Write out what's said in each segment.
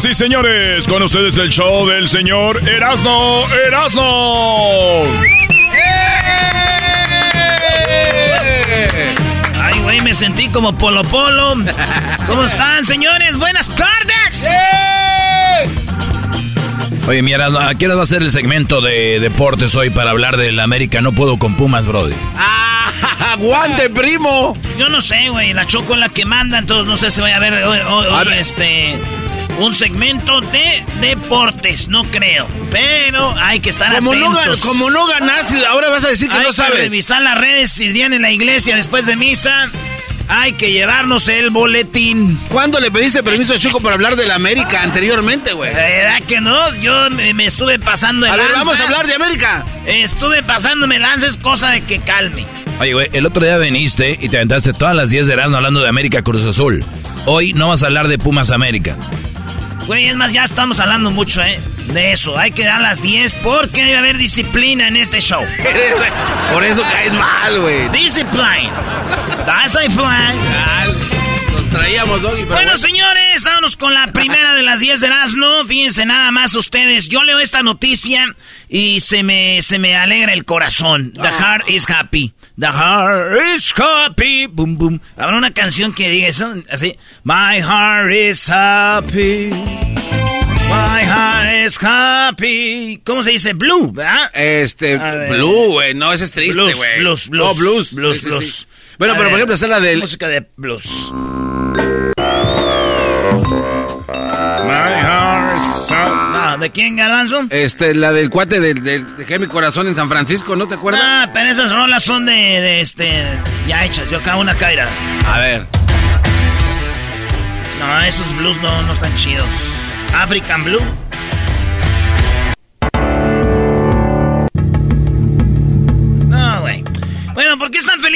Señoras y señores, con ustedes el show del señor Erasno Erasno. Ay, güey, me sentí como Polo Polo. ¿Cómo están, señores? Buenas tardes. Oye, mira, ¿a qué hora va a ser el segmento de deportes hoy para hablar del América? No puedo con Pumas, Brody. ¡Ah! ¡Aguante, primo! Yo no sé, güey. La choco la que manda, entonces no sé si voy a ver hoy, hoy- hoy, este. Un segmento de deportes, no creo. Pero hay que estar Como no, atentos. gan- como no ganaste, ahora vas a decir que hay no sabes. que revisar las redes si viene en la iglesia después de misa. Hay que llevarnos el boletín. ¿Cuándo le pediste permiso a Choco para hablar de la América anteriormente, güey? ¿Verdad que no? Yo me, me estuve pasando el A ver, vamos a hablar de América. Estuve pasándome lanza, es cosa de que calme. Oye, güey, el otro día viniste y te aventaste todas las 10 de Erasmo hablando de América Cruz Azul. Hoy no vas a hablar de Pumas América. Güey, es más, ya estamos hablando mucho, ¿eh? De eso. Hay que dar las 10 porque debe haber disciplina en este show. Por eso caes mal, güey. Discipline. Discipline. Nos traíamos, Doggy. pero Bueno, señores, vámonos con la primera de las 10 de Erasmo. Fíjense nada más ustedes. Yo leo esta noticia y se me, se me alegra el corazón. The heart is happy. The heart is happy. Boom, boom. Habrá una canción que diga eso, así. My heart is happy. My heart is happy. ¿Cómo se dice? Blue, ¿verdad? Este. Blue, güey. No, ese es triste, Blues, güey. blues, blues. No, blues. Blues, Sí, sí, blues. sí. Bueno, A pero por ejemplo, está la del... Música de blues. No, ¿de quién, Garbanzo? Este, la del cuate del, del Dejé mi corazón en San Francisco, ¿no te acuerdas? Ah, pero esas rolas son de, de este. Ya hechas, yo acabo una caira. A ver. No, esos blues no, no están chidos. African Blue.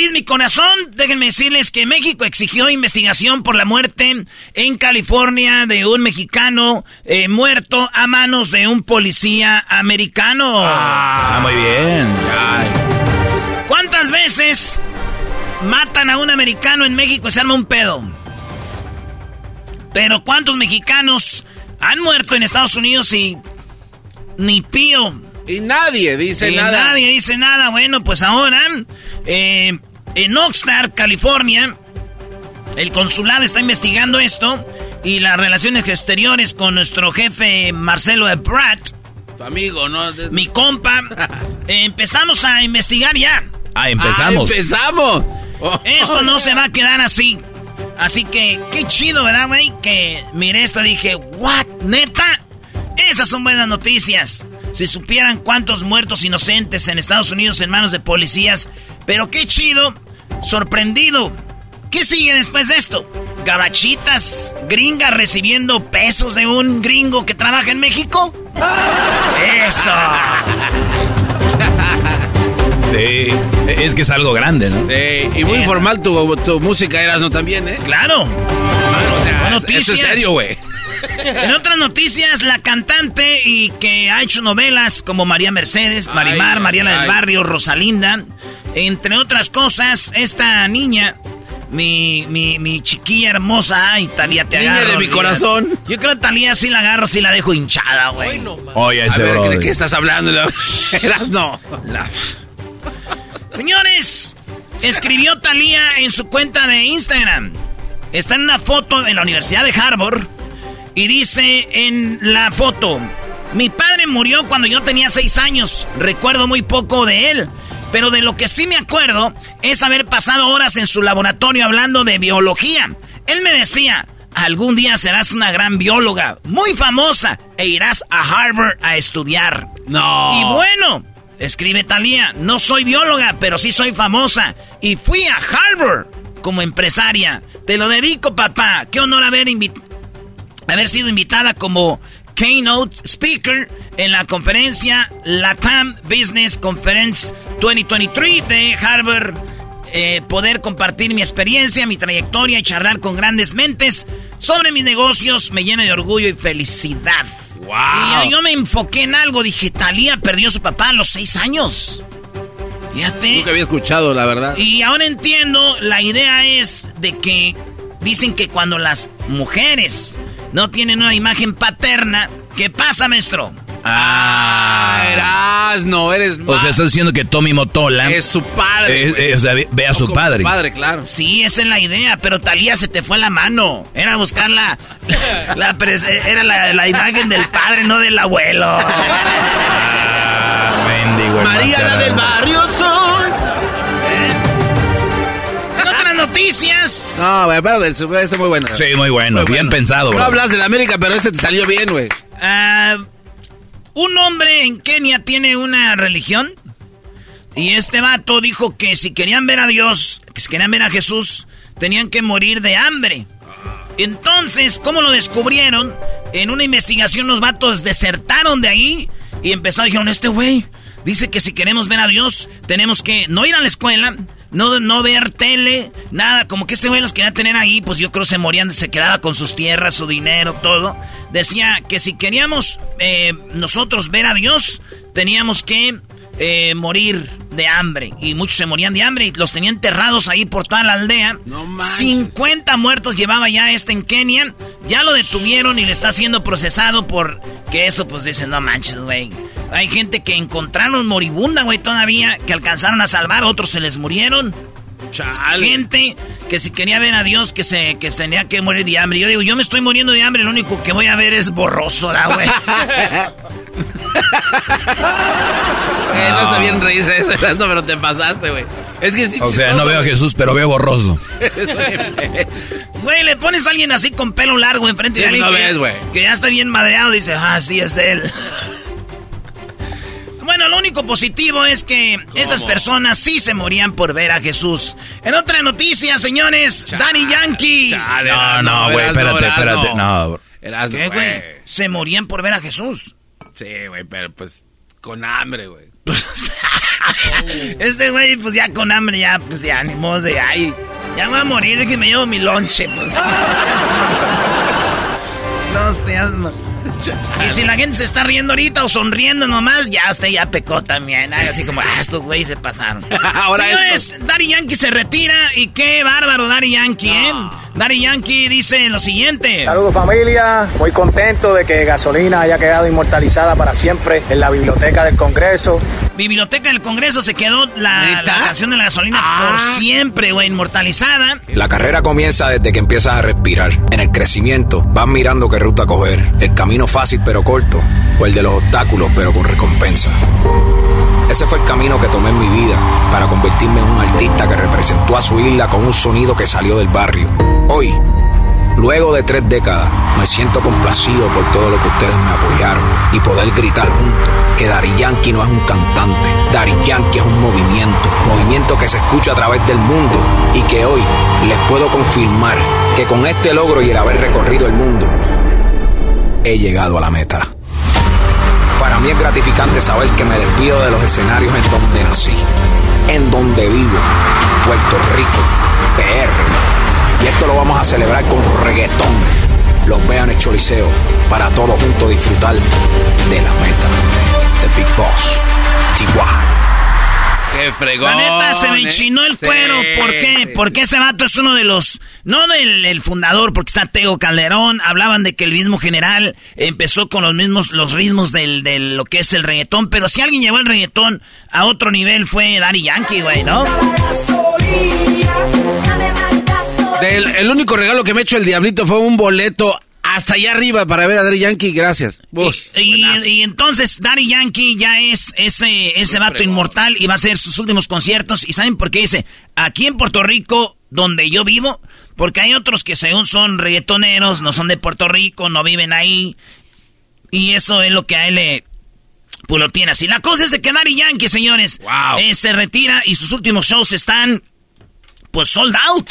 Feliz mi corazón? Déjenme decirles que México exigió investigación por la muerte en California de un mexicano eh, muerto a manos de un policía americano. Ah, muy bien. ¿Cuántas veces matan a un americano en México y se arma un pedo? Pero ¿cuántos mexicanos han muerto en Estados Unidos y ni pío? Y nadie dice Y nada. Nadie dice nada. Bueno, pues ahora eh, en Oxnard, California, el consulado está investigando esto y las relaciones exteriores con nuestro jefe Marcelo Ebrard, Tu amigo, ¿no? De- mi compa, empezamos a investigar ya. Ah, empezamos. Ah, empezamos. Esto no se va a quedar así. Así que, qué chido, ¿verdad, güey? Que miré esto y dije, ¿what? ¿Neta? Esas son buenas noticias. Si supieran cuántos muertos inocentes en Estados Unidos en manos de policías. Pero qué chido, sorprendido. ¿Qué sigue después de esto? Gabachitas, gringas recibiendo pesos de un gringo que trabaja en México. Eso. Sí, es que es algo grande, ¿no? Sí, y muy formal tu, tu música, eras, ¿no? También, ¿eh? Claro. o sea, Noticias. eso es serio, güey. En otras noticias, la cantante y que ha hecho novelas como María Mercedes, Marimar, Ay, Mariana del. Barrio, Rosalinda, entre otras cosas, esta niña, mi, mi, mi chiquilla hermosa, ay, Talía, te Niña agarro. de mi corazón. Yo creo que Talía sí la agarro, sí la dejo hinchada, güey. Oye, A ver, ¿de qué estás hablando? No. Señores, escribió Talía en su cuenta de Instagram. Está en una foto en la Universidad de Harvard y dice en la foto, mi padre murió cuando yo tenía seis años. Recuerdo muy poco de él. Pero de lo que sí me acuerdo es haber pasado horas en su laboratorio hablando de biología. Él me decía, algún día serás una gran bióloga, muy famosa, e irás a Harvard a estudiar. No. Y bueno, escribe Talía, no soy bióloga, pero sí soy famosa. Y fui a Harvard como empresaria. Te lo dedico, papá. Qué honor haber, invi- haber sido invitada como keynote speaker en la conferencia Latam Business Conference 2023 de Harvard. Eh, poder compartir mi experiencia, mi trayectoria y charlar con grandes mentes sobre mis negocios me llena de orgullo y felicidad. Wow. Y yo, yo me enfoqué en algo. Dije, Talía perdió a su papá a los seis años. Fíjate. Nunca había escuchado, la verdad. Y ahora entiendo, la idea es de que dicen que cuando las mujeres no tienen una imagen paterna, ¿qué pasa, maestro? Ah, eras, no, eres O sea, estás diciendo que Tommy Motola. Es su padre. Eh, o sea, ve, ve a No su como padre. padre, claro. Sí, esa es la idea, pero Talía se te fue la mano. Era buscar la, era la, la imagen del padre, no del abuelo. Ah, María la del barrio sol. En otras noticias. No, güey, pero del super este muy bueno. Sí, muy bueno. Muy bien bueno. pensado, No bro. hablas del América, pero este te salió bien, güey. Ah, un hombre en Kenia tiene una religión. Y este vato dijo que si querían ver a Dios, que si querían ver a Jesús, tenían que morir de hambre. Entonces, ¿cómo lo descubrieron? En una investigación los vatos desertaron de ahí y empezaron, dijeron, este güey dice que si queremos ver a Dios, tenemos que no ir a la escuela, no, no ver tele, nada, como que este güey los quería tener ahí, pues yo creo se morían, se quedaba con sus tierras, su dinero, todo. Decía que si queríamos eh, nosotros ver a Dios, teníamos que eh, morir de hambre. Y muchos se morían de hambre y los tenían enterrados ahí por toda la aldea. No manches. 50 muertos llevaba ya este en Kenia. Ya lo detuvieron y le está siendo procesado por que eso, pues dicen, no manches, güey. Hay gente que encontraron moribunda, güey, todavía, que alcanzaron a salvar, otros se les murieron. Chale. Gente que si quería ver a Dios, que se que tenía que morir de hambre. Yo digo, yo me estoy muriendo de hambre, lo único que voy a ver es borroso, la güey. Eh, no está bien reírse de eso, Erasmo, pero te pasaste, güey. Es que sí, O sea, no veo a. Jesús, pero veo borroso. Güey, le pones a alguien así con pelo largo enfrente Sí, de alguien no que, ves, güey. que ya está bien madreado, dice, ah, sí, es él. Bueno, lo único positivo es que estas personas sí se morían por ver a Jesús. En otra noticia, señores, Danny Yankee. Chale, No, no, güey, espérate, espérate. No, bro. Erasmo, ¿Qué, güey? Se morían por ver a Jesús. Sí, güey, pero pues con hambre, güey. Este güey, pues ya con hambre, ya, pues ya, ni modo de, ay, ya me voy a morir de que me llevo mi lonche, pues. No seas ma- Y si la gente se está riendo ahorita o sonriendo nomás, ya usted ya pecó también. Ay, Así como, ah, estos güeyes se pasaron. Ahora Señores, Daddy Yankee se retira y qué bárbaro Daddy Yankee, ¿eh? Daddy Yankee dice lo siguiente. Saludos familia, muy contento de que Gasolina haya quedado inmortalizada para siempre en la biblioteca del Congreso. Biblioteca del Congreso se quedó la, la canción de la gasolina Ah. por siempre, güey, inmortalizada. La carrera comienza desde que empiezas a respirar. En el crecimiento vas mirando qué ruta coger. El camino fácil pero corto o el de los obstáculos pero con recompensa. Ese fue el camino que tomé en mi vida para convertirme en un artista que representó a su isla con un sonido que salió del barrio. Hoy Luego de tres décadas, me siento complacido por todo lo que ustedes me apoyaron y poder gritar juntos que Dari Yankee no es un cantante, Dari Yankee es un movimiento, movimiento que se escucha a través del mundo y que hoy les puedo confirmar que con este logro y el haber recorrido el mundo, he llegado a la meta. Para mí es gratificante saber que me despido de los escenarios en donde nací, en donde vivo, Puerto Rico, PR. Y esto lo vamos a celebrar con reggaetón. Los vean en el Choliseo para todos juntos disfrutar de la meta de Big Boss. ¡Qué fregón! La neta, se me enchinó el cuero. Sí. ¿Por qué? Porque este vato es uno de los... No del el fundador, porque está Teo Calderón. Hablaban de que el mismo general empezó con los mismos los ritmos del, del lo que es el reggaetón. Pero si alguien llevó el reggaetón a otro nivel fue Daddy Yankee, güey, ¿no? Del- el único regalo que me ha hecho el Diablito fue un boleto hasta allá arriba para ver a Daddy Yankee. Gracias. Y, y entonces Daddy Yankee ya es ese, ese vato inmortal y va a hacer sus últimos conciertos. ¿Y saben por qué dice? Aquí en Puerto Rico, donde yo vivo, porque hay otros que según son reggaetoneros, no son de Puerto Rico, no viven ahí. Y eso es lo que a él le... Pues lo tiene así. La cosa es de que Daddy Yankee, señores, eh, se retira y sus últimos shows están, pues, sold out.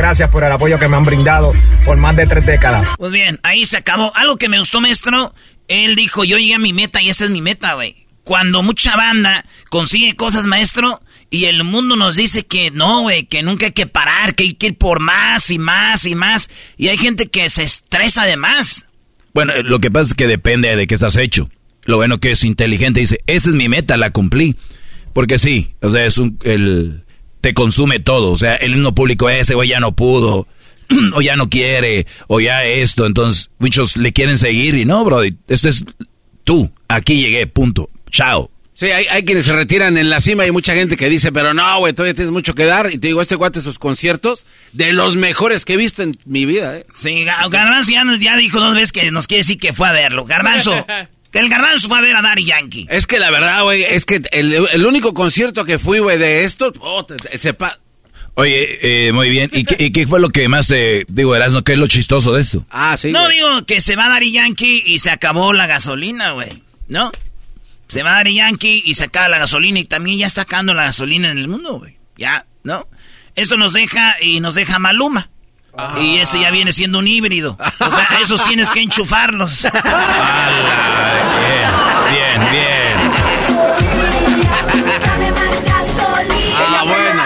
Gracias por el apoyo que me han brindado por más de tres décadas. Pues bien, ahí se acabó. Algo que me gustó, maestro, él dijo, yo llegué a mi meta y esta es mi meta, güey. Cuando mucha banda consigue cosas, maestro, y el mundo nos dice que no, güey, que nunca hay que parar, que hay que ir por más y más y más. Y hay gente que se estresa de más. Bueno, eh, lo que pasa es que depende de qué estás hecho. Lo bueno que es inteligente dice, esa es mi meta, la cumplí. Porque sí, o sea, es un, el, te consume todo. O sea, el himno público ese, güey, ya no pudo, o ya no quiere, o ya esto. Entonces, muchos le quieren seguir y no, bro, esto es tú. Aquí llegué, punto. Chao. Sí, hay, hay quienes se retiran en la cima y hay mucha gente que dice, pero no, güey, todavía tienes mucho que dar. Y te digo, este guate, sus conciertos, de los mejores que he visto en mi vida, ¿eh? Sí, Ga- Garbanzo ya, nos- ya dijo dos veces que nos quiere decir que fue a verlo. Garbanzo, que el Garbanzo fue a ver a Daddy Yankee. Es que la verdad, güey, es que el, el único concierto que fui, güey, de esto, oh, te- te- sepa- Oye, eh, muy bien. ¿Y qué, y qué fue lo que más te digo, Erasmo? ¿Qué es lo chistoso de esto? Ah, sí. No digo que se va Daddy Yankee y se acabó la gasolina, güey. ¿No? Se va Daddy Yankee y se acaba la gasolina y también ya está acabando la gasolina en el mundo, güey. Ya, ¿no? Esto nos deja y nos deja Maluma. Y ese ya viene siendo un híbrido. O sea, esos tienes que enchufarlos. Bien, bien. Ah, bueno.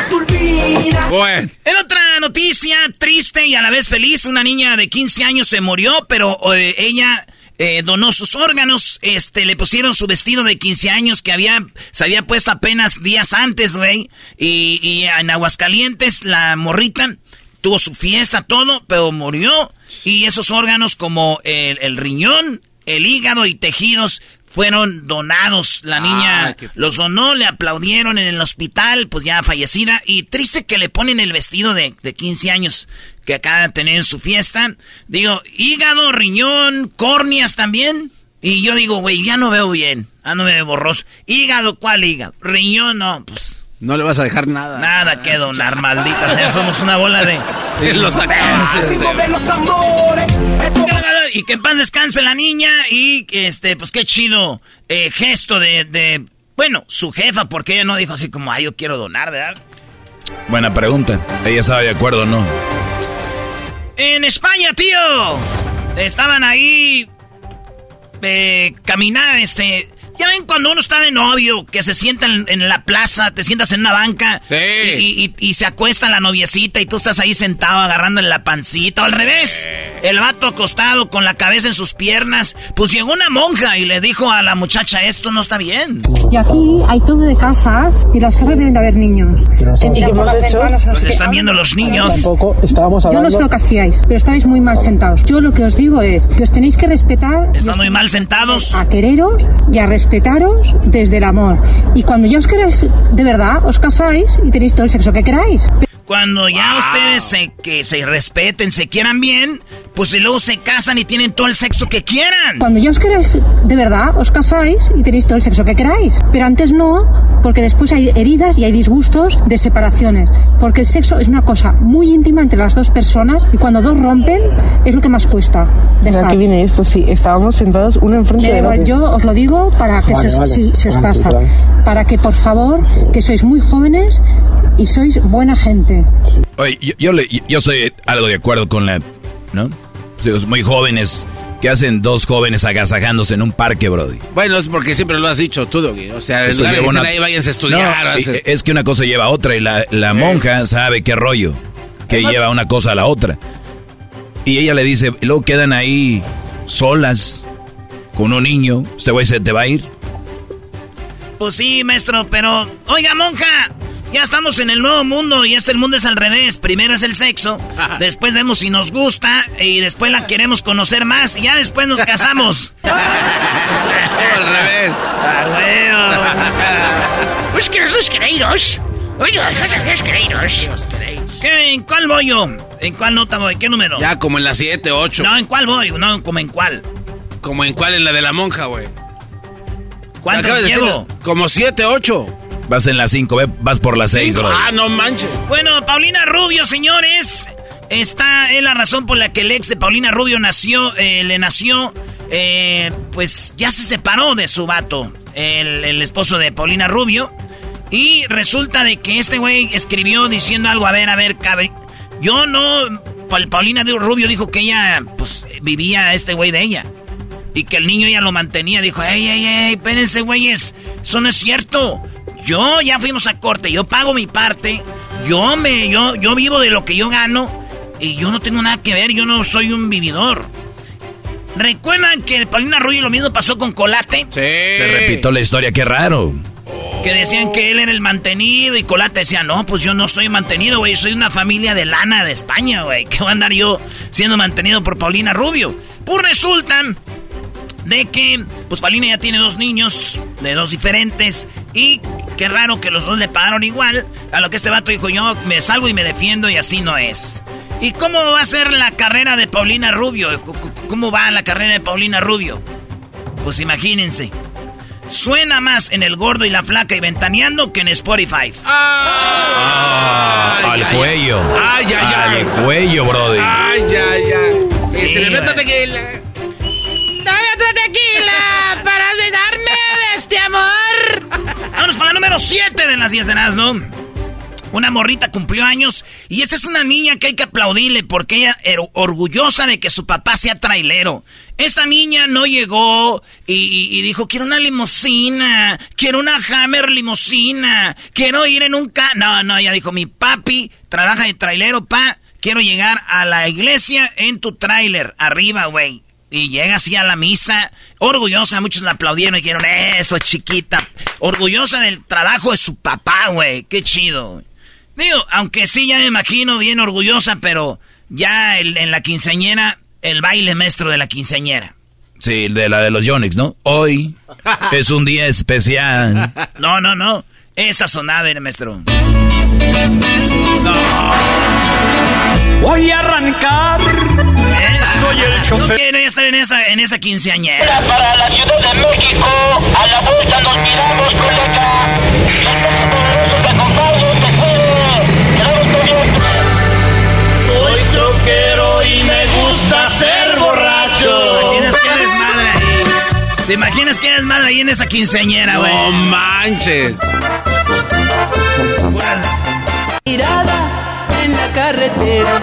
Bueno. En otra noticia triste y a la vez feliz, una niña de 15 años se murió, pero eh, ella eh, donó sus órganos, este, le pusieron su vestido de 15 años que había, se había puesto apenas días antes, güey, y, y en Aguascalientes la morrita tuvo su fiesta, todo, pero murió, y esos órganos como el, el riñón, el hígado y tejidos fueron donados. La niña Ah, los donó, le aplaudieron en el hospital, pues ya fallecida. Y triste que le ponen el vestido de, de 15 años que acaba de tener en su fiesta. Digo, hígado, riñón, córneas también. Y yo digo, güey, ya no veo bien. Ah, no me veo borroso. Hígado, ¿cuál hígado? Riñón, no, pues No le vas a dejar nada. nada que donar, maldita sea. Somos una bola de... Sí, lo sacamos. este. Y que en paz descanse la niña y este, pues qué chido eh, gesto de, de, bueno, su jefa, porque ella no dijo así como, ay, yo quiero donar, ¿verdad? Buena pregunta. Ella estaba de acuerdo o no. En España, tío, estaban ahí eh, caminar, este... Ya ven cuando uno está de novio, que se sienta en, en la plaza, te sientas en una banca Sí. y, y- y se acuesta la noviecita y tú estás ahí sentado agarrándole la pancita o al revés. El vato acostado con la cabeza en sus piernas. Pues llegó una monja y le dijo a la muchacha, esto no está bien. Y aquí hay todo de casas y las casas deben de haber niños. ¿Y qué hemos hecho? Los están viendo los niños. Tampoco estábamos Yo no hablando. sé lo que hacíais, pero estabais muy mal sentados. Yo lo que os digo es que os tenéis que respetar. Están muy mal sentados. a quereros y a respetaros desde el amor. Y cuando ya os queráis de verdad, os casáis y tenéis todo el sexo que queráis. Cuando ya ustedes se, que se respeten, se quieran bien, pues y luego se casan y tienen todo el sexo que quieran. Cuando ya os queráis de verdad, os casáis y tenéis todo el sexo que queráis. Pero antes no, porque después hay heridas y hay disgustos de separaciones. Porque el sexo es una cosa muy íntima entre las dos personas y cuando dos rompen es lo que más cuesta. Dejar. Aquí viene esto, sí, estábamos sentados uno enfrente digo, otro. yo os lo digo para que Vale, se, os- vale. si se os pasa. Para que por favor, que sois muy jóvenes y sois buena gente. Oye, yo, yo, le- yo soy algo de acuerdo con la, ¿no? Los muy jóvenes, que hacen dos jóvenes agasajándose en un parque, Brody? Bueno, es porque siempre lo has dicho tú, Doggy. O sea, Eso lugar una- ahí váyanse a estudiar. No, haces- es que una cosa lleva a otra y la, la monja sabe qué rollo, que lleva una cosa a la otra. Y ella le dice, y luego quedan ahí solas con un niño, este güey se te va a ir. Pues sí, maestro, pero... Oiga, monja, ya estamos en el nuevo mundo y este el mundo es al revés. Primero es el sexo, después vemos si nos gusta y después la queremos conocer más y ya después nos casamos. al revés. Pues que los queréis. Oye, los. ¿Qué, ¿En cuál voy yo? ¿En cuál nota voy? ¿Qué número? Ya como en la 7, 8. No, ¿en cuál voy? No, como en cuál. Como en cuál, en la de la monja, güey. ¿Cuántas llevo? Como 7, 8. Vas en la 5, vas por la 6, bro. Ah, no manches. Bueno, Paulina Rubio, señores. Esta es la razón por la que el ex de Paulina Rubio nació, eh, le nació, eh, pues ya se separó de su vato, el, el esposo de Paulina Rubio. Y resulta de que este güey escribió diciendo algo, a ver, a ver, cabe. Yo no, Paul- Paulina Rubio dijo que ella, pues, vivía este güey de ella. Y que el niño ya lo mantenía. Dijo, ey, ey, ey, espérense, güeyes. Eso no es cierto. Yo ya fuimos a corte, yo pago mi parte. Yo me, yo, yo vivo de lo que yo gano. Y yo no tengo nada que ver, yo no soy un vividor. ¿Recuerdan que Paulina Rubio lo mismo pasó con Colate? Sí. Se repitió la historia, qué raro. Que decían que él era el mantenido y Colate decía, no, pues yo no soy mantenido, güey, soy una familia de lana de España, güey. ¿Qué va a andar yo siendo mantenido por Paulina Rubio? Pues resulta de que, pues Paulina ya tiene dos niños de dos diferentes y qué raro que los dos le pagaron igual. A lo que este vato dijo, yo me salgo y me defiendo y así no es. ¿Y cómo va a ser la carrera de Paulina Rubio? ¿Cómo va la carrera de Paulina Rubio? Pues imagínense. Suena más en El Gordo y la Flaca y Ventaneando que en Spotify. Ah, al cuello. Ay, ay, ay. Al cuello, Brody. Ay, ay, ay. Sí, Sí, se le mete tequila. Otra tequila para darme de este amor. Vámonos para la número 7 de las 10 de ¿no? Una morrita cumplió años y esta es una niña que hay que aplaudirle porque ella era orgullosa de que su papá sea trailero. Esta niña no llegó y dijo, quiero una limusina, quiero una Hammer limusina, quiero ir en un ca... No, no, ella dijo, mi papi trabaja de trailero, pa, quiero llegar a la iglesia en tu trailer, arriba, güey. Y llega así a la misa, orgullosa, muchos la aplaudieron y dijeron, eso, chiquita. Orgullosa del trabajo de su papá, güey. Qué chido. Digo, aunque sí, ya me imagino bien orgullosa, pero ya el- en la quinceañera, el baile maestro de la quinceañera. Sí, de la de los Yonix, ¿no? Hoy es un día especial. No, no, no. Esta sonada, maestro. Voy a arrancar. Soy el chofer. No quiero estar en esa, en esa quinceañera. Para la Ciudad de México, a la vuelta nos miramos, colega. Soy troquero y me gusta ser borracho. ¿Te imaginas qué desmadre ahí? ¿Te imaginas qué desmadre ahí en esa quinceañera, güey? No manches. Tirada en la carretera,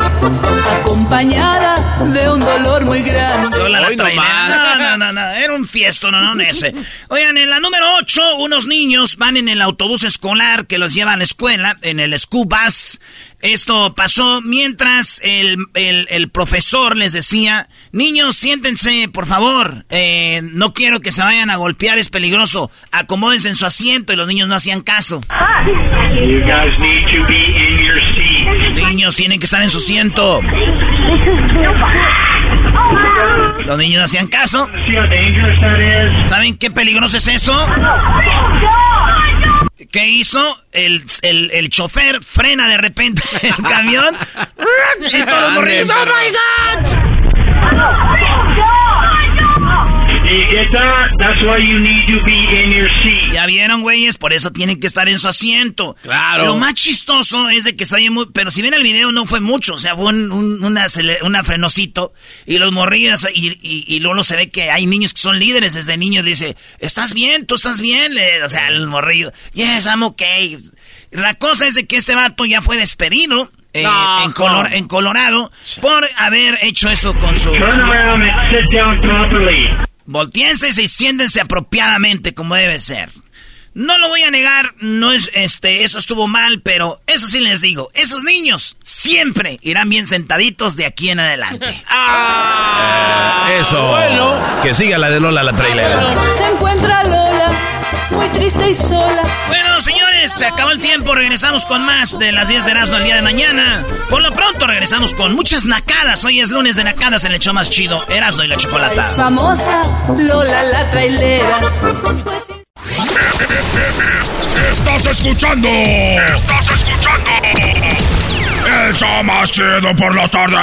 acompañada de un dolor muy grande. La Hoy nomás. No, no, no, no, era un fiesto, no, no, no ese. Oigan, en la número 8, unos niños van en el autobús escolar que los lleva a la escuela, en el school bus. Esto pasó mientras el, el- el profesor les decía, niños, siéntense, por favor, Eh, no quiero que se vayan a golpear, es peligroso, acomódense en su asiento y los niños no hacían caso. You guys need to be in your. Niños tienen que estar en su asiento. Los niños no hacían caso. ¿Saben qué peligroso es eso? ¿Qué hizo? El, el, el chofer frena de repente el camión. y todos los ¡Oh my God! Ya vieron, güeyes, por eso tienen que estar en su asiento. Claro. Lo más chistoso es de que se oye muy... Pero si ven el video, no fue mucho. O sea, fue un, un- una, una frenosito. Y los morrillos... Y, y, y luego se ve que hay niños que son líderes desde niños. Dice, ¿estás bien? ¿Tú estás bien? Le- o sea, el morrillo... Yes, I'm okay. La cosa es de que este vato ya fue despedido. eh, No, en, Color- en Colorado por haber hecho eso con su... Turn around and sit down properly. Voltéense y siéntense apropiadamente como debe ser. No lo voy a negar, no es este, eso estuvo mal, pero eso sí les digo, esos niños siempre irán bien sentaditos de aquí en adelante. Eso. Que siga la de Lola la trailera. Se encuentra Lola, muy triste y sola. Bueno, señores, se acabó el tiempo, regresamos con más de las 10 de Erasmo el día de mañana. Por lo pronto regresamos con muchas nacadas. Hoy es lunes de nacadas en el show más chido, Erasmo y la Chocolata. Famosa Lola la trailera. Estás escuchando. Estás escuchando. El show más chido por la tarde.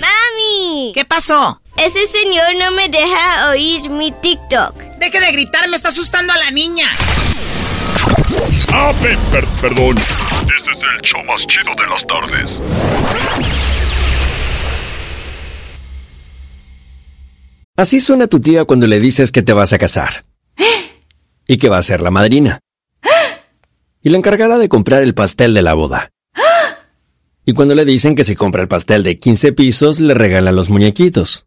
¡Mami! ¿Qué pasó? Ese señor no me deja oír mi TikTok. Deje de gritar, me está asustando a la niña. Ah, pe- per- perdón. Este es el show más chido de las tardes. Así suena tu tía cuando le dices que te vas a casar. Y que va a ser la madrina. Y la encargada de comprar el pastel de la boda. Y cuando le dicen que si compra el pastel de 15 pisos, le regalan los muñequitos.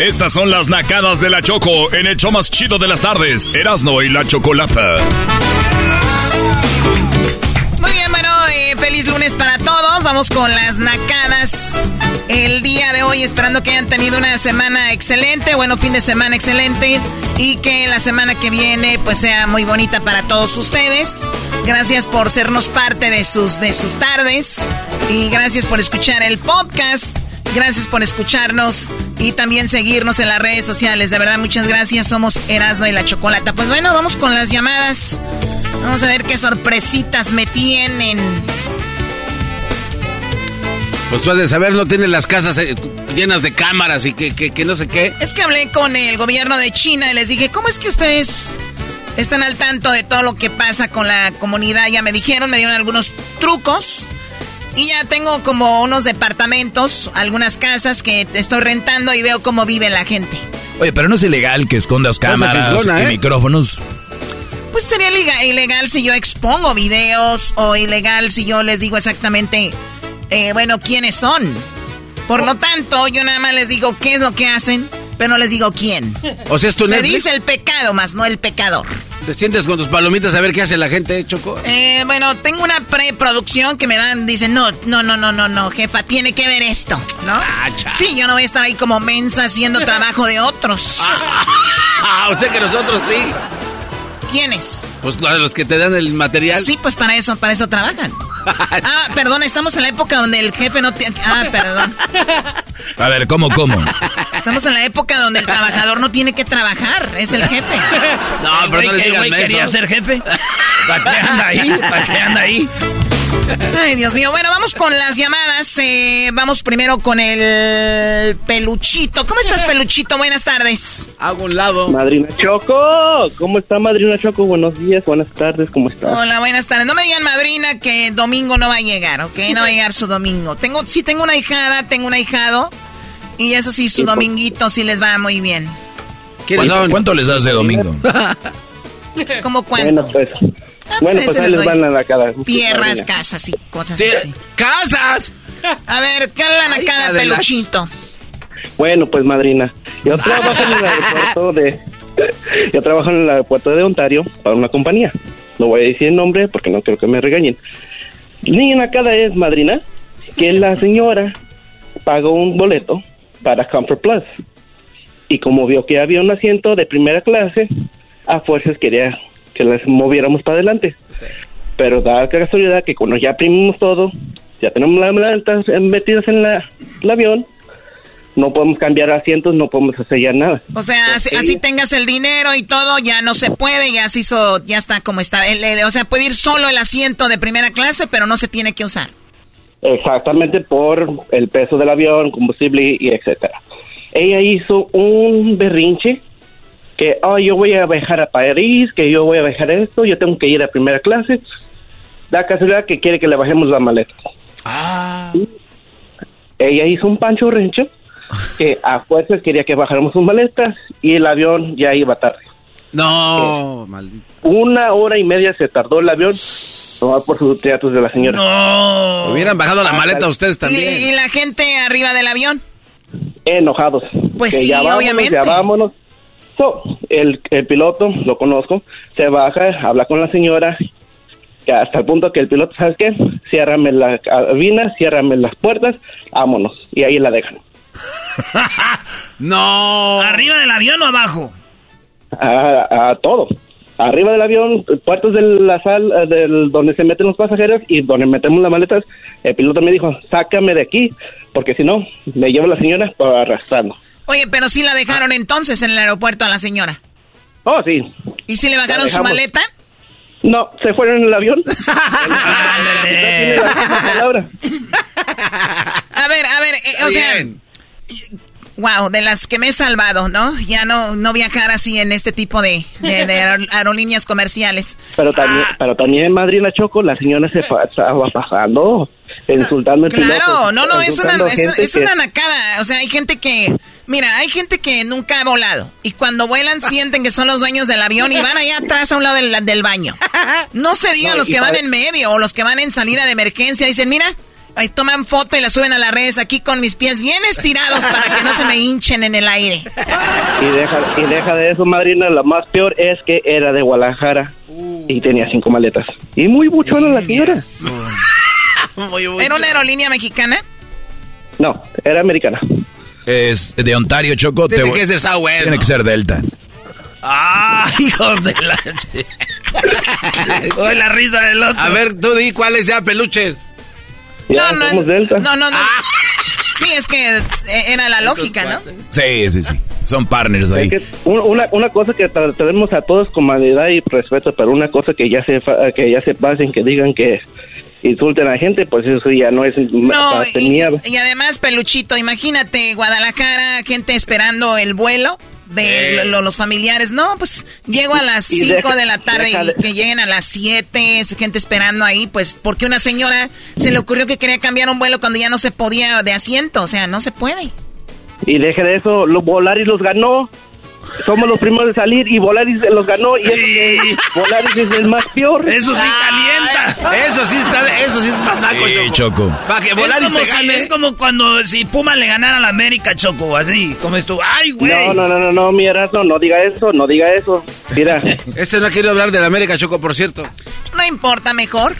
Estas son las nacadas de la Choco en el show más chido de las tardes. Erasno y la Chocolata. Muy bien, bueno, eh, feliz lunes para todos. Vamos con las nacadas. El día de hoy, esperando que hayan tenido una semana excelente, bueno, fin de semana excelente. Y que la semana que viene, pues sea muy bonita para todos ustedes. Gracias por sernos parte de sus, de sus tardes. Y gracias por escuchar el podcast. Gracias por escucharnos y también seguirnos en las redes sociales. De verdad, muchas gracias. Somos Erasno y la Chocolata. Pues bueno, vamos con las llamadas. Vamos a ver qué sorpresitas me tienen. Pues tú has de saber, no tienen las casas eh, llenas de cámaras y que, que, que no sé qué. Es que hablé con el gobierno de China y les dije, ¿cómo es que ustedes están al tanto de todo lo que pasa con la comunidad? Ya me dijeron, me dieron algunos trucos. Y ya tengo como unos departamentos, algunas casas que estoy rentando y veo cómo vive la gente. Oye, pero no es ilegal que escondas cámaras fisgona, y ¿eh? micrófonos. Pues sería ilega- ilegal si yo expongo videos o ilegal si yo les digo exactamente, eh, bueno, quiénes son. Por lo tanto, yo nada más les digo qué es lo que hacen, pero no les digo quién. O sea, es tu Se Netflix. dice el pecado, más no el pecador. ¿Te sientes con tus palomitas a ver qué hace la gente, Choco? Eh, bueno, tengo una preproducción que me dan, dicen, no, no, no, no, no, no, jefa, tiene que ver esto, ¿no? Ah, sí, yo no voy a estar ahí como mensa haciendo trabajo de otros. Ah, o sea que nosotros sí. ¿Quiénes? Pues los que te dan el material. Sí, pues para eso, para eso trabajan. ah, perdón, estamos en la época donde el jefe no tiene... Ah, perdón. A ver, ¿cómo, cómo? Estamos en la época donde el trabajador no tiene que trabajar, es el jefe. No, pero no le digas quería ser jefe. ¿Para qué anda ahí? ¿Para qué anda ahí? Ay, Dios mío. Bueno, vamos con las llamadas. Eh, vamos primero con el peluchito. ¿Cómo estás, peluchito? Buenas tardes. Hago un lado. Madrina Choco. ¿Cómo está, Madrina Choco? Buenos días, buenas tardes. ¿Cómo está? Hola, buenas tardes. No me digan, madrina, que domingo no va a llegar, ¿ok? No va a llegar su domingo. Tengo, sí, tengo una hijada, tengo un ahijado. Y eso sí, su dominguito sí les va muy bien. ¿Cuánto, ¿Cuánto les das de domingo? ¿Cómo cuánto? Bueno, pues. Bueno, pues ahí les van a la cara. Tierras, casas y cosas así. ¡Casas! A ver, ¿qué hablan acá de peluchito? Bueno, pues madrina, yo trabajo en el aeropuerto de... Yo trabajo en el aeropuerto de Ontario para una compañía. No voy a decir el nombre porque no quiero que me regañen. Niña acá es, madrina, que la señora pagó un boleto para Comfort Plus. Y como vio que había un asiento de primera clase, a fuerzas quería que las moviéramos para adelante. Pero da casualidad que cuando ya imprimimos todo, ya tenemos las maletas metidas en la, el avión, no podemos cambiar asientos, no podemos hacer ya nada. O sea, así, tengas el dinero y todo, ya no se puede, ya se hizo, ya está como está. o sea, puede ir solo el asiento de primera clase, pero no se tiene que usar. Exactamente por el peso del avión, combustible y etcétera. Ella hizo un berrinche que, oh, yo voy a viajar a París, que yo voy a viajar esto, yo tengo que ir a primera clase. Da casualidad que quiere que le bajemos la maleta. Ah. Ella hizo un pancho rencho que a fuerzas quería que bajáramos sus maletas y el avión ya iba tarde. No, eh, maldito. Una hora y media se tardó el avión por sus teatros de la señora. No. Hubieran bajado la maleta ustedes también. ¿Y, la gente arriba del avión? Enojados. Pues sí, obviamente. Ya vámonos. El, el piloto, lo conozco, se baja, habla con la señora, hasta el punto que el piloto, ¿sabes qué? Ciérrame la cabina, ciérrame las puertas, vámonos. Y ahí la dejan. no. ¿Arriba del avión o abajo? A, a todo arriba del avión, puertos de la sala eh, del, donde se meten los pasajeros y donde metemos las maletas, el piloto me dijo, sácame de aquí, porque si no, me lleva la señora para arrastrando. Oye, pero sí la dejaron entonces en el aeropuerto a la señora. Oh, sí. ¿Y si le bajaron su maleta? No, se fueron en el avión. a ver, a ver, eh, o sea, Wow, de las que me he salvado, ¿no? Ya no, no viajar así en este tipo de, aerolíneas comerciales. Pero también, ah. pero también en Madrid, la Choco, la señora se estaba bajando, insultando el Claro, no, no, es una, es, una nacada. O sea, hay gente que, mira, hay gente que nunca ha volado. Y cuando vuelan sienten que son los dueños del avión y van allá atrás a un lado del, del baño. No se digan los que van en medio o los que van en salida de emergencia. Dicen, mira, Ahí toman foto y la suben a las redes aquí con mis pies bien estirados para que no se me hinchen en el aire. Y deja, y deja de eso, madrina. Lo más peor es que era de Guadalajara y tenía cinco maletas. Y muy buchona la señora. ¿Era una aerolínea mexicana? No, era americana. Es de Ontario, Choco. Tiene que ser Tiene que ser Delta. ¡Ah, hijos de la... Hoy la risa del otro. A ver, tú di cuáles ya, peluches no, no, Delta. No, no, no. Ah. Sí, es que era la lógica, ¿no? Sí, sí, sí. Son partners ahí. una, una cosa que tenemos a todos con humanidad y respeto, pero una cosa que ya se que ya se pasen, que digan que insulten a la gente, pues eso ya no es no, y, y además, Peluchito, imagínate Guadalajara, gente esperando el vuelo de los familiares. No, pues llego a las 5 de la tarde y que lleguen a las 7, gente esperando ahí, pues porque una señora se le ocurrió que quería cambiar un vuelo cuando ya no se podía de asiento, o sea, no se puede. Y deje de eso, lo, Volaris los ganó. Somos los primeros de salir y Volaris los ganó y eso, Volaris es el más peor. Eso sí calienta. Eso sí está, eso sí es más naco, Sí, Choco. Choco. Para que Es Volaris como, te si- gane. es como cuando si Puma le ganara a la América, Choco, así, como esto. ¡Ay, güey! No, no, no, no, no, mi Erasmo, no diga eso, no diga eso. Mira, Este no ha querido hablar de la América, Choco, por cierto. No importa, mejor.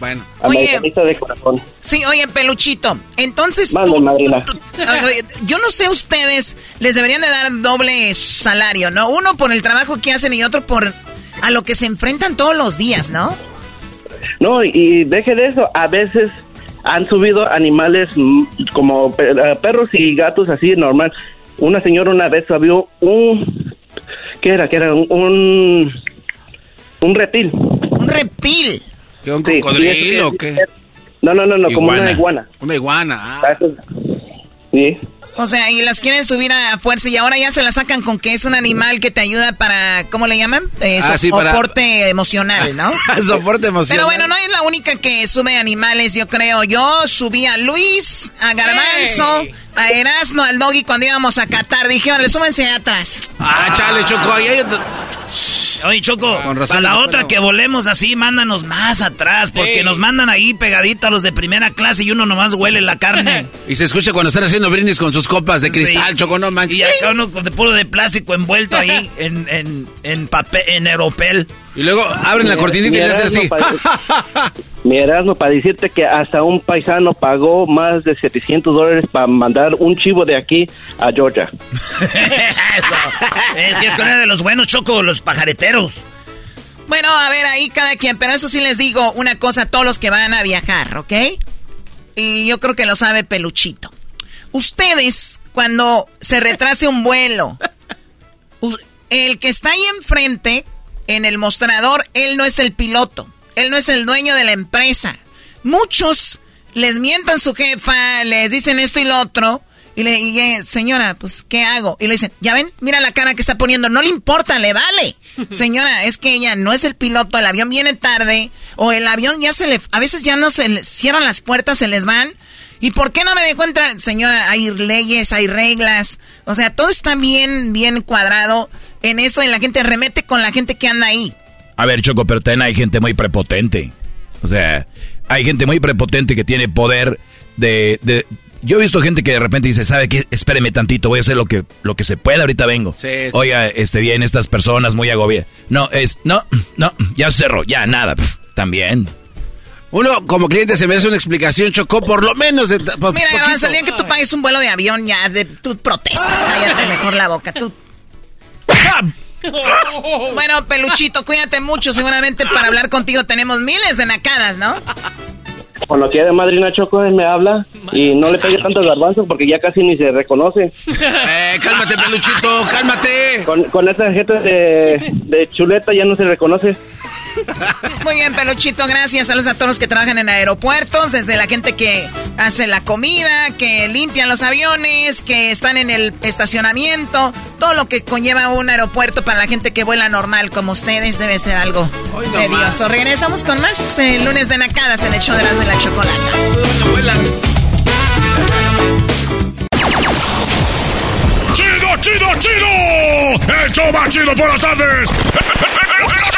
Bueno. Oye. americanista de corazón. Sí, oye, Peluchito. Entonces tú, tú- tú- yo no sé ustedes, les deberían de dar doble salario, ¿no? Uno por el trabajo que hacen y otro por a lo que se enfrentan todos los días, ¿no? No, y deje de eso, a veces han subido animales como eh, perros y gatos así normal. Una señora una vez subió un ¿qué era? ¿Qué era? Un, un reptil. Un reptil. ¿Qué, un Sí, cocodrilo eso o que- qué? No, no, no, no, como una iguana. Una iguana. ah. Ah, Sí. O sea, y las quieren subir a fuerza y ahora ya se la sacan con que es un animal que te ayuda para, ¿cómo le llaman? Eh, Ah, so- sí, para- soporte emocional, ¿no? Soporte emocional. Pero bueno, no es la única que sube animales, yo creo. Yo subí a Luis, a Garbanzo, a Erasmo, al Doggy cuando íbamos a Qatar. Dije, órale, súbense ahí atrás. Ah, chale, Choco. Ahí hay Oye, Choco, Con razón, para la otra que volemos así, mándanos más atrás, porque Sí. nos mandan ahí pegadito a los de primera clase y uno nomás huele la carne. Y se escucha cuando están haciendo brindis con sus copas de cristal, Sí. Choco, no manches. Y acá uno de puro de plástico envuelto ahí en, en, en papel, en aeropel. Y luego abren la cortinita y le hacen así. Mi Erasmo, para decirte que hasta un paisano pagó más de 700 dólares para mandar un chivo de aquí a Georgia. Es que es una de los buenos, Choco, los pajareteros. Bueno, a ver, ahí cada quien, pero eso sí les digo una cosa a todos los que van a viajar, ¿ok? Y yo creo que lo sabe Peluchito. Ustedes, cuando se retrase un vuelo, el que está ahí enfrente, en el mostrador, él no es el piloto, él no es el dueño de la empresa. Muchos les mientan su jefa, les dicen esto y lo otro, y le y, eh, señora, pues, ¿qué hago? Y le dicen, ya ven, mira la cara que está poniendo, no le importa, le vale. Señora, es que ella no es el piloto, el avión viene tarde, o el avión ya se le, a veces ya no se le cierran las puertas, se les van. ¿Y por qué no me dejó entrar? Señora, hay leyes, hay reglas. O sea, todo está bien, bien cuadrado en eso y la gente remete con la gente que anda ahí. A ver, Choco, pero también hay gente muy prepotente. O sea, hay gente muy prepotente que tiene poder de... de- yo he visto gente que de repente dice, ¿sabe qué? Espéreme tantito, voy a hacer lo que, lo que se pueda, ahorita vengo. Sí, sí. Oiga, este, bien, estas personas muy agobiadas. No, es, no, no, ya cerró, ya, nada, pf, también. Uno como cliente se merece una explicación, Choco, por lo menos de... po- Mira. Garbanzo, el día que tú pagues un vuelo de avión, ya de, tú protestas. Cállate mejor la boca. Tú. Bueno, Peluchito, cuídate mucho. Seguramente para hablar contigo tenemos miles de nacadas, ¿no? Cuando quiera madrina Choco, él me habla y no le pegue tanto garbanzo porque ya casi ni se reconoce. Eh, cálmate, peluchito, cálmate. Con, con esa gente de, de chuleta ya no se reconoce. Muy bien, Peluchito, gracias. Saludos a todos los que trabajan en aeropuertos, desde la gente que hace la comida, que limpian los aviones, que están en el estacionamiento, todo lo que conlleva un aeropuerto para la gente que vuela normal como ustedes debe ser algo tedioso. Regresamos con más eh, lunes de nacadas en el show de las de la chocolata. ¡Chido, chido, chido! ¡El show más chido por las tardes!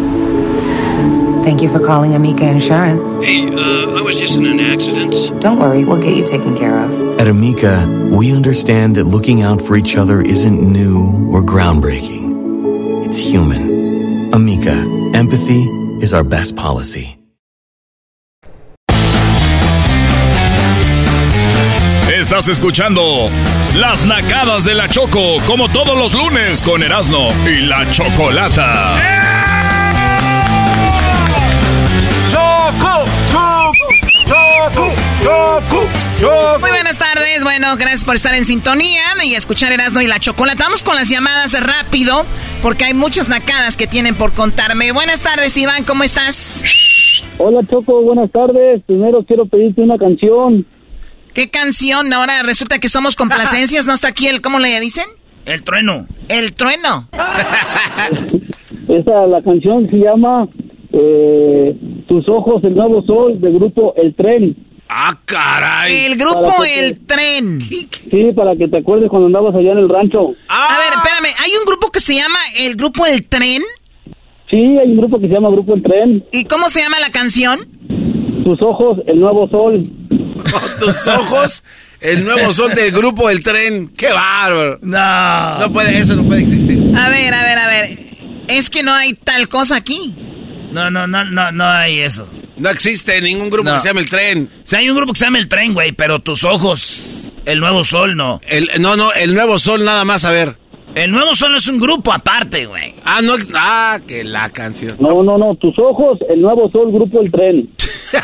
Thank you for calling Amica Insurance. Hey, uh, I was just in an accident. Don't worry, we'll get you taken care of. At Amica, we understand that looking out for each other isn't new or groundbreaking. It's human. Amica, empathy is our best policy. Estás escuchando Las Nacadas de la Choco, como todos los lunes con Erasmo y la Chocolata. ¡Choco! ¡Choco! ¡Choco! ¡Choco! Muy buenas tardes. Bueno, gracias por estar en sintonía y escuchar Erasmo y la Chocolata. Vamos con las llamadas rápido, porque hay muchas nacadas que tienen por contarme. Buenas tardes, Iván, ¿cómo estás? Hola Choco, buenas tardes. Primero quiero pedirte una canción. ¿Qué canción? Ahora resulta que somos complacencias, ¿no está aquí el, ¿cómo le dicen? El trueno. El trueno. Esa, la canción se llama eh, Tus ojos, el nuevo sol, del grupo El Tren. ¡Ah, caray! El grupo El Tren. Sí, para que te acuerdes cuando andabas allá en el rancho. A ver, espérame, ¿hay un grupo que se llama el grupo El Tren? Sí, hay un grupo que se llama Grupo El Tren. ¿Y cómo se llama la canción? Tus ojos, el nuevo sol. Tus ojos, el nuevo sol del grupo El Tren. ¡Qué bárbaro! No. No puede, eso no puede existir. A ver, a ver, a ver. Es que no hay tal cosa aquí. No, no, no, no, no hay eso. No existe ningún grupo No. que se llame El Tren. Sí, hay un grupo que se llama El Tren, güey, pero tus ojos, el nuevo sol, no. El, no, no, el nuevo sol nada más, a ver. El nuevo sol es un grupo aparte, güey. Ah, no, ah, que la canción. No, no, no, tus ojos, el nuevo sol, Grupo El Tren.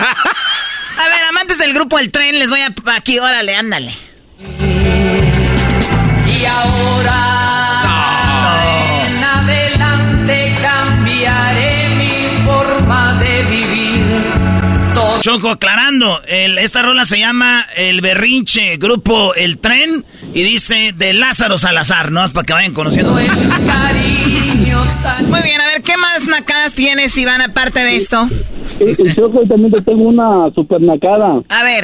A ver, amantes del grupo El Tren, les voy a... Aquí, órale, ándale. Y ahora Choco, aclarando, el- esta rola se llama El Berrinche, grupo El Tren, y dice de Lázaro Salazar, ¿no? Es para que vayan conociendo. Muy bien, a ver, ¿qué más nacadas tienes, Iván, aparte de esto? Choco, y también te tengo una super nacada. A ver,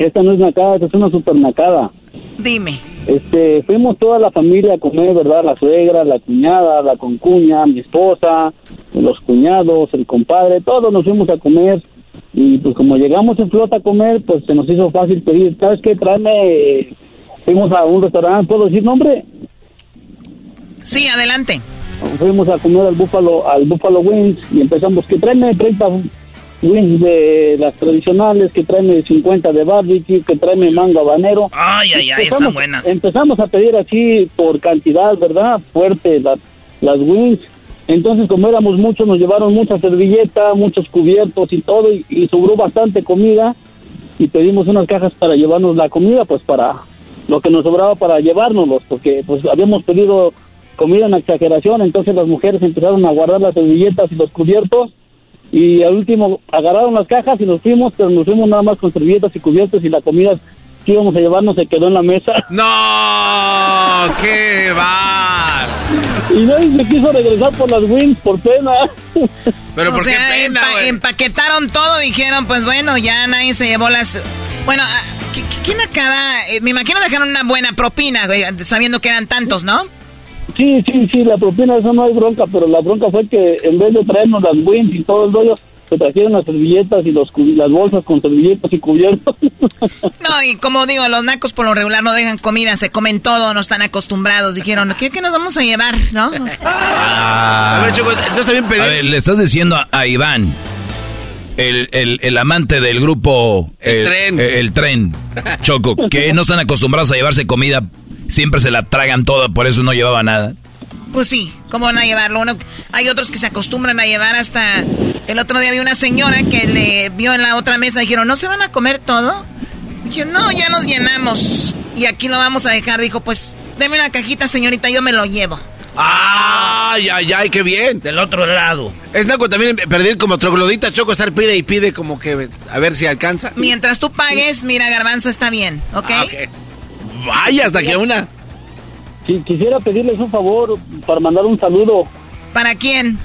Esta no es nacada, esta es una super nacada. dime. Este, fuimos toda la familia a comer, ¿verdad? La suegra, la cuñada, la concuña, mi esposa, los cuñados, el compadre, todos nos fuimos a comer. Y pues como llegamos en flota a comer, pues se nos hizo fácil pedir, ¿sabes qué? Tráeme, fuimos a un restaurante, ¿puedo decir nombre? Sí, adelante. Fuimos a comer al Buffalo, al Buffalo Wings y empezamos, que tráeme 30 wings de las tradicionales, que tráeme 50 de barbecue, que tráeme mango habanero. Ay, ay, ay, están buenas. Empezamos a pedir así por cantidad, ¿verdad? Fuerte las, las wings. Entonces, como éramos muchos, nos llevaron muchas servilletas, muchos cubiertos y todo, y, y sobró bastante comida. Y pedimos unas cajas para llevarnos la comida, pues para lo que nos sobraba para llevárnoslos, porque pues habíamos pedido comida en exageración. Entonces, las mujeres empezaron a guardar las servilletas y los cubiertos. Y al último agarraron las cajas y nos fuimos, pero nos fuimos nada más con servilletas y cubiertos y la comida que íbamos a llevarnos se quedó en la mesa. ¡No! ¡Qué bar! Y nadie se quiso regresar por las wings por pena. Pero o ¿por qué sea, pena, empa- empaquetaron todo, dijeron, pues bueno, ya nadie se llevó las... Bueno, ah, ¿qué- qué- ¿quién acaba? Eh, me imagino dejaron una buena propina, güey, sabiendo que eran tantos, ¿no? Sí, sí, sí, la propina, eso no hay bronca, pero la bronca fue que en vez de traernos las wings y todo el rollo, se trajeron las servilletas y los, las bolsas con servilletas y cubiertos. No, y como digo, los nacos por lo regular no dejan comida, se comen todo, no están acostumbrados. Dijeron, ¿qué, qué nos vamos a llevar, no? a ver, Choco, entonces también pedí- A ver, le estás diciendo a, a Iván, el, el- el amante del grupo... El tren. eh, el tren, Choco, que no están acostumbrados a llevarse comida, siempre se la tragan toda, por eso no llevaba nada. Pues sí, ¿cómo van a llevarlo? Uno, hay otros que se acostumbran a llevar hasta... El otro día vi una señora que le vio en la otra mesa y dijeron, ¿no se van a comer todo? Dije, no, ya nos llenamos. Y aquí lo vamos a dejar. Dijo, pues, deme una cajita, señorita, yo me lo llevo. ¡Ay, ay, ay, qué bien! Del otro lado. Es naco también perder como troglodita choco, estar pide y pide como que a ver si alcanza. Mientras tú pagues, mira, garbanzo está bien, ¿ok? Ah, Vaya, hasta que una. Si quisiera pedirles un favor para mandar un saludo. ¿Para quién?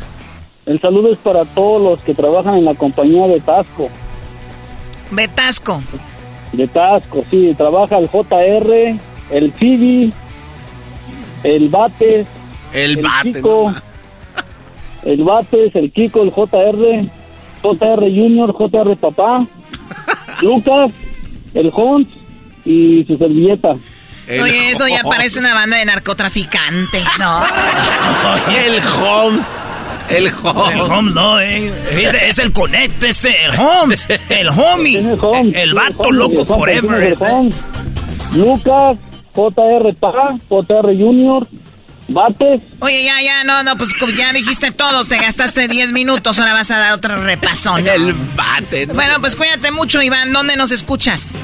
El saludo es para todos los que trabajan en la compañía de Tasco. Betasco. De Tasco, sí, trabaja el JR, el Civi, el Bates, el, Bate, Kiko, el Bates, el Kiko, el JR, JR Junior, JR Papá, Lucas, el Hons y su servilleta. Oye, eso ya parece una banda de narcotraficantes, ¿no? el Holmes. El Holmes. El Holmes no, eh. Es, es el Connect, ese, el Holmes. El homie. El, el vato loco forever. ese. Lucas, JR Pa, JR Junior, Bates. Oye, ya, ya, no, no, pues ya dijiste todos, te gastaste 10 minutos, ahora vas a dar otro repasón. El bate. Bueno, pues cuídate mucho, Iván. ¿Dónde nos escuchas?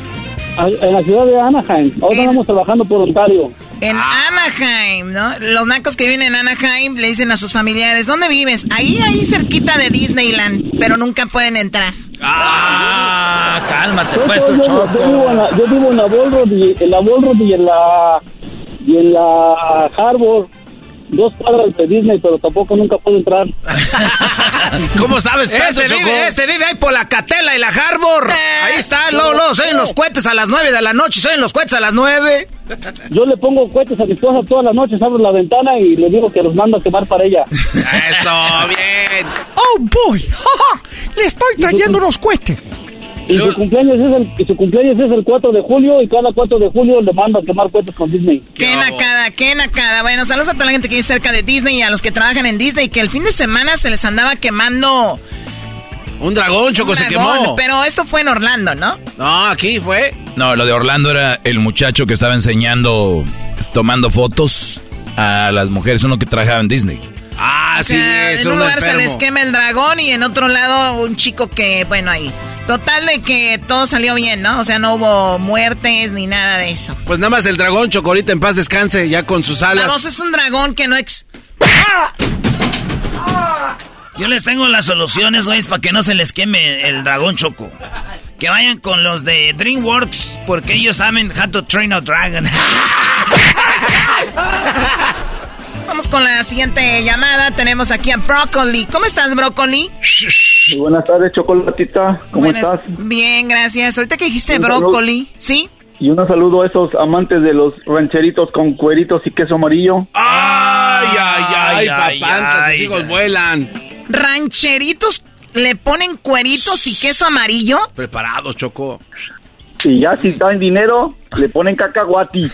En la ciudad de Anaheim. Ahora estamos trabajando por Ontario. En Ah. Anaheim, ¿no? Los nacos que viven en Anaheim le dicen a sus familiares, ¿dónde vives? Ahí, ahí cerquita de Disneyland, pero nunca pueden entrar. Ah, cálmate, Yo, pues, yo- tu yo choco. vivo en la, yo vivo en la Ballroad y en la y en la y en la Harbor. Dos cuadras de Disney, pero tampoco nunca puedo entrar. ¿Cómo sabes tanto, Este vive, este vive ahí por la Catela y la Harbor. Ahí está, luego, luego, se oyen los cohetes a las 9 de la noche, se oyen los cohetes a las 9. Yo le pongo cohetes a mi esposa todas las noches, abro la ventana y le digo que los mando a quemar para ella. Eso, bien. Oh, boy, le estoy trayendo unos cohetes. Y su cumpleaños es el su cumpleaños es el 4 de julio y cada 4 de julio le mando a quemar cohetes con Disney. Qué nacada, qué nacada. Bueno, saludos a toda la gente que vive cerca de Disney y a los que trabajan en Disney, que el fin de semana se les andaba quemando Un dragón, Choco, un se quemó. Pero esto fue en Orlando, ¿no? No, aquí fue. No, lo de Orlando era el muchacho que estaba enseñando, tomando fotos a las mujeres, uno que trabajaba en Disney. Ah, O sí, sea, es en un lugar se les quema el dragón y en otro lado un chico que, bueno, ahí. Total de que todo salió bien, ¿no? O sea, no hubo muertes ni nada de eso. Pues nada más el dragón, Choco, ahorita en paz descanse, ya con sus La alas. voz es un dragón que no ex... Yo les tengo las soluciones, güey, para que no se les queme el dragón choco. Que vayan con los de DreamWorks, porque ellos saben how to train a dragon. Vamos con la siguiente llamada. Tenemos aquí a Broccoli. ¿Cómo estás, Broccoli? Muy buenas tardes, Chocolatita. ¿Cómo Buenas- estás? Bien, gracias. Ahorita que dijiste. Broccoli, ¿sí? Y un saludo a esos amantes de los rancheritos con cueritos y queso amarillo. Ay, ay, ay, Ay, ay, tus hijos ay. vuelan. Rancheritos le ponen cueritos y queso amarillo. Preparados, Choco. Y ya si está en dinero, le ponen cacahuati.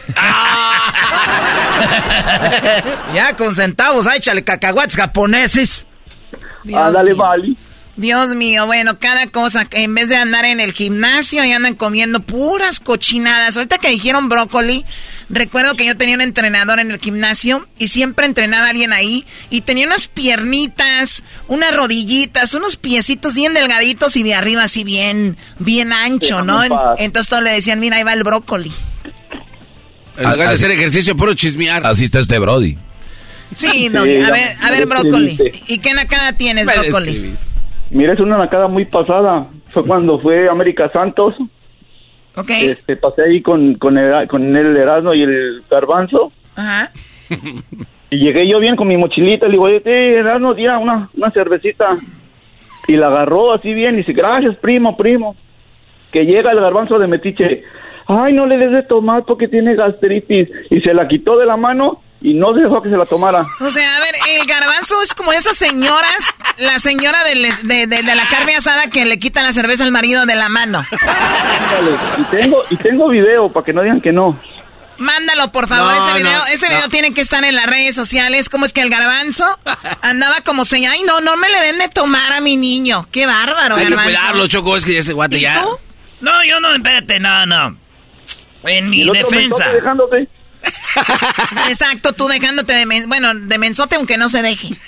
ya con centavos, échale cacahuates japoneses. Ándale, mío. Dios mío, bueno, cada cosa, en vez de andar en el gimnasio, y andan comiendo puras cochinadas. Ahorita que dijeron brócoli, recuerdo que yo tenía un entrenador en el gimnasio y siempre entrenaba a alguien ahí y tenía unas piernitas, unas rodillitas, unos piecitos bien delgaditos y de arriba así bien, bien ancho, ¿no? Entonces todos le decían, mira, ahí va el brócoli. En lugar de Así- hacer ejercicio, puro chismear. Así está este Brody. Sí, no, Sí, a ver, a ver, brócoli. ¿Y qué nacada tienes, brócoli? Mira, es una nacada muy pasada. Fue cuando fue América Santos. ¿Ok? Este, pasé ahí con, con, el, con el Erasmo y el Garbanzo. Ajá. Y llegué yo bien con mi mochilita. Le digo, Erasmo, tira una, una cervecita. Y la agarró así bien. Y dice, gracias, primo, primo. Que llega el Garbanzo de Metiche. Ay, no le des de tomar porque tiene gastritis. Y se la quitó de la mano y no dejó que se la tomara. O sea, a ver, el garbanzo es como esas señoras, la señora de, de- de la carne asada que le quita la cerveza al marido de la mano. Ándale. Y tengo, y tengo video para que no digan que no. Mándalo, por favor, No, ese video. no, ese video no. tiene que estar en las redes sociales. ¿Cómo es que el garbanzo andaba como señora? Ay, no, no me le den de tomar a mi niño. Qué bárbaro, Hay que garbanzo. cuidarlo, Choco, es que ya ese guate ¿Y ya. tú? No, yo no, espérate, no, no. En mi defensa. dejándote. Exacto, tú dejándote de... men- bueno, de mensote aunque no se deje.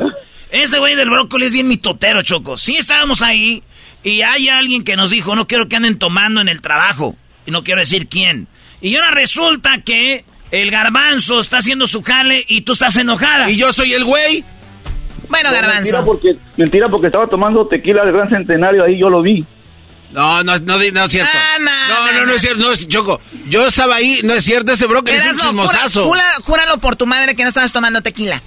No. Ese güey del brócoli es bien mitotero, Choco. Sí estábamos ahí y hay alguien que nos dijo, no quiero que anden tomando en el trabajo. Y no quiero decir quién. Y ahora resulta que el garbanzo está haciendo su jale y tú estás enojada. Y yo soy el güey. Bueno, garbanzo. porque, mentira porque estaba tomando tequila del Gran Centenario, ahí yo lo vi. No, no, no, no es cierto. Ah, no, no, no, no, no, no. es cierto. No es, Choco, yo estaba ahí, no es cierto. Ese brócoli es un chismosazo. júralo por tu madre que no estabas tomando tequila.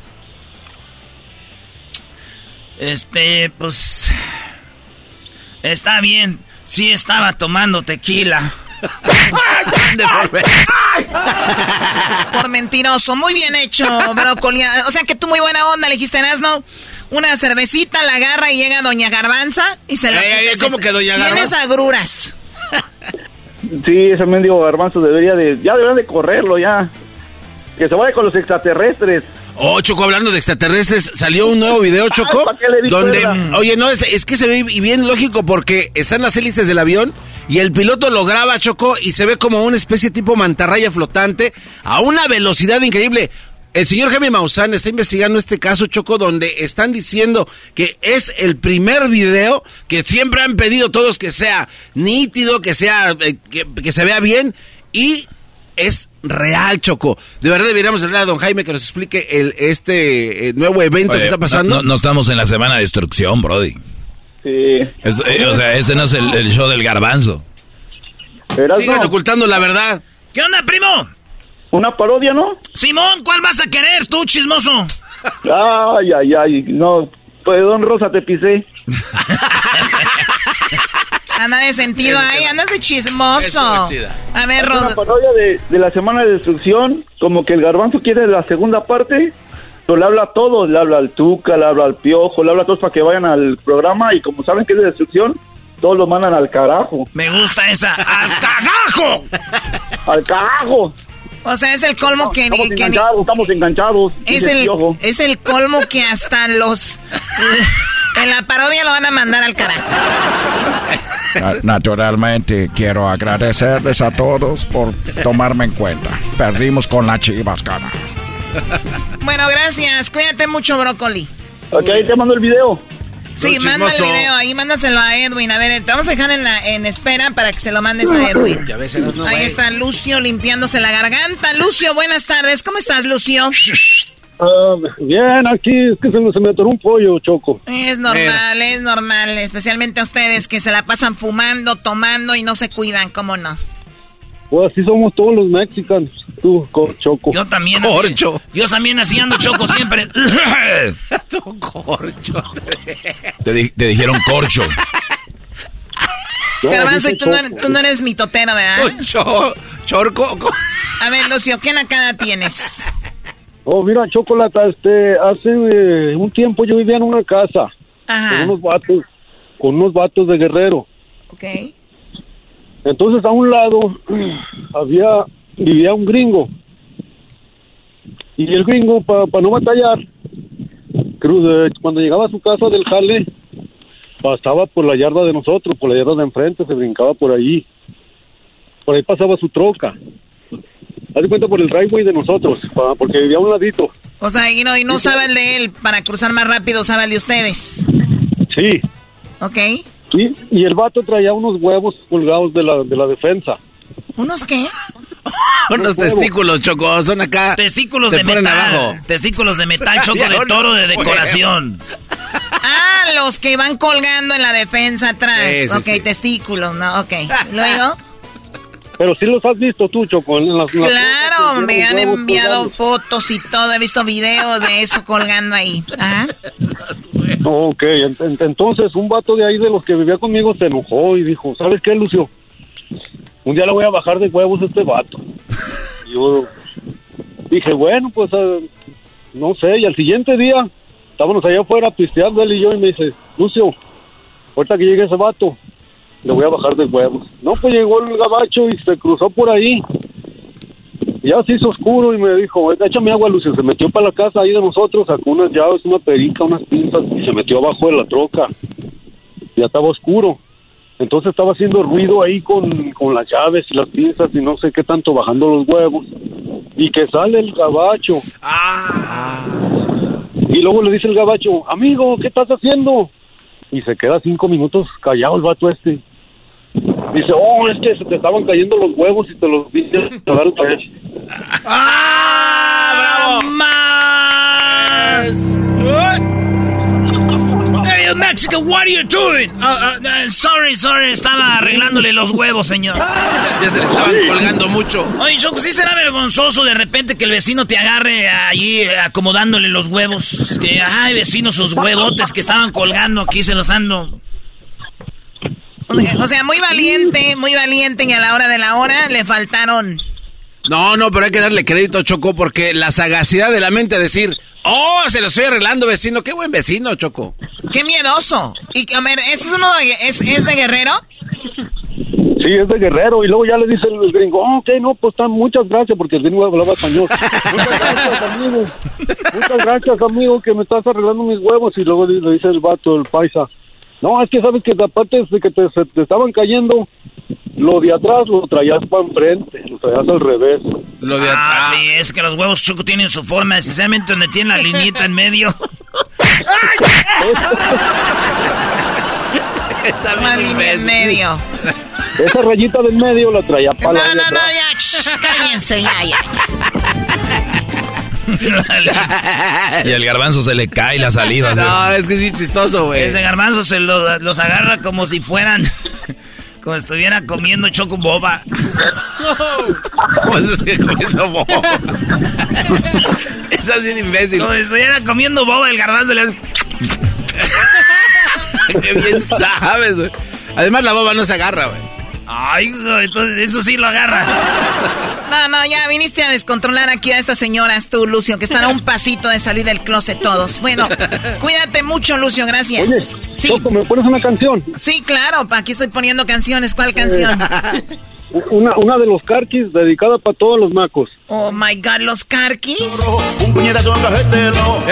Este, pues... Está bien. Sí estaba tomando tequila. Por mentiroso. Muy bien hecho, brócoli. O sea que tú muy buena onda le dijiste, ¿no? Una cervecita, la agarra y llega Doña Garbanza y se la... Ey, ey, ¿cómo que Doña Tienes Garbanza? agruras. Sí, ese mendigo garbanzo debería de, ya deberían de correrlo ya. Que se vaya con los extraterrestres. Oh, Choco, hablando de extraterrestres, salió un nuevo video, Choco, ¿para qué le di donde, cuerda? oye, no, es, es que se ve bien lógico porque están las hélices del avión y el piloto lo graba, Choco, y se ve como una especie tipo mantarraya flotante a una velocidad increíble. El señor Jaime Maussan está investigando este caso, Choco, donde están diciendo que es el primer video que siempre han pedido todos que sea nítido, que sea, eh, que, que se vea bien y es real, Choco. De verdad deberíamos hablar a don Jaime que nos explique el, este eh, nuevo evento Oye, que está pasando. No, no estamos en la semana de destrucción, Brody. Sí. Es- eh, o sea, ese no es el, el show del garbanzo. Sigan ocultando la verdad. ¿Qué onda, primo? Una parodia, ¿no? Simón, ¿cuál vas a querer tú, chismoso? Ay, ay, ay. No, pues don Rosa te pisé. Anda de sentido ahí, andas de chismoso. A ver, Es una Rosa. parodia de, de la semana de destrucción, como que el garbanzo quiere la segunda parte, pero le habla a todos, le habla al Tuca, le habla al Piojo, le habla a todos para que vayan al programa y como saben que es de destrucción, todos lo mandan al carajo. Me gusta esa. ¡Al cagajo! ¡Al carajo! O sea, es el colmo que ni... Estamos que enganchados, estamos enganchados. es, el, es el colmo que hasta los... En la parodia lo van a mandar al carajo. Na- Naturalmente quiero agradecerles a todos por tomarme en cuenta. Perdimos con la Chivas, cara. Bueno, gracias. Cuídate mucho, Brócoli. Ok, ahí te mando el video. Sí, manda el video ahí, mándaselo a Edwin. A ver, te vamos a dejar en, la, en espera para que se lo mandes a Edwin. Ya ves, no, Ahí güey. está Lucio limpiándose la garganta. Lucio, buenas tardes. ¿Cómo estás, Lucio? Ah, bien, aquí es que se me, se me atoró un pollo, Choco. Es normal, es normal. Especialmente a ustedes que se la pasan fumando, tomando y no se cuidan, ¿cómo no? Pues así somos todos los mexicanos. Tú, co- Choco. Yo también. Corcho. Yo también así ando choco siempre. Corcho. Te, di- te dijeron corcho. Garbanzo, y tú no, tú no eres mitotero, ¿verdad? chorco. A ver, Lucio, ¿qué nacada tienes? Oh, mira, Chocolata, este, hace eh, un tiempo yo vivía en una casa Ajá. con unos vatos, con unos vatos de guerrero. Ok. Entonces a un lado había, vivía un gringo. Y el gringo, para no batallar, cru- eh, cuando llegaba a su casa del jale, pasaba por la yarda de nosotros, por la yarda de enfrente, se brincaba por ahí. Por ahí pasaba su troca. Haz de cuenta por el driveway de nosotros, pa- porque vivía a un ladito. O sea, y no, y no usaba el de él para cruzar más rápido, usaba el de ustedes. Sí. ¿Ok? Y, y el vato traía unos huevos colgados de la, de la defensa. ¿Unos qué? Unos testículos, Choco, son acá. Testículos de metal. abajo. Testículos de metal, choco de toro de decoración. Ah, los que van colgando en la defensa atrás. Sí, sí, ok, sí. testículos, ¿no? Ok. Luego. Pero sí los has visto tú, Choco. En las, Claro, me han enviado colgando. fotos y todo. He visto videos de eso colgando ahí. Ajá. Ok, ent- ent- entonces un vato de ahí de los que vivía conmigo se enojó y dijo, ¿sabes qué, Lucio? Un día le voy a bajar de huevos a este vato. Y yo dije, bueno, pues ah, no sé, y al siguiente día estábamos allá afuera pisteando él y yo y me dice, Lucio, ahorita que llegue ese vato, le voy a bajar de huevos. No, pues llegó el gabacho y se cruzó por ahí. Ya se hizo oscuro y me dijo, échame agua, Lucio. Se metió para la casa ahí de nosotros, sacó unas llaves, una perica, unas pinzas y se metió abajo de la troca. Ya estaba oscuro. Entonces estaba haciendo ruido ahí con, con las llaves y las pinzas y no sé qué tanto bajando los huevos. Y que sale el gabacho. Y luego le dice el gabacho, amigo, ¿qué estás haciendo? Y se queda cinco minutos callado el vato este. Dice, oh, es que se te estaban cayendo los huevos y te los viste a dar otra vez. ¡Ah, bravo! Hey, Mexico, what are you doing? Uh, uh, uh, sorry, sorry, estaba arreglándole los huevos, señor. Ya se le estaban colgando mucho. Oye, Choco, sí será vergonzoso de repente que el vecino te agarre allí eh, acomodándole los huevos. Que, ay, vecino, sus huevotes que estaban colgando aquí se los ando. O sea, muy valiente, muy valiente y a la hora de la hora le faltaron. No, no, pero hay que darle crédito, Choco, porque la sagacidad de la mente decir, oh, se lo estoy arreglando, vecino. Qué buen vecino, Choco. ¡Qué miedoso! Y, a ver, ¿ese es uno de, es, es de guerrero? Sí, es de Guerrero. Y luego ya le dice el gringo, oh, ok, no, pues está, muchas gracias, porque el gringo hablaba español. Muchas gracias, amigo. Muchas gracias, amigo, que me estás arreglando mis huevos. Y luego le dice el vato, el paisa, No, es que sabes que aparte de que te, se te estaban cayendo, lo de atrás lo traías para enfrente, lo traías al revés. Lo de Ah, sí, es que los huevos choco tienen su forma, especialmente donde tiene la liñita en medio. Está línea en medio. Esa rayita del medio la traía para No, no, no, ya, shh, cállense, ya, ya. Y el garbanzo se le cae la saliva. No, es que es chistoso, güey. Ese garbanzo se lo- los agarra como si fueran, como si estuviera comiendo choco boba. ¿Cómo se sigue comiendo boba? Estás bien imbécil. Como si estuviera comiendo boba el garbanzo. Le hace- Qué bien sabes, güey. Además, la boba no se agarra, güey. Ay, entonces eso sí lo agarra. No, no, ya viniste a descontrolar aquí a estas señoras, tú, Lucio, que están a un pasito de salir del closet todos. Bueno, cuídate mucho, Lucio, gracias. Oye, sí. Choco, ¿me pones una canción? Sí, claro, pa- aquí estoy poniendo canciones. ¿Cuál canción? Una, una de los carquis dedicada para todos los macos. Oh my god, los carquis. Un puñetazo al cajetelo.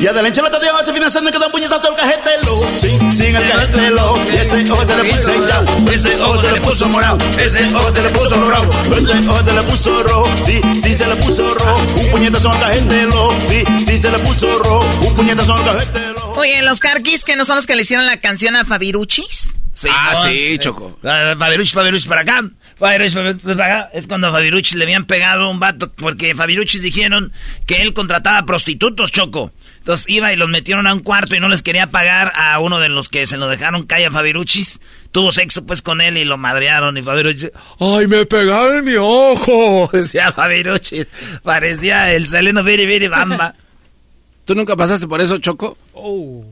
Y a la enchilada de abajo financiando que da un puñetazo al cajetelo. Sí, sí, en el cajetelo. Y ese ojo se le puso hinchado. Ese ojo se le puso morado. Ese ojo se le puso morado. Ese ojo se le puso rojo. Sí, sí, se le puso rojo. Un puñetazo al cajetelo. Sí, sí, se le puso rojo. Un puñetazo al cajetelo. Oye, los carquis que no son los que le hicieron la canción a Fabiruchis. Ah, ¿no? sí, Choco. Ah, Fabiruchis, Fabiruchis para acá. Fabiruchis, Fabiruchis para acá. Es cuando a Fabiruchis le habían pegado un vato, porque Fabiruchis dijeron que él contrataba prostitutos, Choco. Entonces iba y los metieron a un cuarto y no les quería pagar a uno de los que se lo dejaron caer a Fabiruchis. Tuvo sexo pues con él y lo madrearon y Fabiruchis, ¡ay, me pegaron en mi ojo! Decía Fabiruchis. Parecía el Seleno Viri Viri Bamba. ¿Tú nunca pasaste por eso, Choco?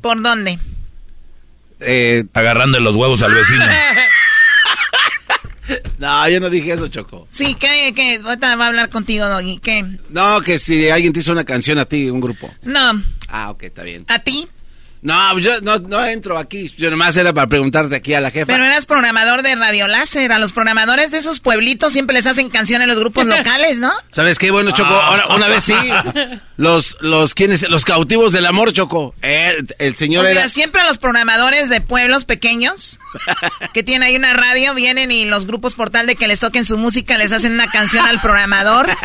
¿Por dónde? Eh, Agarrando los huevos al vecino. no, yo no dije eso, Choco. Sí, ¿qué? ¿Qué? Ahorita va a hablar contigo, Doggy. ¿Qué? No, que si alguien te hizo una canción a ti, un grupo. No. Ah, ok, está bien. ¿A ti? No, yo no, no entro aquí. Yo nomás era para preguntarte aquí a la jefa. Pero eras programador de Radio Láser. A los programadores de esos pueblitos siempre les hacen canciones en los grupos locales, ¿no? ¿Sabes qué? Bueno, Choco, ahora, una vez sí. Los, los, ¿quiénes? Los cautivos del amor, Choco. Eh, el señor O sea, era... siempre los programadores de pueblos pequeños que tienen ahí una radio vienen y los grupos por tal de que les toquen su música les hacen una canción al programador.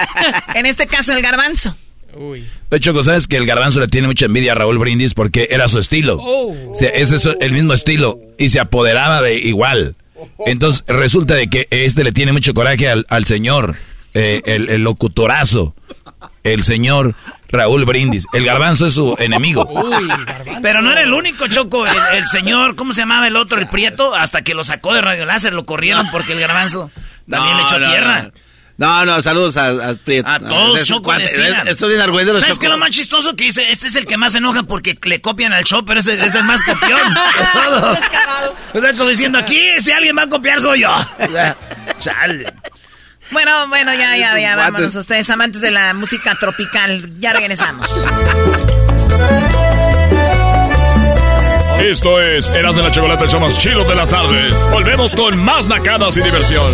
En este caso el garbanzo. De hecho, ¿sabes que el garbanzo le tiene mucha envidia a Raúl Brindis porque era su estilo? O sea, ese es el mismo estilo y se apoderaba de igual. Entonces resulta de que este le tiene mucho coraje al, al señor, eh, el, el locutorazo, el señor Raúl Brindis. El garbanzo es su enemigo. Pero no era el único, Choco. El, el señor, ¿cómo se llamaba el otro? El Prieto, hasta que lo sacó de Radio Láser, lo corrieron porque el garbanzo también le echó no, tierra. No, no, saludos a, a Prieto. A todos, Choco, le estiran. Esto bien argüendero, ¿Sabes qué es lo más chistoso que dice? Este es el que más se enoja porque le copian al show, pero ese es el más copión todos. O sea, como diciendo, aquí si alguien va a copiar soy yo. Chale. Bueno, bueno, ya, ya, ya, vámonos ustedes, amantes de la música tropical. Ya regresamos. Esto es Eras de la Chocolate, el show más chido de las tardes. Volvemos con más nacadas y diversión.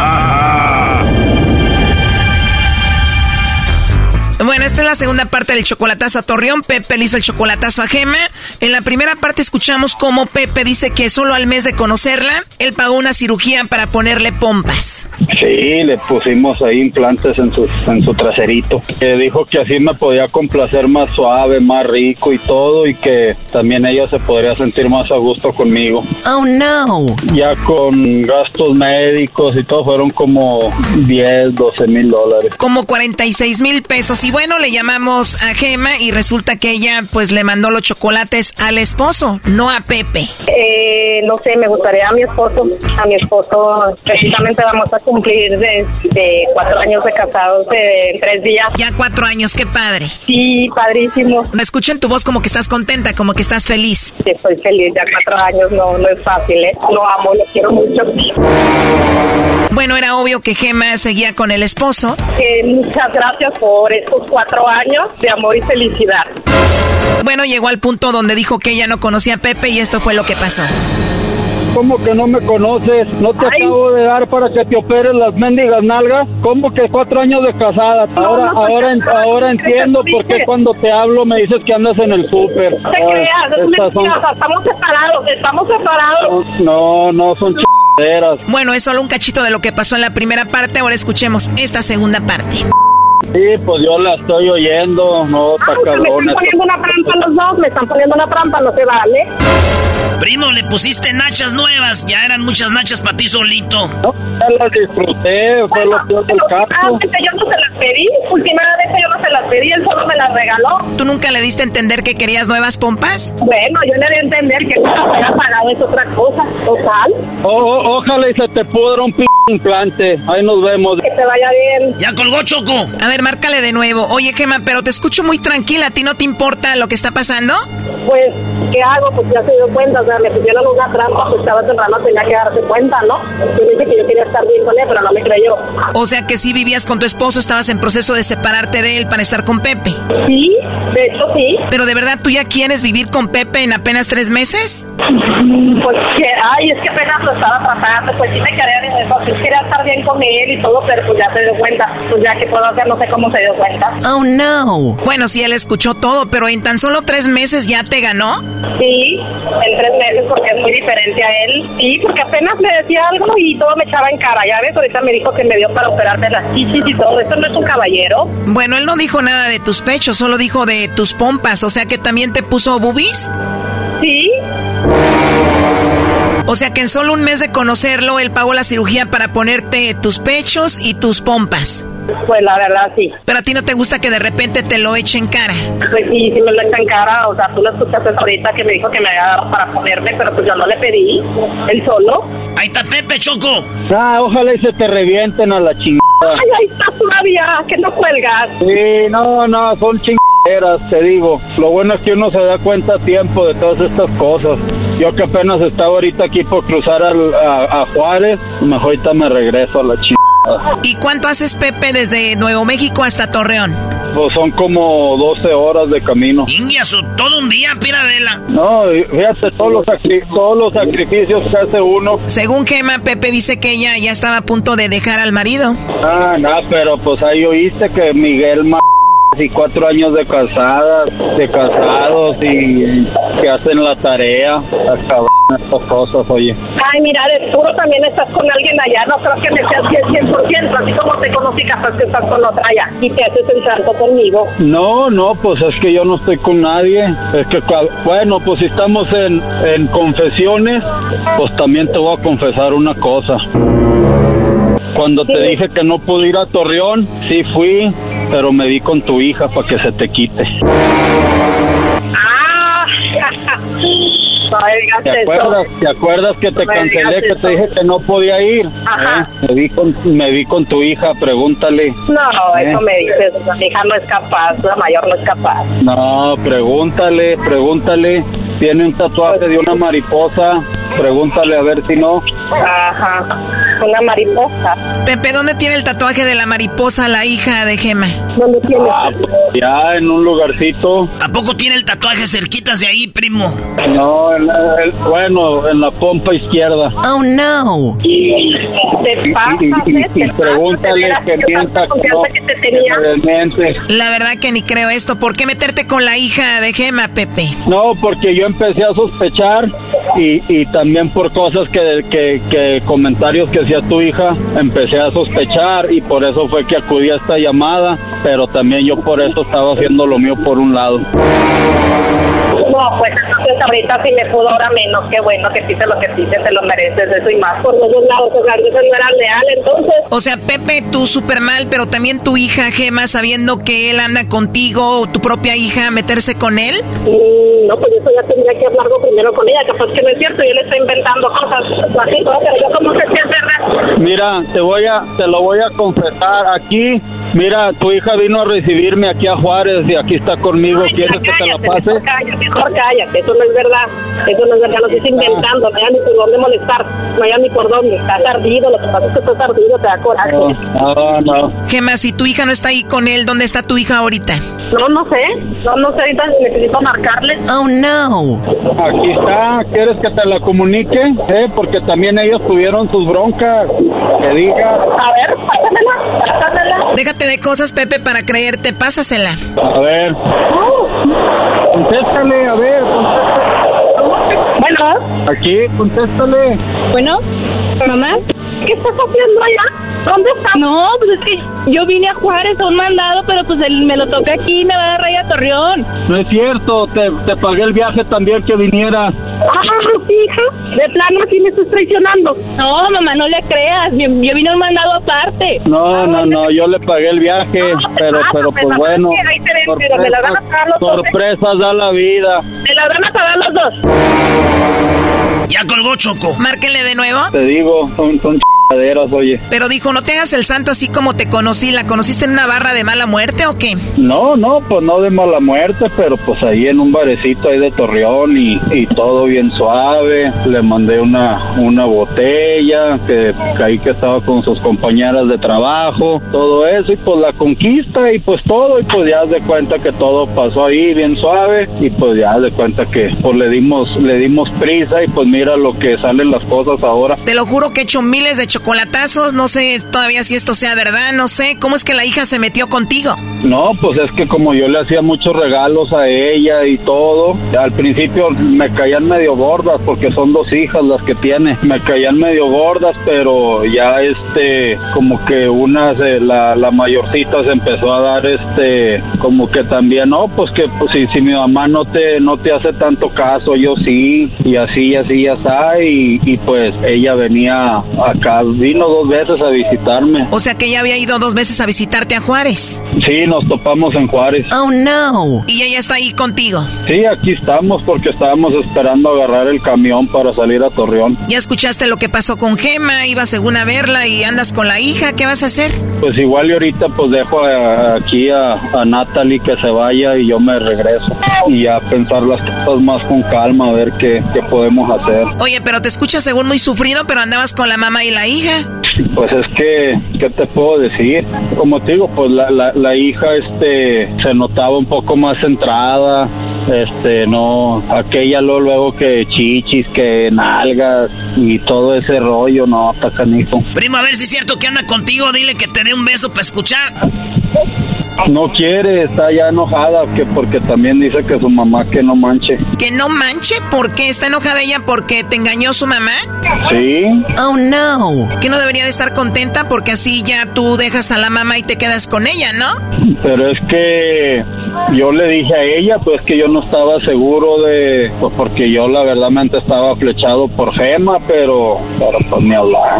Bueno, esta es la segunda parte del chocolatazo a Torreón. Pepe le hizo el chocolatazo a Gema. En la primera parte escuchamos cómo Pepe dice que solo al mes de conocerla, él pagó una cirugía para ponerle pompas. Sí, le pusimos ahí implantes en su, en su traserito. Que dijo que así me podía complacer más suave, más rico y todo, y que también ella se podría sentir más a gusto conmigo. Oh no. Ya con gastos médicos y todo fueron como 10, 12 mil dólares. Como 46 mil pesos. Y bueno, le llamamos a Gema y resulta que ella pues le mandó los chocolates al esposo, no a Pepe. Eh, no sé, me gustaría a mi esposo. A mi esposo, precisamente vamos a cumplir de, de cuatro años de casados de tres días. Ya cuatro años, qué padre. Sí, padrísimo. Me escucho en tu voz como que estás contenta, como que estás feliz. Sí, estoy feliz, ya cuatro años no, no es fácil, ¿eh? Lo amo, lo quiero mucho. Bueno, era obvio que Gema seguía con el esposo. Eh, muchas gracias por estos cuatro años de amor y felicidad. Bueno, llegó al punto donde dijo que ella no conocía a Pepe y esto fue lo que pasó. ¿Cómo que no me conoces? ¿No te acabo de dar para que te operes las mendigas nalgas? ¿Cómo que cuatro años de casada? Ahora, ahora, en- ahora entiendo por qué cuando te hablo me dices que andas en el súper. No te creas, es Estas son- mentira, o sea, estamos separados, estamos separados. No, no, son chingaderas. Bueno, es solo un cachito de lo que pasó en la primera parte, ahora escuchemos esta segunda parte. Sí, pues yo la estoy oyendo. No, está Ah, me cabrón. están poniendo una trampa los dos, me están poniendo una trampa, no se vale. Primo, le pusiste nachas nuevas. Ya eran muchas nachas para ti solito. No, ya las disfruté, fue lo peor del caso. Yo no se las pedí, últimamente yo no se las pedí, él solo me las regaló. ¿Tú nunca le diste a entender que querías nuevas pompas? Bueno, yo le di a entender que no las había pagado, es otra cosa, total. O- o- ojalá y se te pudra un p implante. Ahí nos vemos. Que te vaya bien. Ya colgó Choco. A ver, márcale de nuevo. Oye, Gema, pero te escucho muy tranquila. ¿A ti no te importa lo que está pasando? Pues, ¿qué hago? Pues ya se dio cuenta, o sea, me pusieron una trampa, pues estaba temprano, tenía que darse cuenta, ¿no? Yo dije que yo quería estar bien con él, pero no me creyó. O sea que si vivías con tu esposo, estabas en proceso de separarte de él para estar con Pepe. Sí, de hecho sí. Pero de verdad, ¿tú ya quieres vivir con Pepe en apenas tres meses? Pues que, ay, es que apenas lo estaba tratando, pues sí me quería en eso, sí quería estar bien con él y todo, pero pues ya se dio cuenta, pues ya que puedo hacer, no sé cómo se dio cuenta. Oh no. Bueno, sí, él escuchó todo, pero en tan solo tres meses ya te ganó. Sí, en tres meses porque es muy diferente a él. Sí, porque apenas me decía algo y todo me echaba en cara, ya ves, ahorita me dijo que me dio para operarme las chichis y todo, eso no es un caballero. Bueno, él no dijo nada de tus pechos, solo dijo de tus pompas, o sea que también te puso boobies. O sea que en solo un mes de conocerlo, él pagó la cirugía para ponerte tus pechos y tus pompas. Pues la verdad sí. Pero a ti no te gusta que de repente te lo eche en cara. Pues sí, sí me lo echa en cara, o sea, tú lo escuchaste ahorita que me dijo que me había dado para ponerme, pero pues yo no le pedí, él solo. Ahí está Pepe, Choco. Ah, ojalá y se te revienten a la chingada. Ay, ahí está todavía, que no cuelgas. Sí, no, no, son chingaderas, te digo. Lo bueno es que uno se da cuenta a tiempo de todas estas cosas. Yo que apenas estaba ahorita aquí por cruzar al- a, a Juárez, mejor ahorita me regreso a la chingada. ¿Y cuánto haces, Pepe, desde Nuevo México hasta Torreón? Pues son como 12 horas de camino. Ingiasu, todo un día, piradela. No, fíjate todos los, todos los sacrificios que hace uno. Según Gema, Pepe dice que ella ya estaba a punto de dejar al marido. Ah, no, pero pues ahí oíste que Miguel ma y cuatro años de casadas, de casados y que hacen la tarea. Estas cosas, oye. Ay, mira, de seguro también estás con alguien allá, no creo que me seas 100%, así como te conocí, capaz que estás con otra allá y te haces el santo conmigo. No, no, pues es que yo no estoy con nadie. Es que, bueno, pues si estamos en, en confesiones, pues también te voy a confesar una cosa. Cuando te dije que no pude ir a Torreón, sí fui, pero me di con tu hija para que se te quite. Ah, ¿Te eso. acuerdas? ¿Te acuerdas que te cancelé, que eso. te dije que no podía ir? Ajá. ¿Eh? Me, vi con, me vi con tu hija, pregúntale. No, ¿Eh? eso me dices, mi hija no es capaz, la mayor no es capaz. No, pregúntale, pregúntale. Tiene un tatuaje de una mariposa. Pregúntale a ver si no. Ajá, una mariposa. Pepe, ¿dónde tiene el tatuaje de la mariposa la hija de Gema? ¿Dónde tiene? Ah, pues, ya en un lugarcito. ¿A poco tiene el tatuaje cerquitas de ahí, primo? No, en el- bueno, en la pompa izquierda. Oh no. Y, Te pasa, y- y- y pregúntale que qué mienta no, que te tenía. realmente. La verdad que ni creo esto. ¿Por qué meterte con la hija de Gema, Pepe? No, porque yo empecé a sospechar y, y también por cosas que, que, que comentarios que hacía tu hija, empecé a sospechar y por eso fue que acudí a esta llamada, pero también yo por eso estaba haciendo lo mío por un lado. No, pues entonces ahorita si me pudo, ahora menos. Qué bueno que sí te lo que sí te lo mereces, eso y más. Por los dos lados, o sea, eso no era leal, entonces. O sea, Pepe, tú súper mal, pero también tu hija Gema, sabiendo que él anda contigo, o tu propia hija, meterse con él. Mm, no, pues eso ya tendría que hablarlo primero con ella, capaz que no es cierto, yo le estoy inventando cosas, así, pero yo como que verdad. Mira, te voy a, te lo voy a confesar aquí. Mira, tu hija vino a recibirme aquí a Juárez y aquí está conmigo. Ay, ¿Quieres ya que te la pase? Mejor cállate, mejor cállate, eso no es verdad, eso no es verdad, lo estoy inventando, no hay ni por dónde molestar, no hay ni por dónde, estás ardido, lo que pasa es que estás ardido, te da coraje. No, no. Gema, si tu hija no está ahí con él, ¿dónde está tu hija ahorita? No, no sé, no, no sé, ahorita necesito marcarle. Oh no. Aquí está. ¿Quieres que te la comunique? ¿Eh? Porque también ellos tuvieron sus broncas. Que diga. A ver, pásamela, pásamela. Déjate de cosas, Pepe, para creerte. Pásasela. A ver. Contéstale, a ver, contéstale. Bueno. Aquí, contéstale. Bueno, mamá, ¿qué estás haciendo allá? ¿Dónde estás? No, pues es que yo vine a Juárez a un mandado, pero pues él me lo toca aquí y me va a dar raya a Torreón. No es cierto, te, te pagué el viaje también que vinieras. Ah, sí, hija, de plano aquí me estás traicionando. No, mamá, no le creas. Yo, yo vine a un mandado aparte. No, no, no, yo le pagué el viaje, pero, pasa, pero pues, pues bueno. es que ahí te ven, pero me la van a pagar los dos, ¿eh? sorpresas da la vida. Me la van a pagar los dos. Ya colgó Choco. Márquenle de nuevo. Te digo, son, son chingaderas, oye. Pero dijo, no te hagas el santo así como te conocí. ¿La conociste en una barra de mala muerte o qué? No, no, pues no de mala muerte, pero pues ahí en un barecito ahí de Torreón y, y todo bien suave. Le mandé una, una botella que, que ahí que estaba con sus compañeras de trabajo, todo eso y pues la conquista y pues todo y pues ya de cuenta que todo pasó ahí bien suave y pues ya de cuenta que pues le dimos, le dimos prisa y pues mira lo que salen las cosas ahora. Te lo juro que he hecho miles de chocolatazos. No sé todavía si esto sea verdad. No sé. ¿Cómo es que la hija se metió contigo? No, pues es que como yo le hacía muchos regalos a ella y todo, al principio me caían medio gordas porque son dos hijas las que tiene. Me caían medio gordas, pero ya este, como que una, se- la, la mayorcita se empezó a dar este, como que también, no, pues que pues, si, si mi mamá no te, no te hace tanto caso, yo sí, y así, así, ya está, y, y pues ella venía acá, vino dos veces a visitarme. O sea que ella había ido dos veces a visitarte a Juárez. Sí, nos topamos en Juárez. Oh no. Y ella está ahí contigo. Sí, aquí estamos porque estábamos esperando agarrar el camión para salir a Torreón. Ya escuchaste lo que pasó con Gema. Ibas según a verla y andas con la hija. ¿Qué vas a hacer? Pues igual y ahorita pues dejo a- aquí a, a Natalie que se vaya y yo me regreso. Y ya pensar las cosas más con calma, a ver qué, qué podemos hacer. Oye, pero te escuchas según muy sufrido, pero andabas con la mamá y la hija. Pues es que, ¿qué te puedo decir? Como te digo, pues la, la, la hija este se notaba un poco más centrada, este, no, aquella lo luego que chichis, que nalgas y todo ese rollo, no, está canijo. Primo, a ver si es cierto que anda contigo. Dile que te dé un beso para escuchar. No quiere, está ya enojada, que porque también dice que su mamá que no manche. Que no manche, ¿por qué? ¿Está enojada ella porque te engañó su mamá? Sí, Oh no. Que no debería de estar contenta porque así ya tú dejas a la mamá y te quedas con ella, ¿no? pero es que yo le dije a ella, pues que yo no estaba seguro de, pues porque yo la verdadmente estaba flechado por Gema, pero, pero pues ni hablar.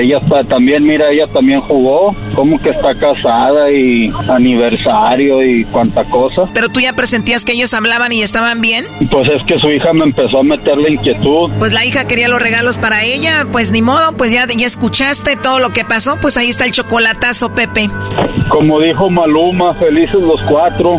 Ella está, también, mira, ella también jugó, como que está casada y aniversario y cuanta cosa. Pero tú ya presentías que ellos hablaban y estaban bien. Pues es que su hija me empezó a meter la inquietud. Pues la hija quería los regalos para ella, pues ni modo, pues ya, ya escuchaste todo lo que pasó, pues ahí está el chocolatazo, Pepe. Como dijo Maluma, felices los cuatro.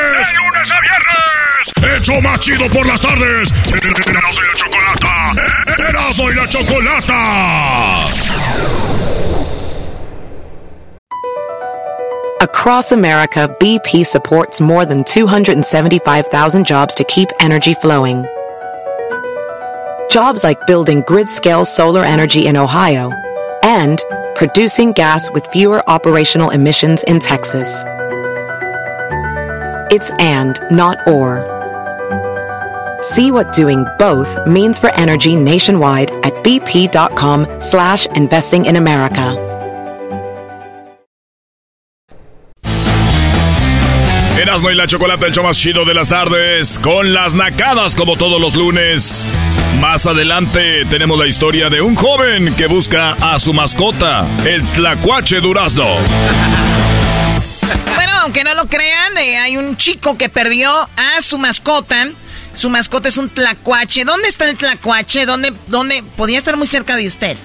¡De lunes ¡Hecho más chido por las tardes! ¡Erasno y la chocolata! ¡Erasno y la chocolata! Across America, BP supports more than 275,000 jobs to keep energy flowing. Jobs like building grid scale solar energy in Ohio and producing gas with fewer operational emissions in Texas. It's and, not or. See what doing both means for energy nationwide at bp.com slash investing in America. Erasmo y la chocolate, el show más chido de las tardes, con las nacadas como todos los lunes. Más adelante tenemos la historia de un joven que busca a su mascota, el tlacuache durazno. Bueno, aunque no lo crean, eh, hay un chico que perdió a su mascota. Su mascota es un tlacuache. ¿Dónde está el tlacuache? ¿Dónde, dónde? Podría estar muy cerca de usted.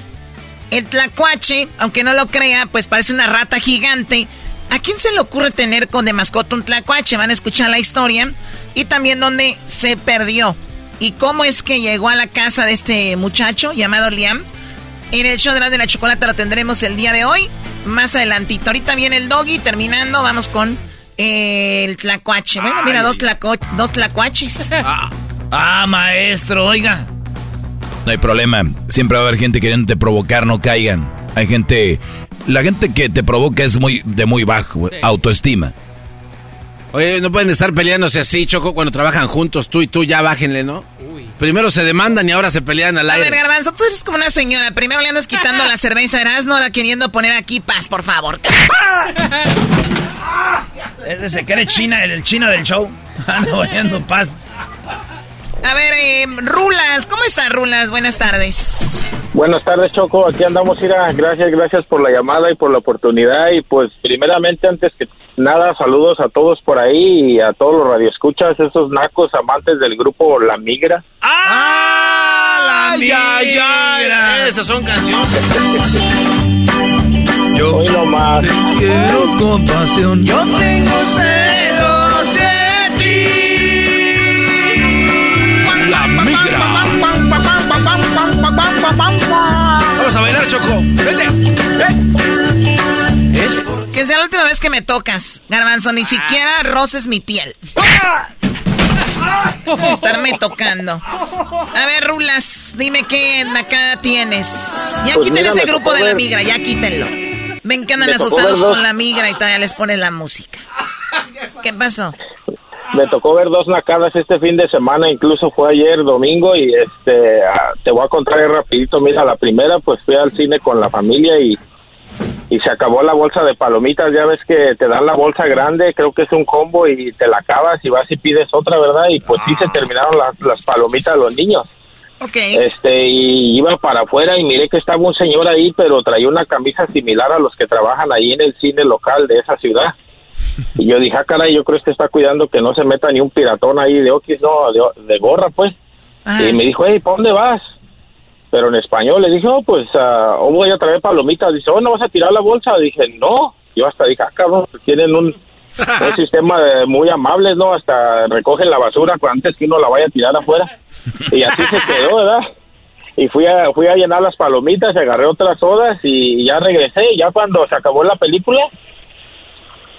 El tlacuache, aunque no lo crea, pues parece una rata gigante. ¿A quién se le ocurre tener con de mascota un tlacuache? Van a escuchar la historia. Y también dónde se perdió. Y cómo es que llegó a la casa de este muchacho llamado Liam. En el show de la, de la chocolate lo tendremos el día de hoy. Más adelantito. Ahorita viene el doggy. Terminando, vamos con el tlacuache. Bueno, mira, dos, tlaco- dos tlacuaches. Ah, maestro, oiga. No hay problema. Siempre va a haber gente queriendo provocar, no caigan. Hay gente. La gente que te provoca es muy de muy bajo autoestima. Oye, no pueden estar peleándose así, Choco, cuando trabajan juntos, tú y tú, ya bájenle, ¿no? Primero se demandan y ahora se pelean al A ver, aire. Garbanzo, tú eres como una señora. Primero le andas quitando la cerveza Erasmo, la queriendo poner aquí paz, por favor. Ese se cree China, el, el chino del show. Anda poniendo paz. A ver, eh, Rulas, ¿cómo estás, Rulas? Buenas tardes. Buenas tardes, Choco. Aquí andamos, Ira. Gracias, gracias por la llamada y por la oportunidad. Y pues, primeramente, antes que nada, saludos a todos por ahí y a todos los radioescuchas, esos nacos amantes del grupo La Migra. ¡Ay, ay, ay! Esas son canciones. Yo Hoy nomás. quiero con pasión. Yo tengo celos Vamos a bailar, Choco. Vete. Que sea la última vez que me tocas, Garbanzo. Ni siquiera roces mi piel. Estarme tocando. A ver, Rulas, dime qué acá tienes. Ya Pues quiten ese grupo de la ver- migra, ya quítenlo. Ven que andan Me asustados con la migra y todavía les ponen la música. ¿Qué pasó? Me tocó ver dos nacadas este fin de semana, incluso fue ayer domingo y este ah, te voy a contar ahí rapidito. Mira, la primera pues fui al cine con la familia y y se acabó la bolsa de palomitas. Ya ves que te dan la bolsa grande, creo que es un combo y te la acabas y vas y pides otra, ¿verdad? Y pues sí se terminaron las, las palomitas de los niños. Ok. Este, y iba para afuera y miré que estaba un señor ahí, pero traía una camisa similar a los que trabajan ahí en el cine local de esa ciudad. Y yo dije, ah, caray, yo creo que está cuidando que no se meta ni un piratón ahí de oquis, no, de, de gorra, pues. Y me dijo, hey, ¿para dónde vas? Pero en español le dije, oh, pues, ah, oh, voy a traer palomitas. Dice, oh, ¿no vas a tirar la bolsa? Dije, no. Yo hasta dije, ah, cabrón, pues tienen un, un sistema de- muy amable, ¿no? Hasta recogen la basura antes que uno la vaya a tirar afuera. Y así se quedó, ¿verdad? Y fui a, fui a llenar las palomitas, agarré otras sodas y ya regresé. Y ya cuando se acabó la película,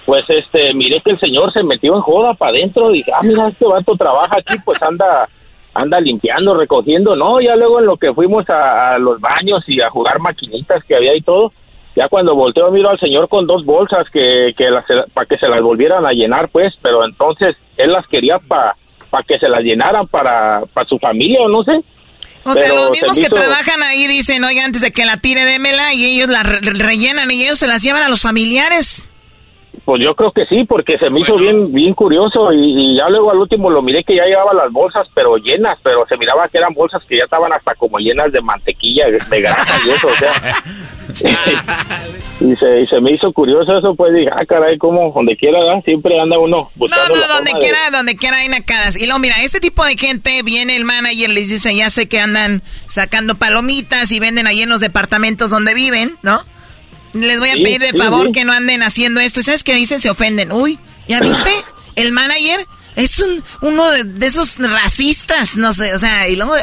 pues este, miré que el señor se metió en joda para adentro. Dije, ah, mira, este vato trabaja aquí, pues anda anda limpiando, recogiendo. No, ya luego en lo que fuimos a, a los baños y a jugar maquinitas que había y todo, ya cuando volteo miro al señor con dos bolsas que, que para que se las volvieran a llenar, pues, pero entonces él las quería para para que se las llenaran para, para su familia o no sé. O sea, los se mismos que trabajan ahí dicen, oiga, antes de que la tire, démela, y ellos la re- rellenan y ellos se las llevan a los familiares. Pues yo creo que sí, porque se me hizo bien bien curioso y, y ya luego al último lo miré que ya llevaba las bolsas, pero llenas, pero se miraba que eran bolsas que ya estaban hasta como llenas de mantequilla, de grasa y eso, o sea. y, se, y se me hizo curioso eso, pues dije, ah, caray, como donde quiera, ¿verdad? siempre anda uno buscando No, no, la donde forma de- quiera, donde quiera hay nacadas. Y luego, mira, este tipo de gente viene el manager, les dice, ya sé que andan sacando palomitas y venden ahí en los departamentos donde viven, ¿no? Les voy a Sí, pedir de sí, favor sí. que no anden haciendo esto. ¿Y ¿Sabes qué dicen? Se ofenden. Uy, ¿ya viste? El manager es un, uno de, de esos racistas, no sé, o sea, y luego...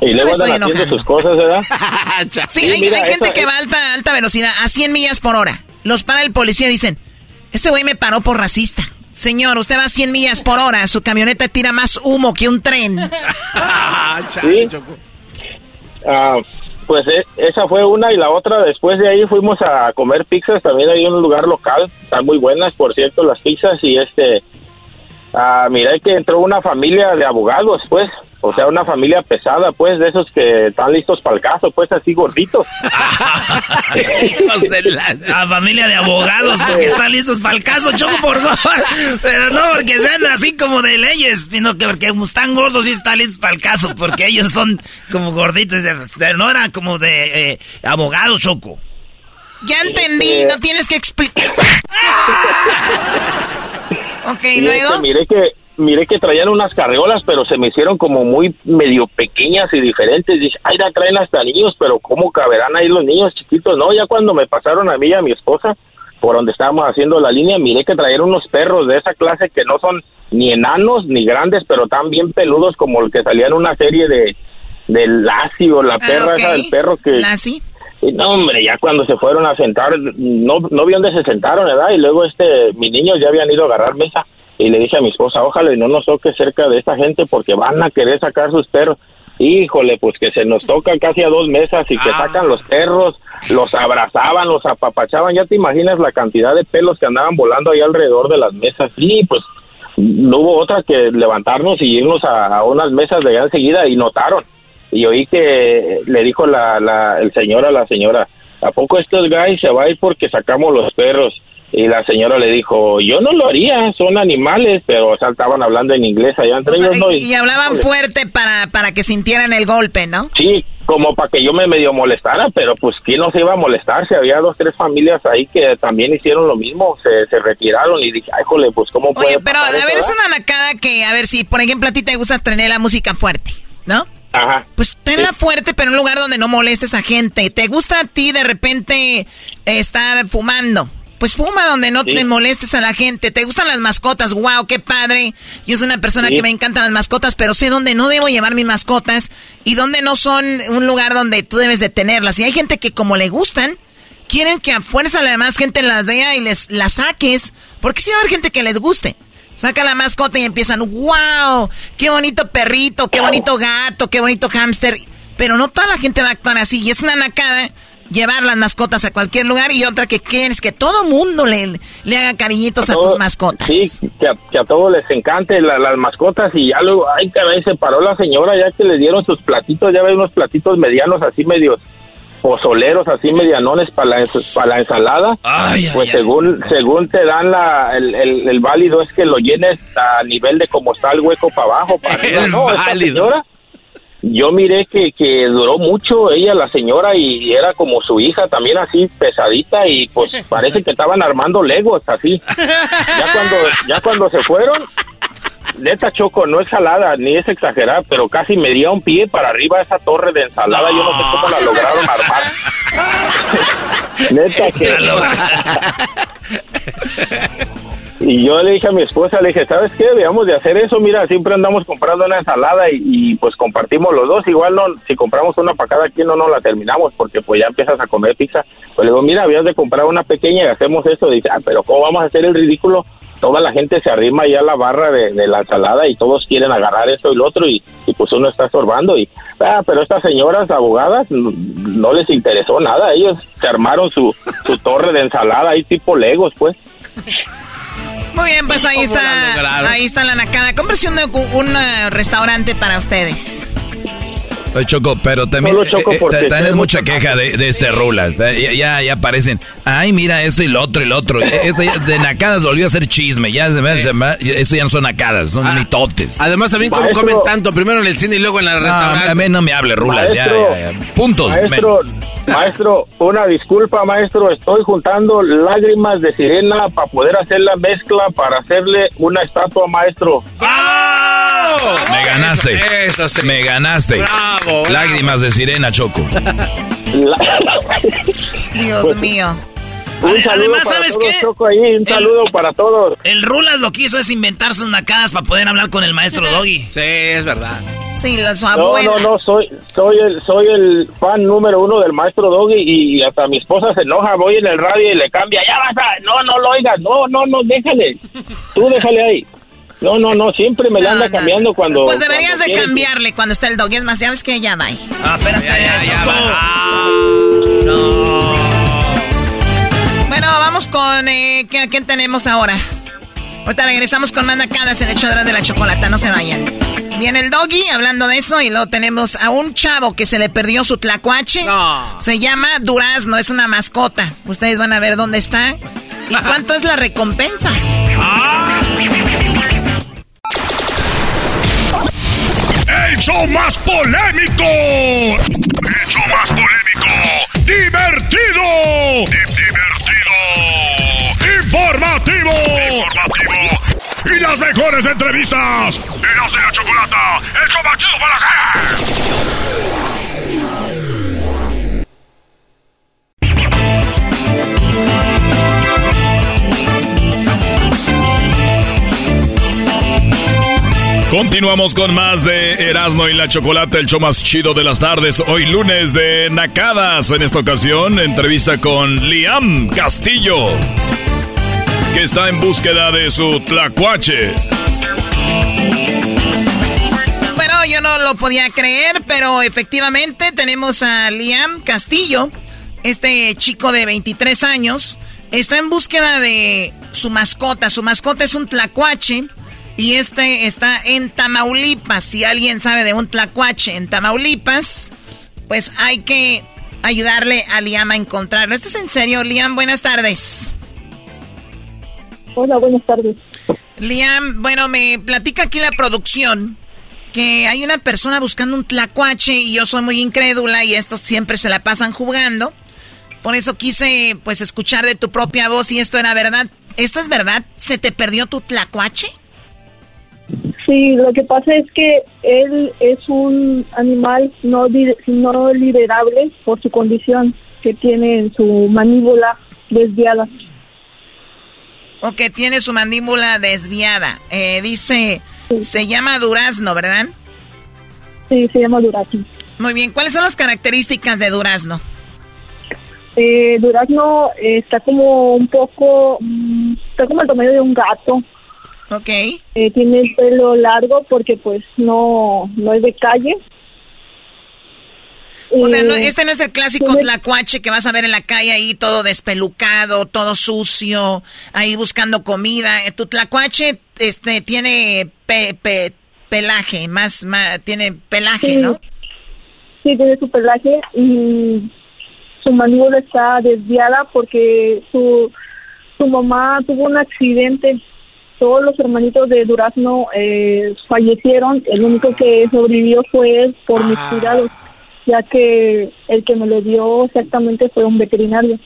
Y luego andan haciendo enojando. sus cosas, ¿verdad? Sí, hay, mira, hay gente esa- que va a alta, alta velocidad, a 100 millas por hora. Los para el policía y dicen, ese güey me paró por racista. Señor, usted va a 100 millas por hora, su camioneta tira más humo que un tren. Sí. Ah, pues e- esa fue una y la otra. Después de ahí fuimos a comer pizzas también hay un lugar local están muy buenas por cierto las pizzas y este ah miré que entró una familia de abogados pues o sea una familia pesada pues de esos que están listos para el caso pues así gorditos La familia de abogados porque están listos para el caso, choco por gol. Pero no porque sean así como de leyes, sino que porque están gordos y están listos para el caso, porque ellos son como gorditos. Pero no eran como de eh, abogados, choco. Ya entendí, no tienes que explicar. ok, Y luego. este, miré que miré que traían unas carriolas, pero se me hicieron como muy medio pequeñas y diferentes. Dije, ay, ya traen hasta niños, pero ¿cómo caberán ahí los niños chiquitos? No, ya cuando me pasaron a mí y a mi esposa, por donde estábamos haciendo la línea, miré que traían unos perros de esa clase que no son ni enanos ni grandes, pero tan bien peludos como el que salía en una serie de de Lassie o la perra Ah, esa del perro que Lassie. y no, hombre, ya cuando se fueron a sentar, no, no vi dónde se sentaron, ¿verdad? Y luego, este, mis niños ya habían ido a agarrar mesa. Y le dije a mi esposa, ojalá y no nos toque cerca de esta gente porque van a querer sacar sus perros. Híjole, pues que se nos toca casi a dos mesas y que sacan los perros, los abrazaban, los apapachaban. Ya te imaginas la cantidad de pelos que andaban volando ahí alrededor de las mesas. Y pues no hubo otra que levantarnos y irnos a, a unas mesas de allá enseguida y notaron. Y oí que le dijo la, la, el señor a la señora, ¿a poco estos guys se va a ir porque sacamos los perros? Y la señora le dijo, yo no lo haría, son animales, pero o sea, estaban hablando en inglés allá entre O sea, ellos. ¿no? y, y hablaban fuerte para, para que sintieran el golpe, ¿no? Sí, como para que yo me medio molestara, pero pues quién no se iba a molestar si había dos, tres familias ahí que también hicieron lo mismo, se, se retiraron y dije, ay, jole, pues cómo puede Oye, pero a pasar eso, ver, es verdad?" una nacada que, a ver, si por ejemplo a ti te gusta tener la música fuerte, ¿no? Ajá. Pues tenla fuerte, pero en un lugar donde no molestes a gente. ¿Te gusta a ti de repente estar fumando? Pues fuma donde no Sí. te molestes a la gente. ¿Te gustan las mascotas? ¡Wow, qué padre! Yo soy una persona Sí. que me encantan las mascotas, pero sé dónde no debo llevar mis mascotas y dónde no son un lugar donde tú debes de tenerlas. Y hay gente que como le gustan, quieren que a fuerza la demás gente las vea y les las saques. Porque sí va a haber gente que les guste. Saca la mascota y empiezan, wow, qué bonito perrito, qué bonito gato, qué bonito hámster. Pero no toda la gente va a actuar así. Y es una nacada llevar las mascotas a cualquier lugar y otra que quieres que todo mundo le, le haga cariñitos a, todo- tus mascotas. Sí, que a, que a todos les encante la- las mascotas y ya luego, ay, caray, se paró la señora ya que les dieron sus platitos, ya ve unos platitos medianos así medios pozoleros, así medianones para la, para la ensalada. pues según según te dan la, el, el, el válido es que lo llenes a nivel de cómo está el hueco para abajo, para. El No, esta válido. señora, yo miré que, que duró mucho ella, la señora, y era como su hija también así pesadita y pues parece que estaban armando legos así. Ya cuando, ya cuando se fueron, neta Choco, no es jalada ni es exagerada, pero casi me dio un pie para arriba esa torre de ensalada, yo no sé cómo la lograron armar. neta que... Y yo le dije a mi esposa, le dije, ¿sabes qué? Debíamos de hacer eso, mira, siempre andamos comprando una ensalada y, pues compartimos los dos, igual no, si compramos una para cada quien no nos la terminamos porque pues ya empiezas a comer pizza. Pues le digo, mira, habías de comprar una pequeña y hacemos eso. Dice, ah, pero ¿cómo vamos a hacer el ridículo? Toda la gente se arrima ya a la barra de, la ensalada y todos quieren agarrar esto y lo otro y, pues uno está estorbando y, ah, pero estas señoras abogadas no, no les interesó nada, ellos se armaron su, su torre de ensalada ahí tipo Legos, pues. Muy bien, pues ahí ¿Cómo la está, ahí está la nacada. Cómprese un, un, eh, restaurante para ustedes. Oye, Choco, pero también Choco eh, eh, mucha queja de, de este Rulas. Da- Ya, ya, ya aparecen. Ay, mira esto y lo otro y lo otro. Eh, Esto ya- de nacadas volvió a ser chisme. Ya, se me- se me- eso ya no son nacadas, son mitotes. Además, también como comen tanto, primero en el cine y luego en la No, restaurante. a mí no me hable, Rulas. Ya, Maestro, ya, ya. Puntos. Maestro, maestro, una disculpa, maestro. Estoy juntando lágrimas de sirena para poder hacer la mezcla para hacerle una estatua, maestro. Me ganaste. Eso, eso sí. Me ganaste. Bravo, bravo. Lágrimas de sirena, Choco. Dios Pues, mío. Un saludo además, para ¿sabes todos, qué? Choco, ahí, un El- saludo para todos. El Rulas lo que hizo es inventar sus nacadas para poder hablar con el maestro Doggy. Sí, es verdad. Sí, la, su No, abuela. no, no, soy, soy el, soy el fan número uno del maestro Doggy y hasta mi esposa se enoja, voy en el radio y le cambia, ya basta, no, no lo oigas, no, no, no, déjale, tú déjale ahí. No, no, no, siempre me la No, anda no. cambiando cuando... Pues deberías cuando de quiere. cambiarle cuando está el doggy. Es más, sabes que ya va. Ah, espérate. Ya, ya, ya, va. No. Bueno, vamos con... Eh, ¿qué- ¿A quién tenemos ahora? Ahorita regresamos con más nacadas en el hecho de la chocolata. No se vayan. Viene el doggy hablando de eso y luego tenemos a un chavo que se le perdió su tlacuache. No. Se llama Durazno, es una mascota. Ustedes van a ver dónde está. ¿Y cuánto es la recompensa? ¡El show más polémico! ¡El show más polémico! ¡Divertido! ¡Divertido! ¡Informativo! ¡Informativo! ¡Y las mejores entrevistas! ¡Eras de la chocolata! ¡El show más para hacer! Continuamos con más de Erasmo y la Chocolata, el show más chido de las tardes. Hoy lunes de Nacadas. En esta ocasión, entrevista con Liam Castillo, que está en búsqueda de su tlacuache. Bueno, yo no lo podía creer, pero efectivamente tenemos a Liam Castillo, este chico de 23 años, está en búsqueda de su mascota. Su mascota es un tlacuache y este está en Tamaulipas. Si alguien sabe de un tlacuache en Tamaulipas, pues hay que ayudarle a Liam a encontrarlo. ¿Esto es en serio, Liam? Buenas tardes. Hola, buenas tardes. Liam, bueno, me platica aquí la producción que hay una persona buscando un tlacuache y yo soy muy incrédula y estos siempre se la pasan jugando. Por eso quise, pues, escuchar de tu propia voz si esto era verdad. ¿Esto es verdad? ¿Se te perdió tu tlacuache? Sí, lo que pasa es que él es un animal no, no liderable por su condición que tiene en su mandíbula desviada. O que tiene su mandíbula desviada. Eh, dice, se llama durazno, ¿verdad? Sí, se llama durazno. Muy bien, ¿cuáles son las características de durazno? Eh, durazno eh, está como un poco, mm, está como el tamaño de un gato. Ok. Eh, tiene el pelo largo porque pues no, no es de calle. O sea, no- Eh, este no es el clásico tiene- tlacuache que vas a ver en la calle ahí todo despelucado, todo sucio, ahí buscando comida. Eh, Tu tlacuache este, tiene pe- pe- pelaje, más, más, tiene pelaje, Sí. ¿no? Sí, tiene su pelaje y su mandíbula está desviada porque su, su mamá tuvo un accidente. Todos los hermanitos de Durazno eh, fallecieron. El único que sobrevivió fue él por mis cuidados, ya que el que me lo dio exactamente fue un veterinario.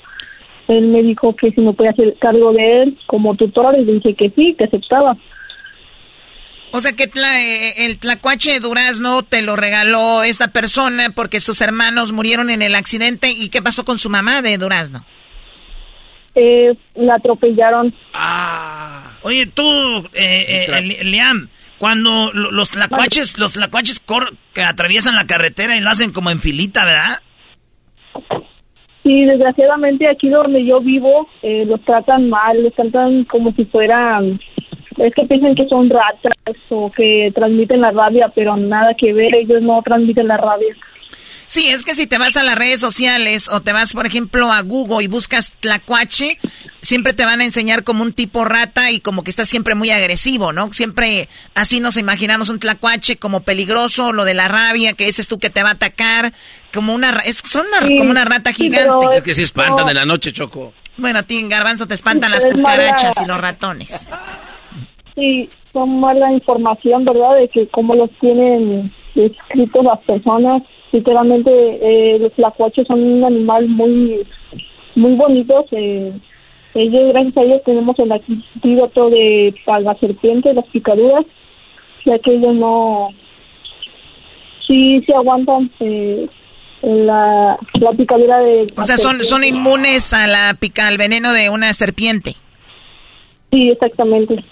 Él me dijo que si me podía hacer cargo de él como tutor y le dije que sí, que aceptaba. O sea que tla- eh, el tlacuache de durazno te lo regaló esta persona porque sus hermanos murieron en el accidente. ¿Y qué pasó con su mamá de durazno? Eh, la atropellaron. Oye, tú, eh, eh, Li- Liam, cuando lo- los tlacuaches, los tlacuaches cor- que atraviesan la carretera y lo hacen como en filita, ¿verdad? Sí, desgraciadamente aquí donde yo vivo eh, los tratan mal, los tratan como si fueran, es que piensan que son ratas o que transmiten la rabia, pero nada que ver, ellos no transmiten la rabia. Sí, es que si te vas a las redes sociales o te vas, por ejemplo, a Google y buscas tlacuache, siempre te van a enseñar como un tipo rata y como que está siempre muy agresivo, ¿no? Siempre así nos imaginamos un tlacuache como peligroso, lo de la rabia, que ese es tú que te va a atacar, como una, es, son una- como una rata gigante. Es que se espantan de la noche, Choco. Bueno, a ti en Garbanzo te espantan Sí, las cucarachas mala. y los ratones. Sí, son mala información, ¿verdad? De que cómo los tienen escritos las personas. Literalmente, eh, los tlacuaches son un animal muy, muy bonitos. Eh, ellos, gracias a ellos, tenemos el antídoto de para las serpientes, las picaduras, ya que ellos no, sí, sí aguantan eh, la, la picadura de. O sea, son, son inmunes a la pica, al veneno de una serpiente. Sí, exactamente.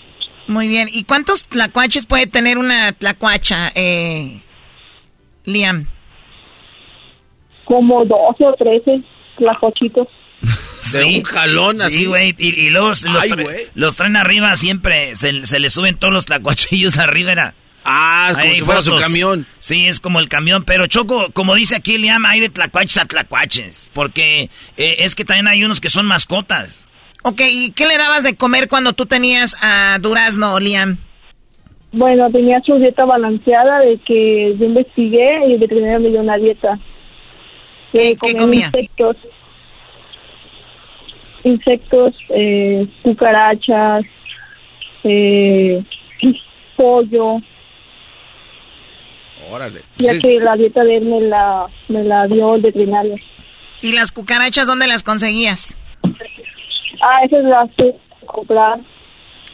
Muy bien. ¿Y cuántos tlacuaches puede tener una tlacuacha, eh, Liam? Como 12 o 13 tlacuachitos. De un jalón así. Sí, güey. Y, y luego los, Ay, tra- güey. los traen arriba siempre. Se, se les suben todos los tlacuachillos arriba. Era. Ah, es como Hay si fuera su camión. Sí, es como el camión. Pero Choco, como dice aquí Liam, hay de tlacuaches a tlacuaches. Porque eh, es que también hay unos que son mascotas. Ok, ¿y qué le dabas de comer cuando tú tenías a Durazno, Liam? Bueno, tenía su dieta balanceada de que yo investigué y el veterinario me dio una dieta. ¿Qué, qué comía? Insectos, insectos, eh, cucarachas, eh, pollo, Órale. ya Sí, que la dieta de él me la, me la dio el veterinario. ¿Y las cucarachas dónde las conseguías? Ah, esas las tuve que comprar.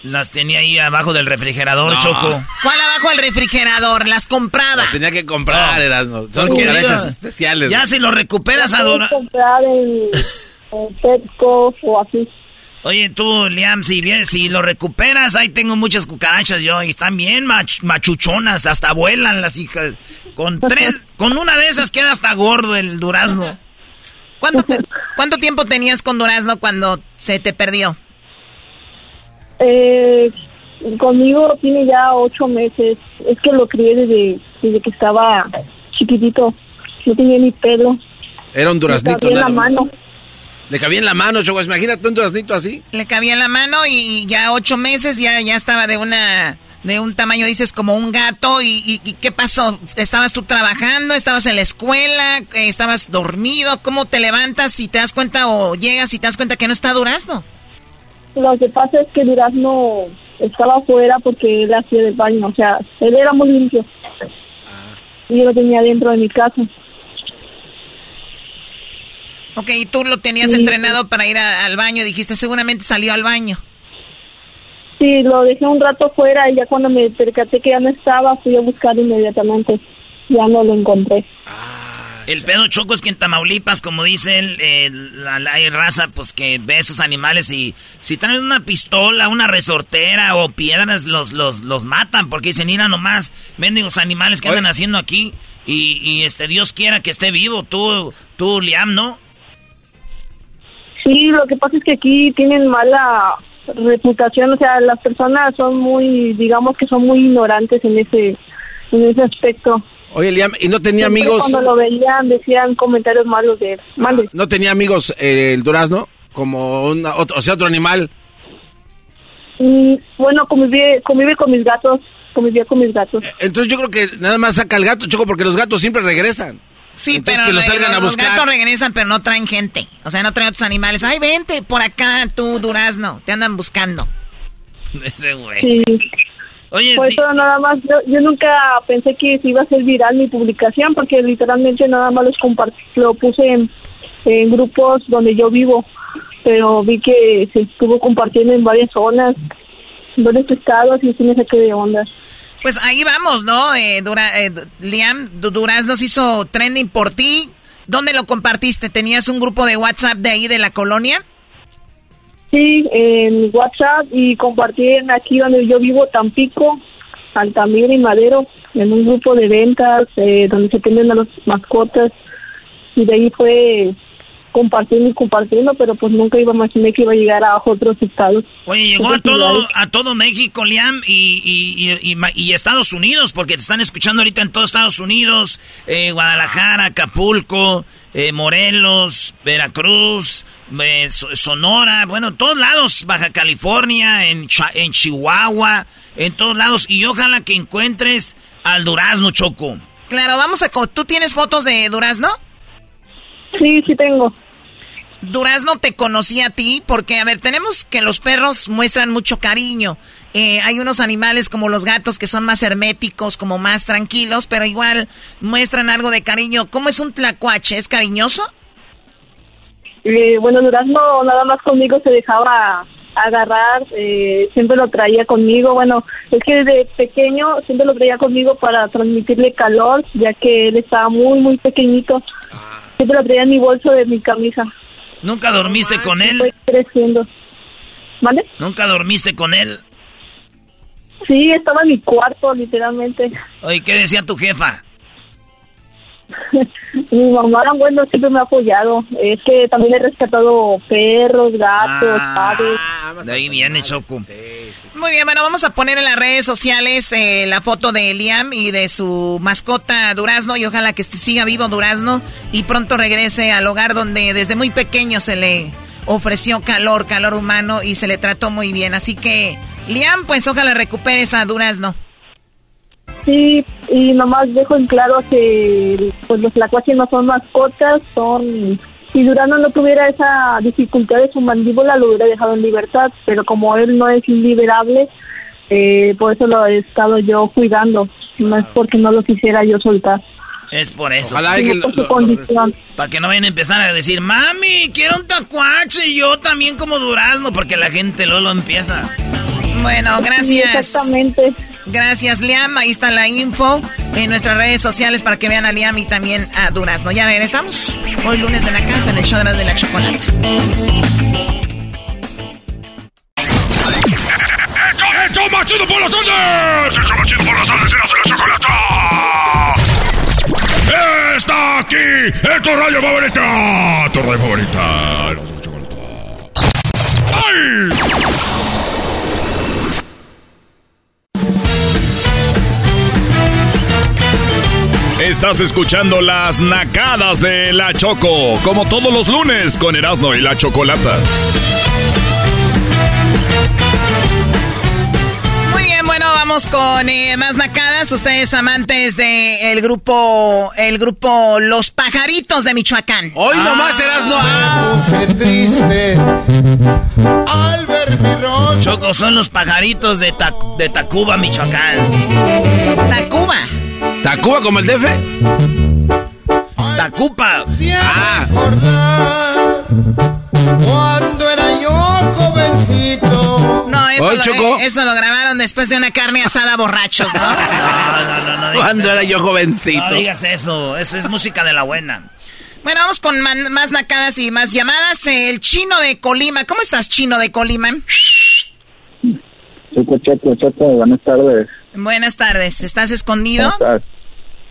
Las tenía ahí abajo del refrigerador, No. Choco. ¿Cuál abajo del refrigerador? Las compraba. Lo tenía que comprar, Erasmo. Son cucarachas especiales. Ya si lo recuperas, Las puedes Adora. comprar en, en Petco o así. Oye, tú, Liam, si, bien, si lo recuperas, ahí tengo muchas cucarachas yo y están bien mach- machuchonas, hasta vuelan las hijas. Con tres, con una de esas queda hasta gordo el durazno. ¿Cuánto, te- ¿Cuánto tiempo tenías con Durazno cuando se te perdió? Eh, conmigo tiene ya ocho meses. Es que lo crié desde, desde que estaba chiquitito. No tenía ni pelo. Era un duraznito. cabía en la mano. Le cabía en la mano, Choco. Imagínate un duraznito así. Le cabía en la mano y ya ocho meses ya, ya estaba de una de un tamaño, dices, como un gato. ¿Y, y- y qué pasó? ¿Estabas tú trabajando? ¿Estabas en la escuela? ¿Estabas dormido? ¿Cómo te levantas y te das cuenta o llegas y te das cuenta que no está Durazno? Lo que pasa es que Durazno estaba afuera porque él hacía del baño. O sea, él era muy limpio. Y yo lo tenía dentro de mi casa. Ok, y tú lo tenías Sí. entrenado para ir a- al baño. Dijiste, seguramente salió al baño. Sí, lo dejé un rato fuera y ya cuando me percaté que ya no estaba, fui a buscar inmediatamente. Ya no lo encontré. El pedo choco es que en Tamaulipas, como dice él, eh, la, la- hay raza pues que ve esos animales y si traen una pistola, una resortera o piedras, los, los, los matan porque dicen, mira nomás, mendigos animales que andan haciendo aquí y, y este Dios quiera que esté vivo, tú, tú Liam, ¿no? Sí, lo que pasa es que aquí tienen mala reputación, o sea, las personas son muy, digamos que son muy ignorantes en ese, en ese aspecto. Oye, Liam, ¿y no tenía Siempre amigos? Cuando lo veían decían comentarios malos de él. Mande. ¿No tenía amigos eh, el durazno? Como una, otro, o sea, otro animal. Mm, bueno, convive, convive con mis gatos, convivía con mis gatos. Entonces yo creo que nada más saca al gato, Choco, porque los gatos siempre regresan. Sí, Entonces pero que lo los, salgan a los buscar. gatos regresan, pero no traen gente. O sea, no traen otros animales. Ay, vente por acá, tú, Durazno. Te andan buscando. Ese güey. Sí. Oye, Por eso nada más, yo, yo nunca pensé que se iba a hacer viral mi publicación porque literalmente nada más los compart lo puse en, en grupos donde yo vivo, pero vi que se estuvo compartiendo en varias zonas, en varios estados y sí me saqué de onda. Pues ahí vamos, ¿no? Eh, Dura- eh, Liam, Du- Durazno se hizo trending por ti. ¿Dónde lo compartiste? ¿Tenías un grupo de WhatsApp de ahí de la colonia? Sí, en WhatsApp y compartí en aquí donde yo vivo, Tampico, Altamira y Madero, en un grupo de ventas eh, donde se tienden las mascotas y de ahí fue compartiendo y compartiendo, pero pues nunca iba a imaginar que iba a llegar a otros estados. Oye, llegó a todo, a todo México, Liam, y, y, y, y, Estados Unidos, porque te están escuchando ahorita en todos Estados Unidos, eh, Guadalajara, Acapulco, eh, Morelos, Veracruz, eh, Sonora, bueno, en todos lados, Baja California, en, en Chihuahua, en todos lados, y ojalá que encuentres al Durazno Choco. Claro, vamos a... ¿Tú tienes fotos de Durazno? Sí, sí tengo. Durazno te conocí a ti porque, a ver, tenemos que los perros muestran mucho cariño. Eh, hay unos animales como los gatos que son más herméticos, como más tranquilos, pero igual muestran algo de cariño. ¿Cómo es un tlacuache? ¿Es cariñoso? Eh, bueno, Durazno nada más conmigo se dejaba agarrar, eh, siempre lo traía conmigo. Bueno, es que desde pequeño siempre lo traía conmigo para transmitirle calor, ya que él estaba muy, muy pequeñito. Siempre lo traía en mi bolso de mi camisa. ¿Nunca dormiste con él? Estoy creciendo. ¿Vale? ¿Nunca dormiste con él? Sí, estaba en mi cuarto, literalmente. Oye, ¿qué decía tu jefa? Mi mamá, bueno, siempre me ha apoyado. Es que también he rescatado perros, gatos, ah, padres. De ahí viene Choco. Muy bien, bueno, vamos a poner en las redes sociales eh, la foto de Liam y de su mascota Durazno y ojalá que siga vivo Durazno y pronto regrese al hogar donde desde muy pequeño se le ofreció calor, calor humano y se le trató muy bien. Así que, Liam, pues ojalá recuperes a Durazno. Sí, y nomás dejo en claro que pues los lacuaches no son mascotas, son... Si Durano no tuviera esa dificultad de su mandíbula, lo hubiera dejado en libertad, pero como él no es inliberable, eh, por eso lo he estado yo cuidando, no es porque no lo quisiera yo soltar. Es por eso. Ojalá que para que no vayan a empezar a decir, mami, quiero un tacuache, yo también como durazno, porque la gente luego lo empieza. Bueno, gracias. exactamente. Gracias, Liam. Ahí está la info en nuestras redes sociales para que vean a Liam y también a Durazno. Ya regresamos. Hoy lunes de la casa en el show de, de la chocolate. ¡Hecho machido por las tardes! ¡Hecho machido por las tardes! de la chocolata! ¡Está aquí! ¡Es tu favorita! ¡Tu radio favorita! ¡Ay! Estás escuchando las nacadas de La Choco, como todos los lunes con Erasmo y La Chocolata. Muy bien, bueno, vamos con eh, más nacadas. Ustedes amantes del el grupo, el grupo Los Pajaritos de Michoacán. Hoy nomás Erasmo. Ah, triste al ver mi Choco son los pajaritos de, de Tacuba, Michoacán. Tacuba. ¿Tacuba como el DF? Tacupa. Ah. Cuando era yo jovencito. No, esto, lo, esto lo grabaron después de una carne asada borrachos, ¿no? no, no, no. no Cuando era yo jovencito. No digas eso. Eso es música de la buena. Bueno, vamos con más nacadas y más llamadas. El chino de Colima. ¿Cómo estás, chino de Colima? Choco, choco, choco. Buenas tardes. Buenas tardes. ¿Estás escondido? estás?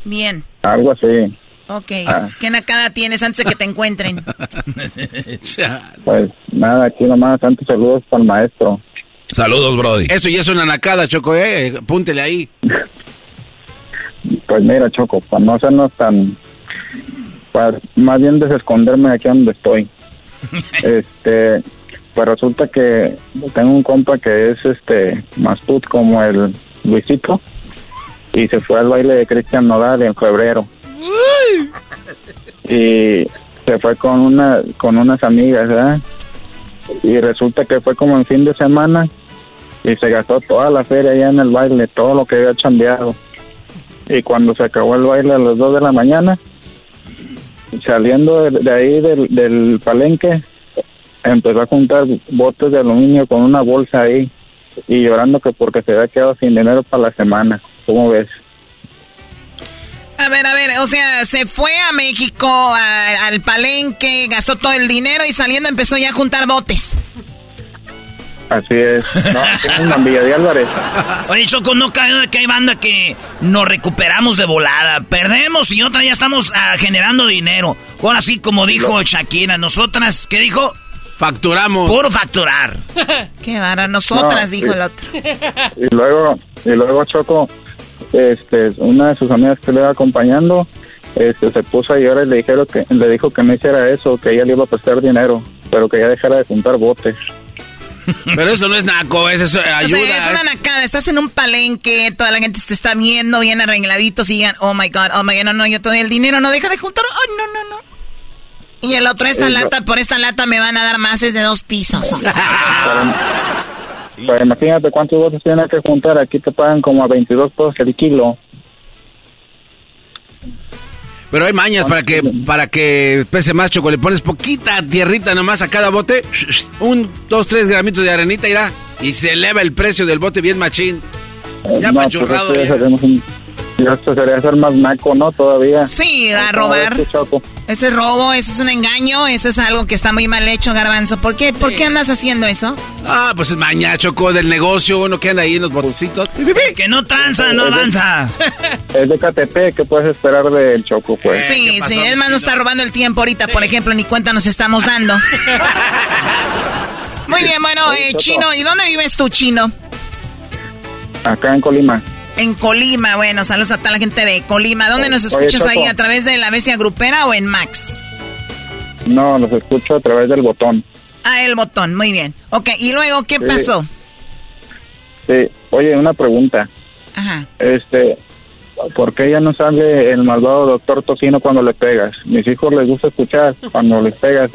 Bien. Algo así. Ok. Ah. ¿Qué nacada tienes antes de que te encuentren? pues nada, aquí nomás, antes saludos para el maestro. Saludos, Brody. Eso ya es una nacada, Choco, ¿eh? Púntele ahí. Pues mira, Choco, para no hacernos tan... Para más bien desesconderme aquí donde estoy. este, pues resulta que tengo un compa que es este más put como el Luisito y se fue al baile de Cristian Nodal en febrero. Y se fue con una con unas amigas, ¿verdad? Y resulta que fue como en fin de semana y se gastó toda la feria allá en el baile, todo lo que había chambeado. Y cuando se acabó el baile a las 2 de la mañana, saliendo de, ahí del, del palenque, empezó a juntar botes de aluminio con una bolsa ahí y llorando que porque se había quedado sin dinero para la semana. ¿Cómo ves? A ver, a ver, o sea, se fue a México, al palenque, gastó todo el dinero y saliendo empezó ya a juntar botes. Así es. No, tenemos en Villa de Álvarez. Oye, Choco, no cae de que hay banda que nos recuperamos de volada. Perdemos y otra ya estamos ah, generando dinero. Ahora sí, como dijo Shakira, nosotras, ¿qué dijo? Facturamos. Puro facturar. Qué vara, nosotras, No, dijo sí. el otro. Y luego, y luego Choco, este, una de sus amigas que le iba acompañando, este, se puso a llorar y le dijeron que, le dijo que no hiciera eso, que ella le iba a prestar dinero, pero que ya dejara de juntar botes. Pero eso no es naco, es eso, ayuda. O sea, es una nacada. Estás en un palenque, toda la gente te está viendo bien arregladitos y digan, oh my god, oh my god, no, no, yo te doy el dinero, no deja de juntar. Ay, no, no, no. Y el otro, esta Eh, lata, por esta lata me van a dar más, es de dos pisos. Pero, pero imagínate cuántos botes tienen que juntar, aquí te pagan como a 22 pesos el kilo. Pero hay mañas para que para que pese más choco. Le pones poquita tierrita nomás a cada bote. Un, dos, tres gramitos de arenita irá. Y se eleva el precio del bote bien machín. Ya no, pues pachurrado. ya un- esto sería ser más naco, ¿no? Todavía. Sí, a robar. Ese es robo, ese es un engaño, eso es algo que está muy mal hecho, Garbanzo. ¿Por qué, ¿por qué andas haciendo eso? Ah, pues es maña choco del negocio. Uno que anda ahí en los botecitos. Que no tranza, no avanza. Es de KTP, ¿qué puedes esperar del Choco, pues? Sí, sí, es más, nos está robando el tiempo ahorita, por ejemplo, ni cuenta nos estamos dando. Muy bien, bueno, eh, Chino, ¿y dónde vives tú, Chino? Acá en Colima. En Colima, bueno, saludos a toda la gente de Colima. ¿Dónde nos escuchas ahí? ¿A través de la bestia grupera o en Max? No, los escucho a través del botón. Ah, el botón, muy bien. Ok, y luego, ¿qué Sí. pasó? Sí. Oye, una pregunta. Ajá. Este, ¿por qué ya no sale el malvado doctor Tocino cuando le pegas? Mis hijos les gusta escuchar cuando les pegas.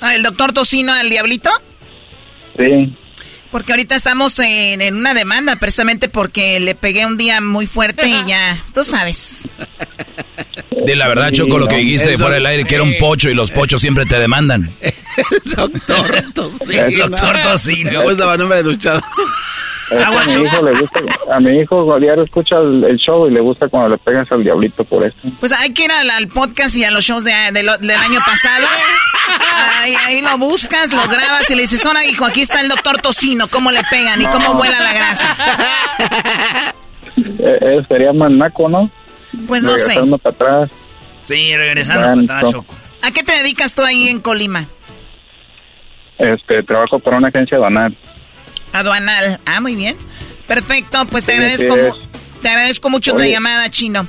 Ah, ¿El doctor Tocino del Diablito? Sí. Porque ahorita estamos en, en una demanda, precisamente porque le pegué un día muy fuerte y ya, tú sabes. De la verdad, Choco, lo que dijiste fuera del aire, que era un pocho y los pochos siempre te demandan. Doctor Tocino. Doctor Tocino. ¿Cómo estaba nombre de luchador? Es que a mi hijo le gusta, a mi hijo diario escucha el, el show y le gusta cuando le pegas al diablito por esto. Pues hay que ir al, al podcast y a los shows de, de lo- del año pasado. Ahí, ahí lo buscas, lo grabas y le dices, hola hijo, aquí está el doctor Tocino, cómo le pegan y cómo vuela la grasa. Eh, eh, sería más naco, ¿no? Pues no sé. Regresando para atrás. Sí, regresando para atrás, Choco. ¿A qué te dedicas tú ahí en Colima? Este, trabajo para una agencia banal. Aduanal. Ah, muy bien. Perfecto, pues te agradezco, te agradezco mucho tu Oye. llamada, Chino.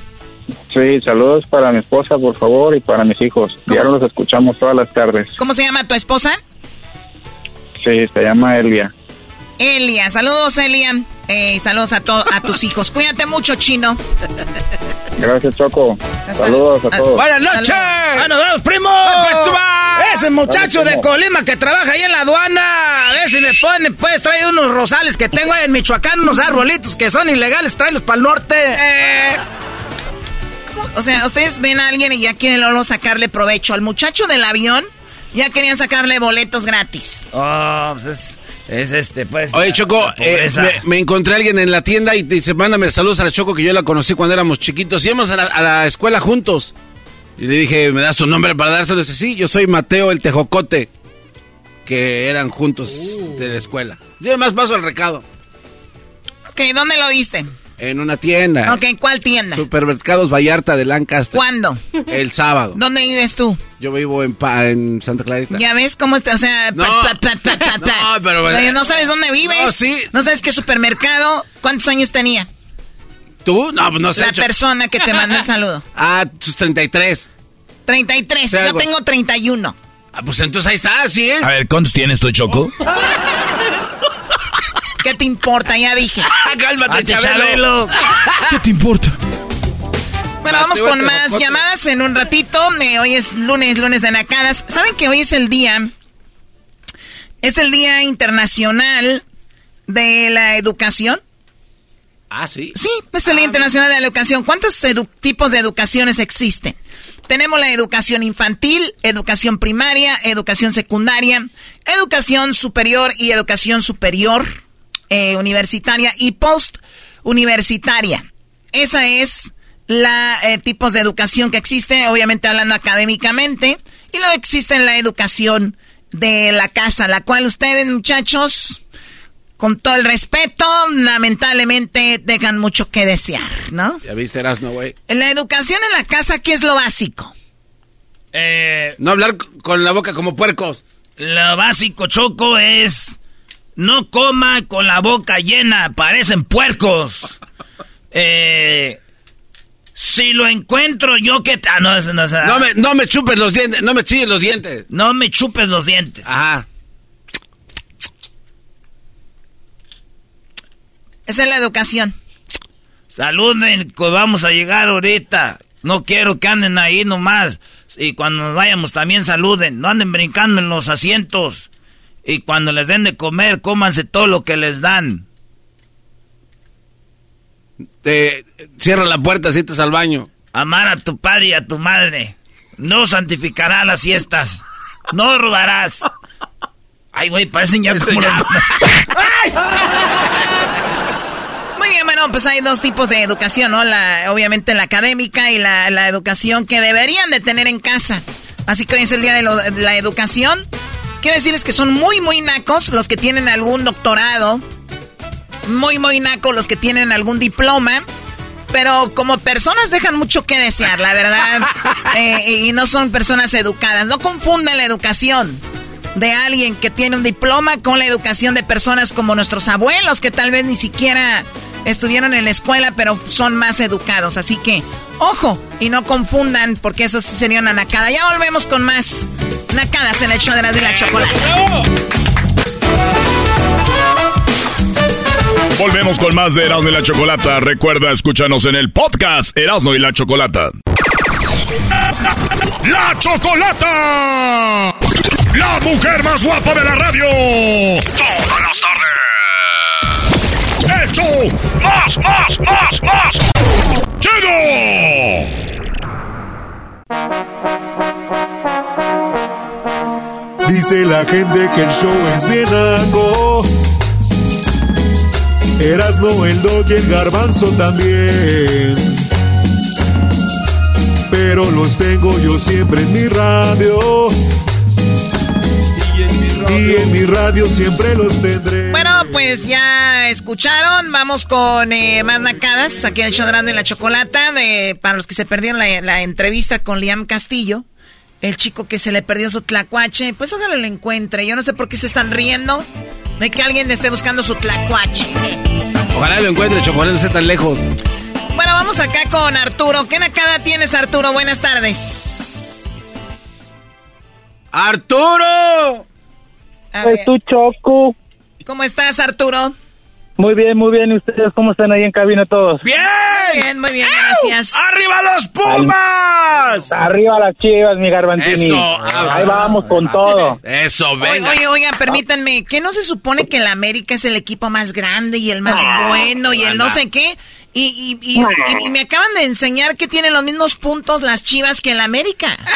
Sí, saludos para mi esposa, por favor, y para mis hijos. Diario los escuchamos todas las tardes. ¿Cómo se llama tu esposa? Sí, se llama Elia. Elia. Saludos, Elia. Eh, saludos a, to- a tus hijos. Cuídate mucho, Chino. Gracias, Choco. Saludos a todos. ¡Buenas noches! ¡Ah, nos vemos, primo! pues tú vas! Ese muchacho Dale, de. Colima que trabaja ahí en la aduana. A ver si me pone, pues trae unos rosales que tengo ahí en Michoacán, unos arbolitos que son ilegales, tráelos para el norte. Eh. O sea, ustedes ven a alguien y ya quieren luego sacarle provecho. Al muchacho del avión ya querían sacarle boletos gratis. Oh, pues es, es este, pues. Oye, Choco, eh, me, me encontré a alguien en la tienda y dice, mándame saludos a la Choco, que yo la conocí cuando éramos chiquitos. Íbamos a la, a la escuela juntos. Y le dije, ¿me das tu nombre para dárselo? Dice, sí, yo soy Mateo el Tejocote. Que eran juntos de la escuela. Yo además paso al recado. Ok, ¿dónde lo viste? En una tienda. Ok, ¿cuál tienda? Supermercados Vallarta de Lancaster. ¿Cuándo? El sábado. ¿Dónde vives tú? Yo vivo en, Pa- en Santa Clarita. Ya ves cómo está, o sea, No. pa- pa- pa- pa- pa- No, pero- Oye, no sabes dónde vives. No, sí. No sabes qué supermercado. ¿Cuántos años tenía? ¿Tú? No, pues no sé. La persona que te mandó el saludo. Ah, sus 33. 33, Sí, yo tengo 31. Ah, pues entonces ahí está, así es. A ver, ¿cuántos tienes tú, Choco? ¿Qué te importa? Ya dije. Cálmate, Ah, Chabelo. Chabelo. ¿Qué te importa? Bueno, vamos Mateo con más llamadas en un ratito. Eh, hoy es lunes, lunes de nacadas. ¿Saben que hoy es el día? Es el Día Internacional de la Educación. Ah, sí. Sí, es el Día Internacional de la Educación. ¿Cuántos edu- tipos de educaciones existen? Tenemos la educación infantil, educación primaria, educación secundaria, educación superior y educación superior eh, universitaria y post universitaria. Esa es la eh, tipos de educación que existe, obviamente hablando académicamente, y luego existe la educación de la casa, la cual ustedes muchachos con todo el respeto, lamentablemente dejan mucho que desear, ¿no? Ya viste, Erasno, güey. En la educación en la casa, ¿qué es lo básico? Eh, No hablar con la boca como puercos. lo básico, Choco, es no coma con la boca llena, parecen puercos. Eh, si lo encuentro yo que... Ah, no, no, No me, no me chupes los dientes, no me chilles los dientes. No me chupes los dientes. Ajá. Esa es la educación. Saluden, que vamos a llegar ahorita. No quiero que anden ahí nomás. Y cuando nos vayamos también saluden. No anden brincando en los asientos. Y cuando les den de comer, cómanse todo lo que les dan. Te cierra la puerta, sientes al baño. Amar a tu padre y a tu madre. No santificará las fiestas. No robarás. Ay, güey, parecen ya como Muy bien, bueno, pues hay dos tipos de educación, ¿no? La, obviamente la académica y la, la educación que deberían de tener en casa. Así que hoy es el día de, lo- de la educación. Quiero decirles que son muy, muy nacos los que tienen algún doctorado. Muy, muy nacos los que tienen algún diploma. Pero como personas dejan mucho que desear, la verdad. Eh, y no son personas educadas. No confundan la educación de alguien que tiene un diploma con la educación de personas como nuestros abuelos que tal vez ni siquiera estuvieron en la escuela pero son más educados. Así que, ojo, y no confundan porque eso sí sería una nacada. Ya volvemos con más nacadas en el show de la de la chocolate. Volvemos con más de Erasmo y la Chocolata. Recuerda, escúchanos en el podcast Erasmo y la Chocolata. ¡La Chocolata! ¡La mujer más guapa de la radio! ¡Todas las tardes! ¡Más, más, más, más! ¡Chido! Dice la gente que el show es bien algo. Erasno, el dog y el garbanzo también. Pero los tengo yo siempre en mi radio. Y en mi radio siempre los tendré. Bueno, pues ya escucharon. Vamos con eh, más nacadas aquí en el show de la Chocolata. De, para los que se perdieron la, la entrevista con Liam Castillo, el chico que se le perdió su tlacuache, pues ojalá lo encuentre. Yo no sé por qué se están riendo de que alguien esté buscando su tlacuache. Ojalá lo encuentre, chocolate, no esté tan lejos. Bueno, vamos acá con Arturo. ¿Qué nacada tienes, Arturo? Buenas tardes. ¡Arturo! Pues tú, Choco. ¿Cómo estás, Arturo? Muy bien, muy bien. ¿Y ustedes cómo están ahí en cabina todos? ¡Bien! Muy bien, muy bien, gracias. ¡Arriba los Pumas! Arriba las chivas, mi Garbantini. Eso, Ahí vamos con todo. Eso, Oye, venga. oye, oiga, permítanme, ¿qué no se supone que el América es el equipo más grande y el más Ah, bueno y el no sé qué? Y, y, y- y- y me acaban de enseñar que tienen los mismos puntos las chivas que el América.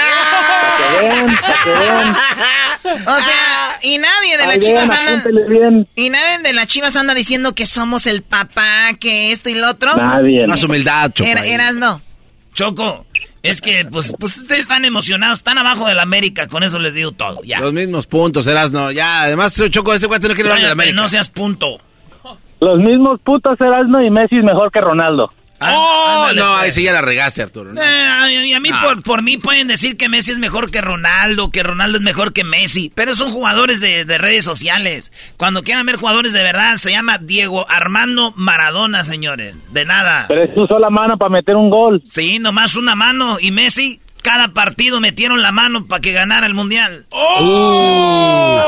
O sea, y nadie de las chivas anda. bien. Y nadie de las chivas anda diciendo que somos el papá, que esto y lo otro. Nadie. Más humildad, Choco. Ahí. eras no. Choco, es que pues, pues ustedes están emocionados, están abajo del América, con eso les digo todo, ya. Los mismos puntos, Erasno. Ya, además, Choco, ese güey no quiere hablar de América. no seas punto. Los mismos putos Erasmo y Messi es mejor que Ronaldo. ¡Oh! ándale, no, pues. ahí sí ya la regaste, Arturo. ¿no? Eh, a, mí- a mí Ah. por, por mí pueden decir que Messi es mejor que Ronaldo, que Ronaldo es mejor que Messi, pero son jugadores de, de redes sociales. Cuando quieran ver jugadores de verdad, se llama Diego Armando Maradona, señores. De nada. Pero es tu sola mano para meter un gol. Sí, nomás una mano. Y Messi, cada partido metieron la mano para que ganara el mundial. ¡Oh!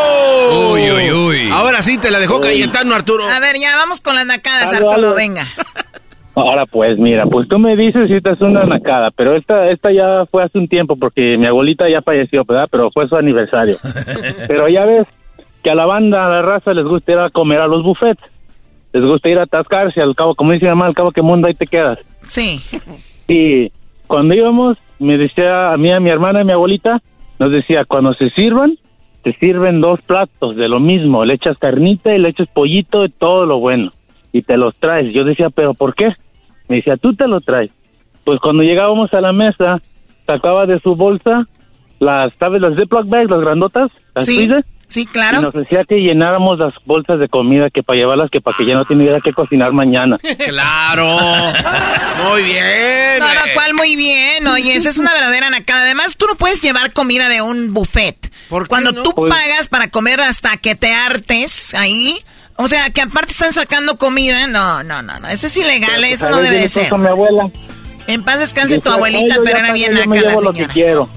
Uy, uy, uy. Ahora sí te la dejó Cayetano, Arturo. A ver, ya vamos con las nacadas, Arturo, algo. venga. Ahora pues, mira, pues tú me dices si esta es una nacada, pero esta, esta ya fue hace un tiempo porque mi abuelita ya falleció, ¿verdad? Pero fue su aniversario. pero ya ves que a la banda, a la raza les gusta ir a comer a los buffets. Les gusta ir a atascarse, al cabo, como dice mi mamá, al cabo que mundo ahí te quedas. Sí. Y cuando íbamos, me decía a mí, a mi hermana y a mi abuelita, nos decía, cuando se sirvan, te sirven dos platos de lo mismo, le echas carnita y le echas pollito y todo lo bueno, y te los traes. Yo decía, ¿pero por qué? Me decía, tú te lo traes. Pues cuando llegábamos a la mesa, sacaba de su bolsa las, ¿sabes? Las Ziploc bags, las grandotas, las Sí. Sí, claro. Y nos decía que llenáramos las bolsas de comida que para llevarlas, que para que ya no tuviera que cocinar mañana. Claro. Muy bien. No, no, güey. cual muy bien. Oye, esa es una verdadera nacada. Además, tú no puedes llevar comida de un buffet. Cuando tú Pues- pagas para comer hasta que te hartes ahí, o sea, que aparte están sacando comida, no, no, no, no. Eso es ilegal, eso no ¿Sabes? debe de le ser. mi abuela. En paz descanse tu Dice, abuelita, "Ay, yo pero era bien yo me naca la llevo lo que señora. quiero.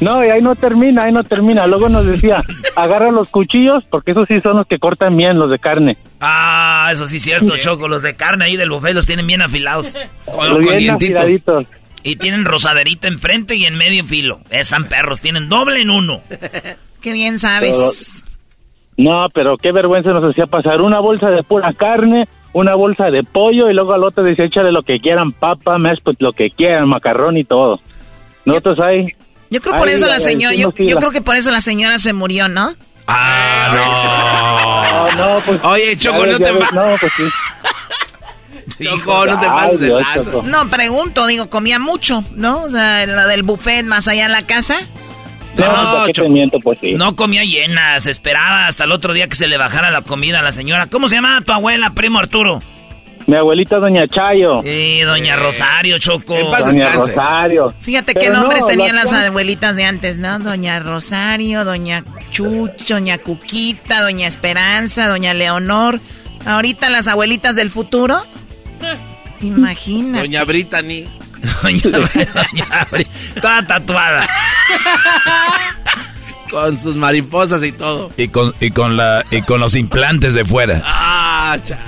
No, y ahí no termina, ahí no termina. Luego nos decía, agarra los cuchillos, porque esos sí son los que cortan bien, los de carne. Ah, eso sí es cierto, Choco. Los de carne ahí del buffet los tienen bien afilados. Los bien afiladitos. Y tienen rosaderita enfrente y en medio filo. Están perros, tienen doble en uno. Qué bien sabes. No, pero qué vergüenza nos hacía pasar una bolsa de pura carne, una bolsa de pollo y luego al otro decía échale lo que quieran, papa, mashed lo que quieran, macarrón y todo. Nosotros ahí. Yo creo por eso la señora, yo, creo que por eso la señora se murió, ¿no? Ah, no. no, pues, Oye, Choco, no te ves, pases. No, pues sí. Hijo, no te pases de. Choco. No, pregunto, digo, comía mucho, ¿no? O sea, la del buffet más allá en la casa. No, ¿para qué te miento? Pues sí. No comía llenas, esperaba hasta el otro día que se le bajara la comida a la señora. ¿Cómo se llamaba tu abuela, primo Arturo? Mi abuelita Doña Chayo. Sí, doña Rosario, Choco. Doña Rosario. Fíjate Pero qué nombres no, tenían las- las abuelitas de antes, ¿no? Doña Rosario, Doña Chucho, Doña Cuquita, Doña Esperanza, Doña Leonor. Ahorita las abuelitas del futuro. Imagina. Doña Brittany. Doña, doña Bri- Toda tatuada. Con sus mariposas y todo. Y con, y con, la, y con los implantes de fuera. Ah, chale.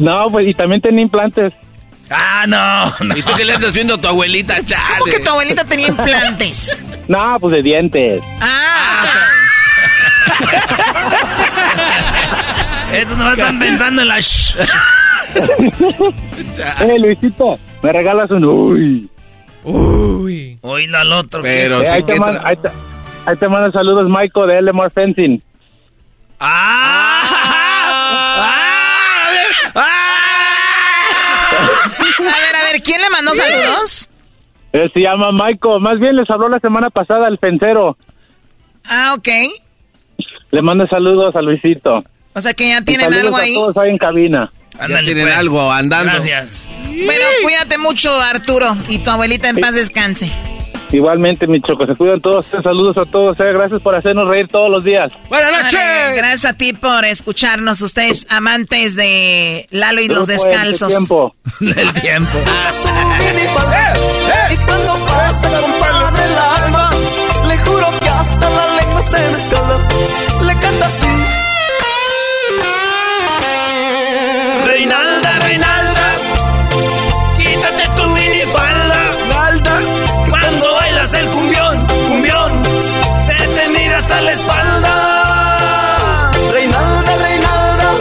No, pues y también tenía implantes. Ah, no, ¿Y tú qué le andas viendo a tu abuelita, chale? ¿Cómo que tu abuelita tenía implantes? No, pues de dientes. Ah, Eso no están pensando en la... eh, Luisito, me regalas un... Uy. Uy. Oílo al otro. Pero Eh, sí ahí, te man- ahí, te, ahí te mando saludos, Michael, de Lemar Fencing. ¡Ah! a ver, a ver, ¿quién le mandó saludos? Él se llama Michael. Más bien les habló la semana pasada el fencero. Ah, ok. Le mando saludos a Luisito. O sea que ya tienen saludos algo a ahí. todos ahí en cabina. Ya tienen algo andando. Gracias. Bueno, cuídate mucho, Arturo, y tu abuelita en paz descanse. Igualmente, mi choco, se cuidan todos. Saludos a todos. eh, Gracias por hacernos reír todos los días. Buenas Eh, Gracias a ti por escucharnos, ustedes amantes de Lalo y los El descalzos. Tiempo. Del tiempo. Y cuando pasa el alma, le juro que hasta la lengua se me escala. Le canta así. La espalda. Reinalda, Reinalda.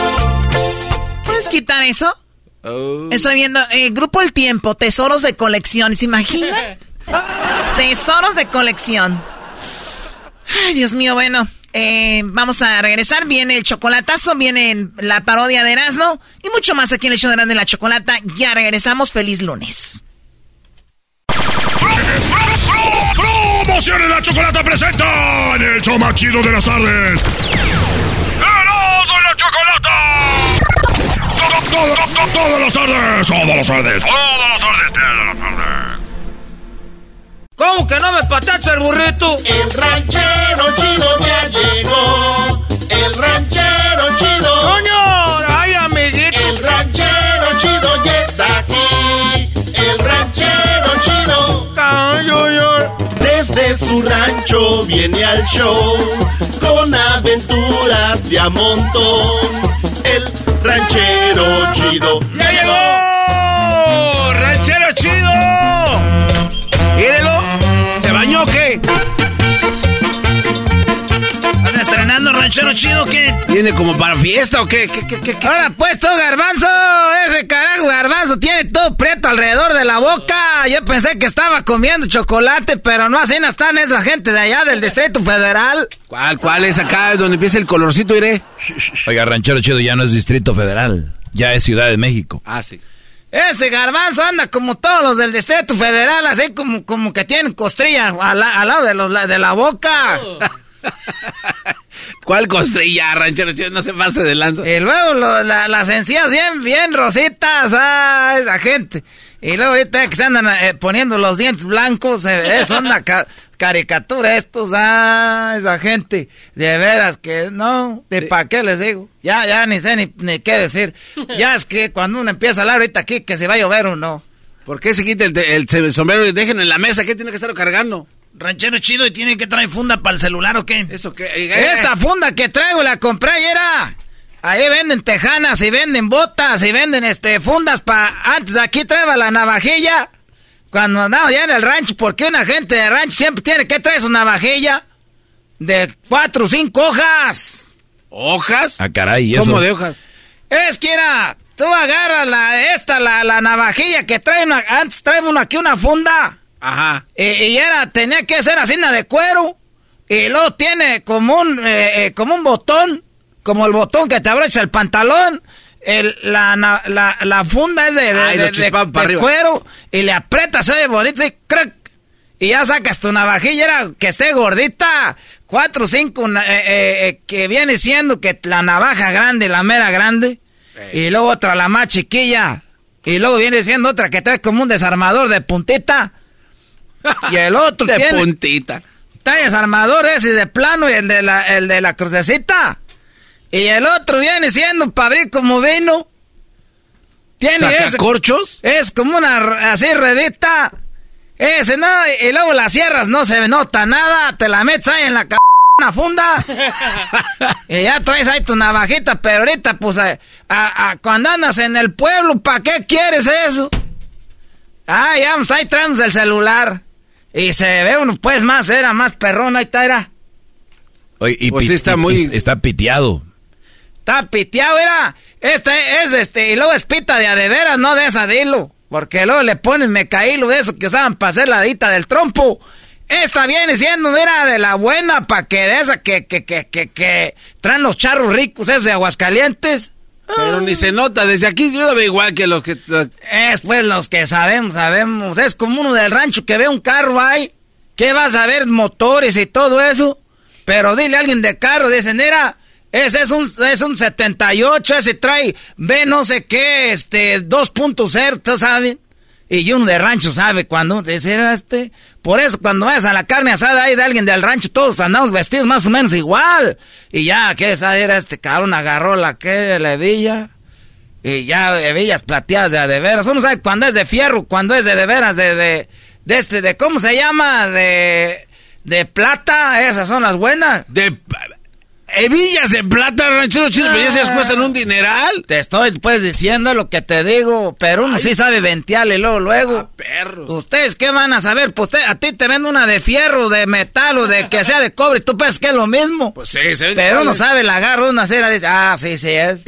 ¿Puedes quitar eso? Oh. Estoy viendo eh, Grupo El Tiempo, tesoros de colección. ¿Se imaginan? tesoros de colección. Ay, Dios mío, bueno. eh, vamos a regresar. Viene el chocolatazo, viene la parodia de Erasmo y mucho más aquí en el show de Erasmo y la Chocolata. Ya regresamos. Feliz lunes. Promociones la chocolata presenta en el show más chido de las tardes. ¡Erasmo la chocolata! Todo, todo, todo, todas las tardes, todas las tardes, todas las tardes, todas las tardes. ¿Cómo que no me patacha el burrito? El ranchero chido ya llegó. El ranchero chido. ¡Coño! ¡Ay, amiguito! El ranchero chido ya está su rancho viene al show con aventuras de a montón. El ranchero chido ¡Ya llegó! ¡Ranchero chido! Mírelo. ¿Se bañó o qué? Ranchero chido qué? ¿Viene como para fiesta o qué? ¿Qué, qué, qué, qué? Ahora pues, tú, garbanzo, ese carajo garbanzo tiene todo prieto alrededor de la boca. Yo pensé que estaba comiendo chocolate, pero no así no están esa gente de allá del Distrito Federal. ¿Cuál, cuál es acá donde empieza el colorcito, iré? Oiga, Ranchero Chido ya no es Distrito Federal, ya es Ciudad de México. Ah, sí. Este garbanzo anda como todos los del Distrito Federal, así como, como que tienen costrilla al, la- al lado de, los, de la boca. ¿Cuál costrilla, ranchero? No se pase de lanza. Y luego lo- la- las encías bien, bien rositas, ah, esa gente. Y luego ahorita que se andan eh, poniendo los dientes blancos, eh, eh, son una ca- caricatura estos, ah, esa gente. De veras que no, de pa' qué les digo. Ya, ya ni sé ni, ni qué decir. Ya es que cuando uno empieza a hablar ahorita aquí que se va a llover o no. ¿Por qué se quita el sombrero y dejen en la mesa? ¿Qué tiene que estar cargando? Ranchero chido y tiene que traer funda para el celular o qué? ¿Eso qué? Eh, Esta funda que traigo la compré ayer. ah. Ahí venden tejanas y venden botas y venden este fundas para antes aquí traeba la navajilla. Cuando andaba ya en el rancho, porque una gente de rancho siempre tiene que traer su navajilla de cuatro o cinco hojas. ¿Hojas? Ah, caray, ¿y eso? ¿Cómo de hojas? Es que era, tú agarras la, esta, la, la navajilla que trae una- antes trae uno aquí una funda. Ajá. Y, y era, tenía que ser así de cuero. Y luego tiene como un, eh, eh, como un botón, como el botón que te abrocha el pantalón. El, la, la, la funda es de, de, Ay, de- cuero y le aprietas, oye bonito y crack. Y ya sacas tu navajilla, era que esté gordita. Cuatro o cinco, eh, eh, eh, que viene siendo que la navaja grande, la mera grande. Y luego otra, la más chiquilla. Y luego viene siendo otra que trae como un desarmador de puntita. Y el otro De tiene... puntita. Trae desarmador ese de plano y el de la, el de la crucecita. Y el otro viene siendo para abrir como vino. Tiene ese... ¿Sacacorchos? Es como una así redita. Ese no, y luego las sierras no se nota nada. Te la metes ahí en la c una funda. y ya traes ahí tu navajita, pero ahorita pues a- a- a- cuando andas en el pueblo, ¿para qué quieres eso? Ah, ya pues, ahí traemos el celular. Y se ve uno pues más, era más perrón, ahí está, era. Oye, y Pues está muy- y- está piteado. Está piteado, era. Este es este, y luego es pita de a de veras, no de esa de hilo. Porque luego le ponen mecaílo de eso que usaban para hacer la dita del trompo. Esta viene siendo, mira, de la buena, pa' que de esa que, que, que, que, que traen los charros ricos, esos de Aguascalientes. Pero ni se nota. Desde aquí yo lo veo igual que los que... Es pues los que sabemos, sabemos. Es como uno del rancho que ve un carro ahí. que vas a ver motores y todo eso? Pero dile a alguien de carro, dicen, mira, ese es un, es un 78, ese trae B no sé qué, este, 2.0, ¿tú sabes? Y uno de rancho sabe cuando "Era este. Por eso cuando vayas a la carne asada ahí de alguien del rancho, todos andamos vestidos más o menos igual. Y ya, ¿qué esa era este cabrón? Agarró la que, la hebilla. Y ya hebillas plateadas de de veras. Uno sabe cuando es de fierro, cuando es de de veras, de, de, de este, de, ¿cómo se llama? De, de plata, esas son las buenas. De hebillas de plata, ranchero chido, pero ya se las cuestan un dineral. Te estoy pues diciendo lo que te digo, pero uno sí sabe ventearle luego, luego. perros. ¿Ustedes qué van a saber? Pues usted- a ti te vende una de fierro, de metal o de que sea de cobre, tú piensas que es lo mismo. Pues sí, se Pero uno sabe, la agarra una cera y dice, ah, sí, sí es.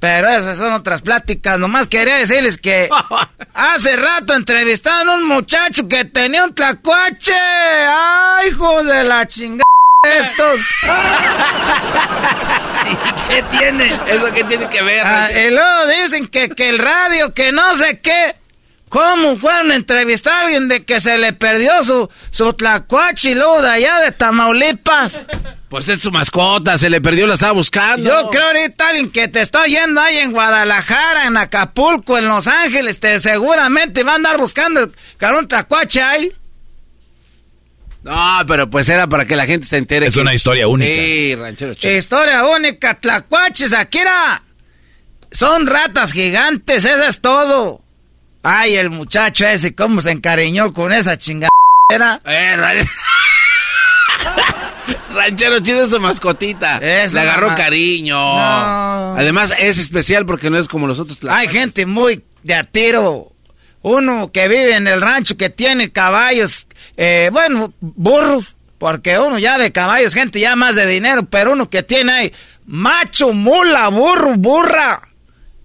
Pero esas son otras pláticas. Nomás quería decirles que hace rato entrevistaron a un muchacho que tenía un tlacuache. ¡Ay, hijos de la chingada! Estos. ¿Qué tiene? ¿Eso qué tiene que ver? Ah, y luego dicen que, que el radio, que no sé qué. ¿Cómo fueron a entrevistar a alguien de que se le perdió su, su tlacuache y luego de allá de Tamaulipas? Pues es su mascota, se le perdió, la estaba buscando. Yo creo ahorita alguien que te está oyendo ahí en Guadalajara, en Acapulco, en Los Ángeles, te seguramente va a andar buscando el cabrón tlacuache ahí. No, pero pues era para que la gente se entere. Es que- una historia única. Sí, ranchero chido. Historia única, tlacuaches, Akira. Son ratas gigantes, eso es todo. Ay, el muchacho ese, cómo se encariñó con esa chingadera. Eh, ran- ranchero chido es su mascotita. Es le una agarró ma- cariño. No. Además es especial porque no es como los otros. Hay gente muy de a tiro. Uno que vive en el rancho que tiene caballos, eh, bueno, burros, porque uno ya de caballos, gente ya más de dinero, pero uno que tiene ahí macho, mula, burro, burra,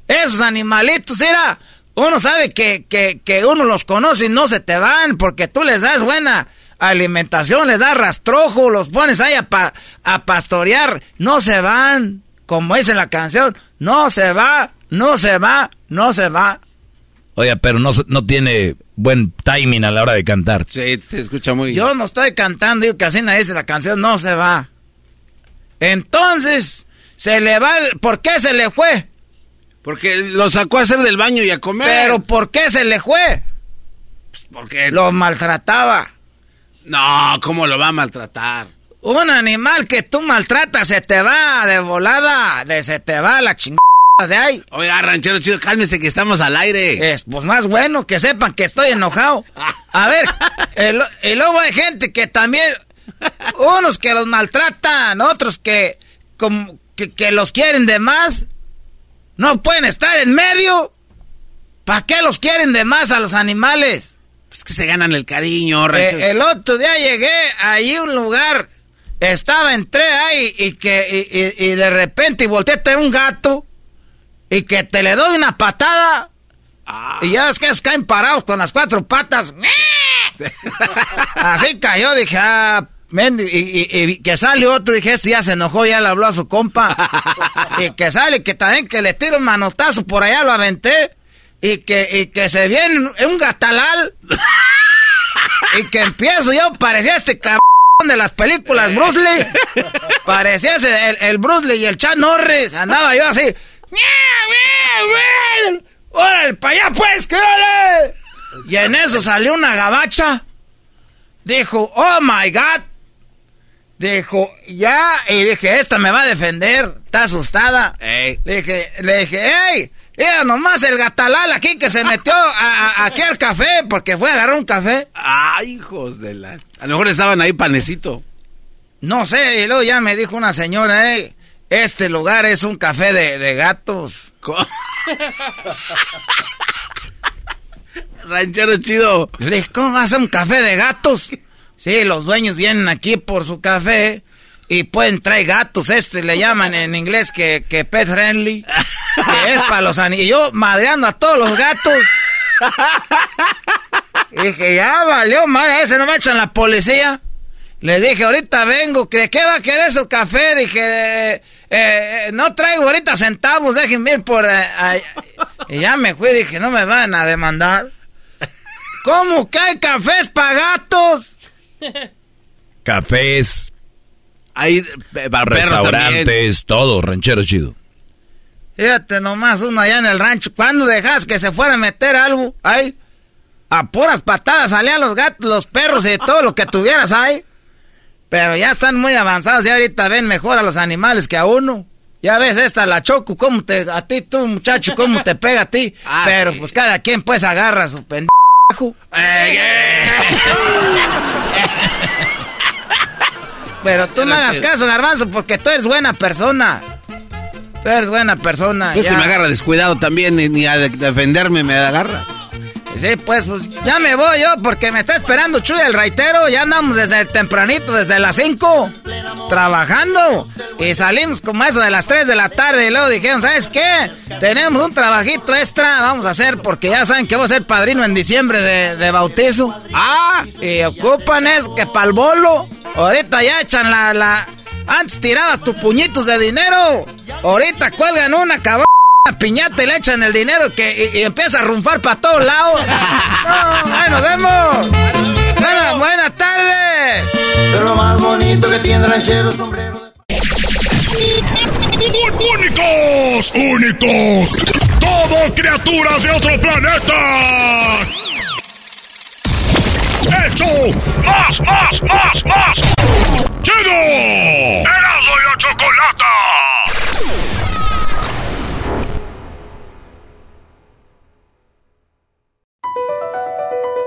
esos animalitos, era, uno sabe que, que, que uno los conoce y no se te van porque tú les das buena alimentación, les das rastrojo, los pones ahí a, pa- a pastorear, no se van, como dice la canción, no se va, no se va, no se va. Oiga, pero no, se- no tiene buen timing a la hora de cantar. Sí, te escucha muy. Yo no estoy cantando, digo que así nadie dice la canción, no se va. Entonces, se le va el... ¿Por qué se le fue? Porque lo sacó a hacer del baño y a comer. Pero ¿por qué se le fue? porque Lo maltrataba. No, ¿cómo lo va a maltratar? Un animal que tú maltratas se te va de volada, de se te va la chingada de ahí. Oiga, ranchero chido, cálmese que estamos al aire. Es pues más bueno que sepan que estoy enojado. A ver, el- y luego hay gente que también, unos que los maltratan, otros que, como, que, que los quieren de más, no pueden estar en medio. ¿Para qué los quieren de más a los animales? Pues que se ganan el cariño, ranchero. Eh, el otro día llegué ahí a un lugar, estaba, entré ahí y que y, y- y de repente y volteé a un gato y que te le doy una patada y ya ves que es caen parados con las cuatro patas. Así cayó, dije, ah, mendi- y, y- y que sale otro, dije, este ya se enojó, ya le habló a su compa. y que sale, que también que le tiro un manotazo por allá, lo aventé. Y que, y que se viene un gatalal. y que empiezo yo, parecía este cabrón de las películas Bruce Lee. Parecía ese, el, el Bruce Lee y el Chan Norris. Andaba yo así. ¡Órale, para allá pues, que órale! Y en eso salió una gabacha. Dijo, oh my god. Dijo, ya. Y dije, esta me va a defender. Está asustada. Le dije, le dije, hey, era nomás el gatalal aquí que se metió a- a- aquí al café porque fue a agarrar un café. Ay, hijos de la... A lo mejor estaban ahí panecito. No sé, y luego ya me dijo una señora, hey, este lugar es un café de, de gatos. Ranchero chido. ¿cómo va a un café de gatos? Sí, los dueños vienen aquí por su café y pueden traer gatos. Este le llaman en inglés que, que pet friendly. Que es para los animales. Y yo madreando a todos los gatos. Dije, ya valió, madre, ese no me echan la policía. Le dije, ahorita vengo, ¿de qué va a querer su café? Dije, eh, eh, no traigo ahorita centavos, déjenme ir por... eh, ahí". y ya me fui, dije, no me van a demandar. ¿Cómo que hay cafés para gatos? Cafés, Hay eh, para perros también. restaurantes, todo, ranchero chido. Fíjate nomás uno allá en el rancho. ¿Cuándo dejas que se fuera a meter algo? Ay, a puras patadas salían los gatos, los perros y todo lo que tuvieras ahí. Pero ya están muy avanzados y ahorita ven mejor a los animales que a uno. Ya ves esta, la choco, cómo te, a ti tú muchacho, cómo te pega a ti. Ah, Pero sí. pues cada quien pues agarra su pendejo. Pero tú no hagas caso, garbanzo, porque tú eres buena persona. Tú eres buena persona. Pues ya. si me agarra descuidado también, ni, a de- defenderme me agarra. Sí, pues, pues ya me voy yo porque me está esperando Chuy el raitero. Ya andamos desde tempranito, desde las 5, trabajando. Y salimos como eso de las 3 de la tarde. Y luego dijeron, ¿sabes qué? Tenemos un trabajito extra. Vamos a hacer porque ya saben que voy a ser padrino en diciembre de, de bautizo. ¡Ah! Y ocupan es que para el bolo. Ahorita ya echan la, la. Antes tirabas tus puñitos de dinero. Ahorita cuelgan una cabrón. Una piñata y le echan el dinero que, y, y empieza a rumfar para todos lados. No, ahí nos vemos. Buenas, buenas tardes. Pero lo más bonito que tiene ranchero sombrero. ¡Únicos! ¡Únicos! ¡Somos criaturas de otro planeta! ¡Hecho! ¡Más, más, más, más! ¡Chido! ¡Erasmo y la chocolata!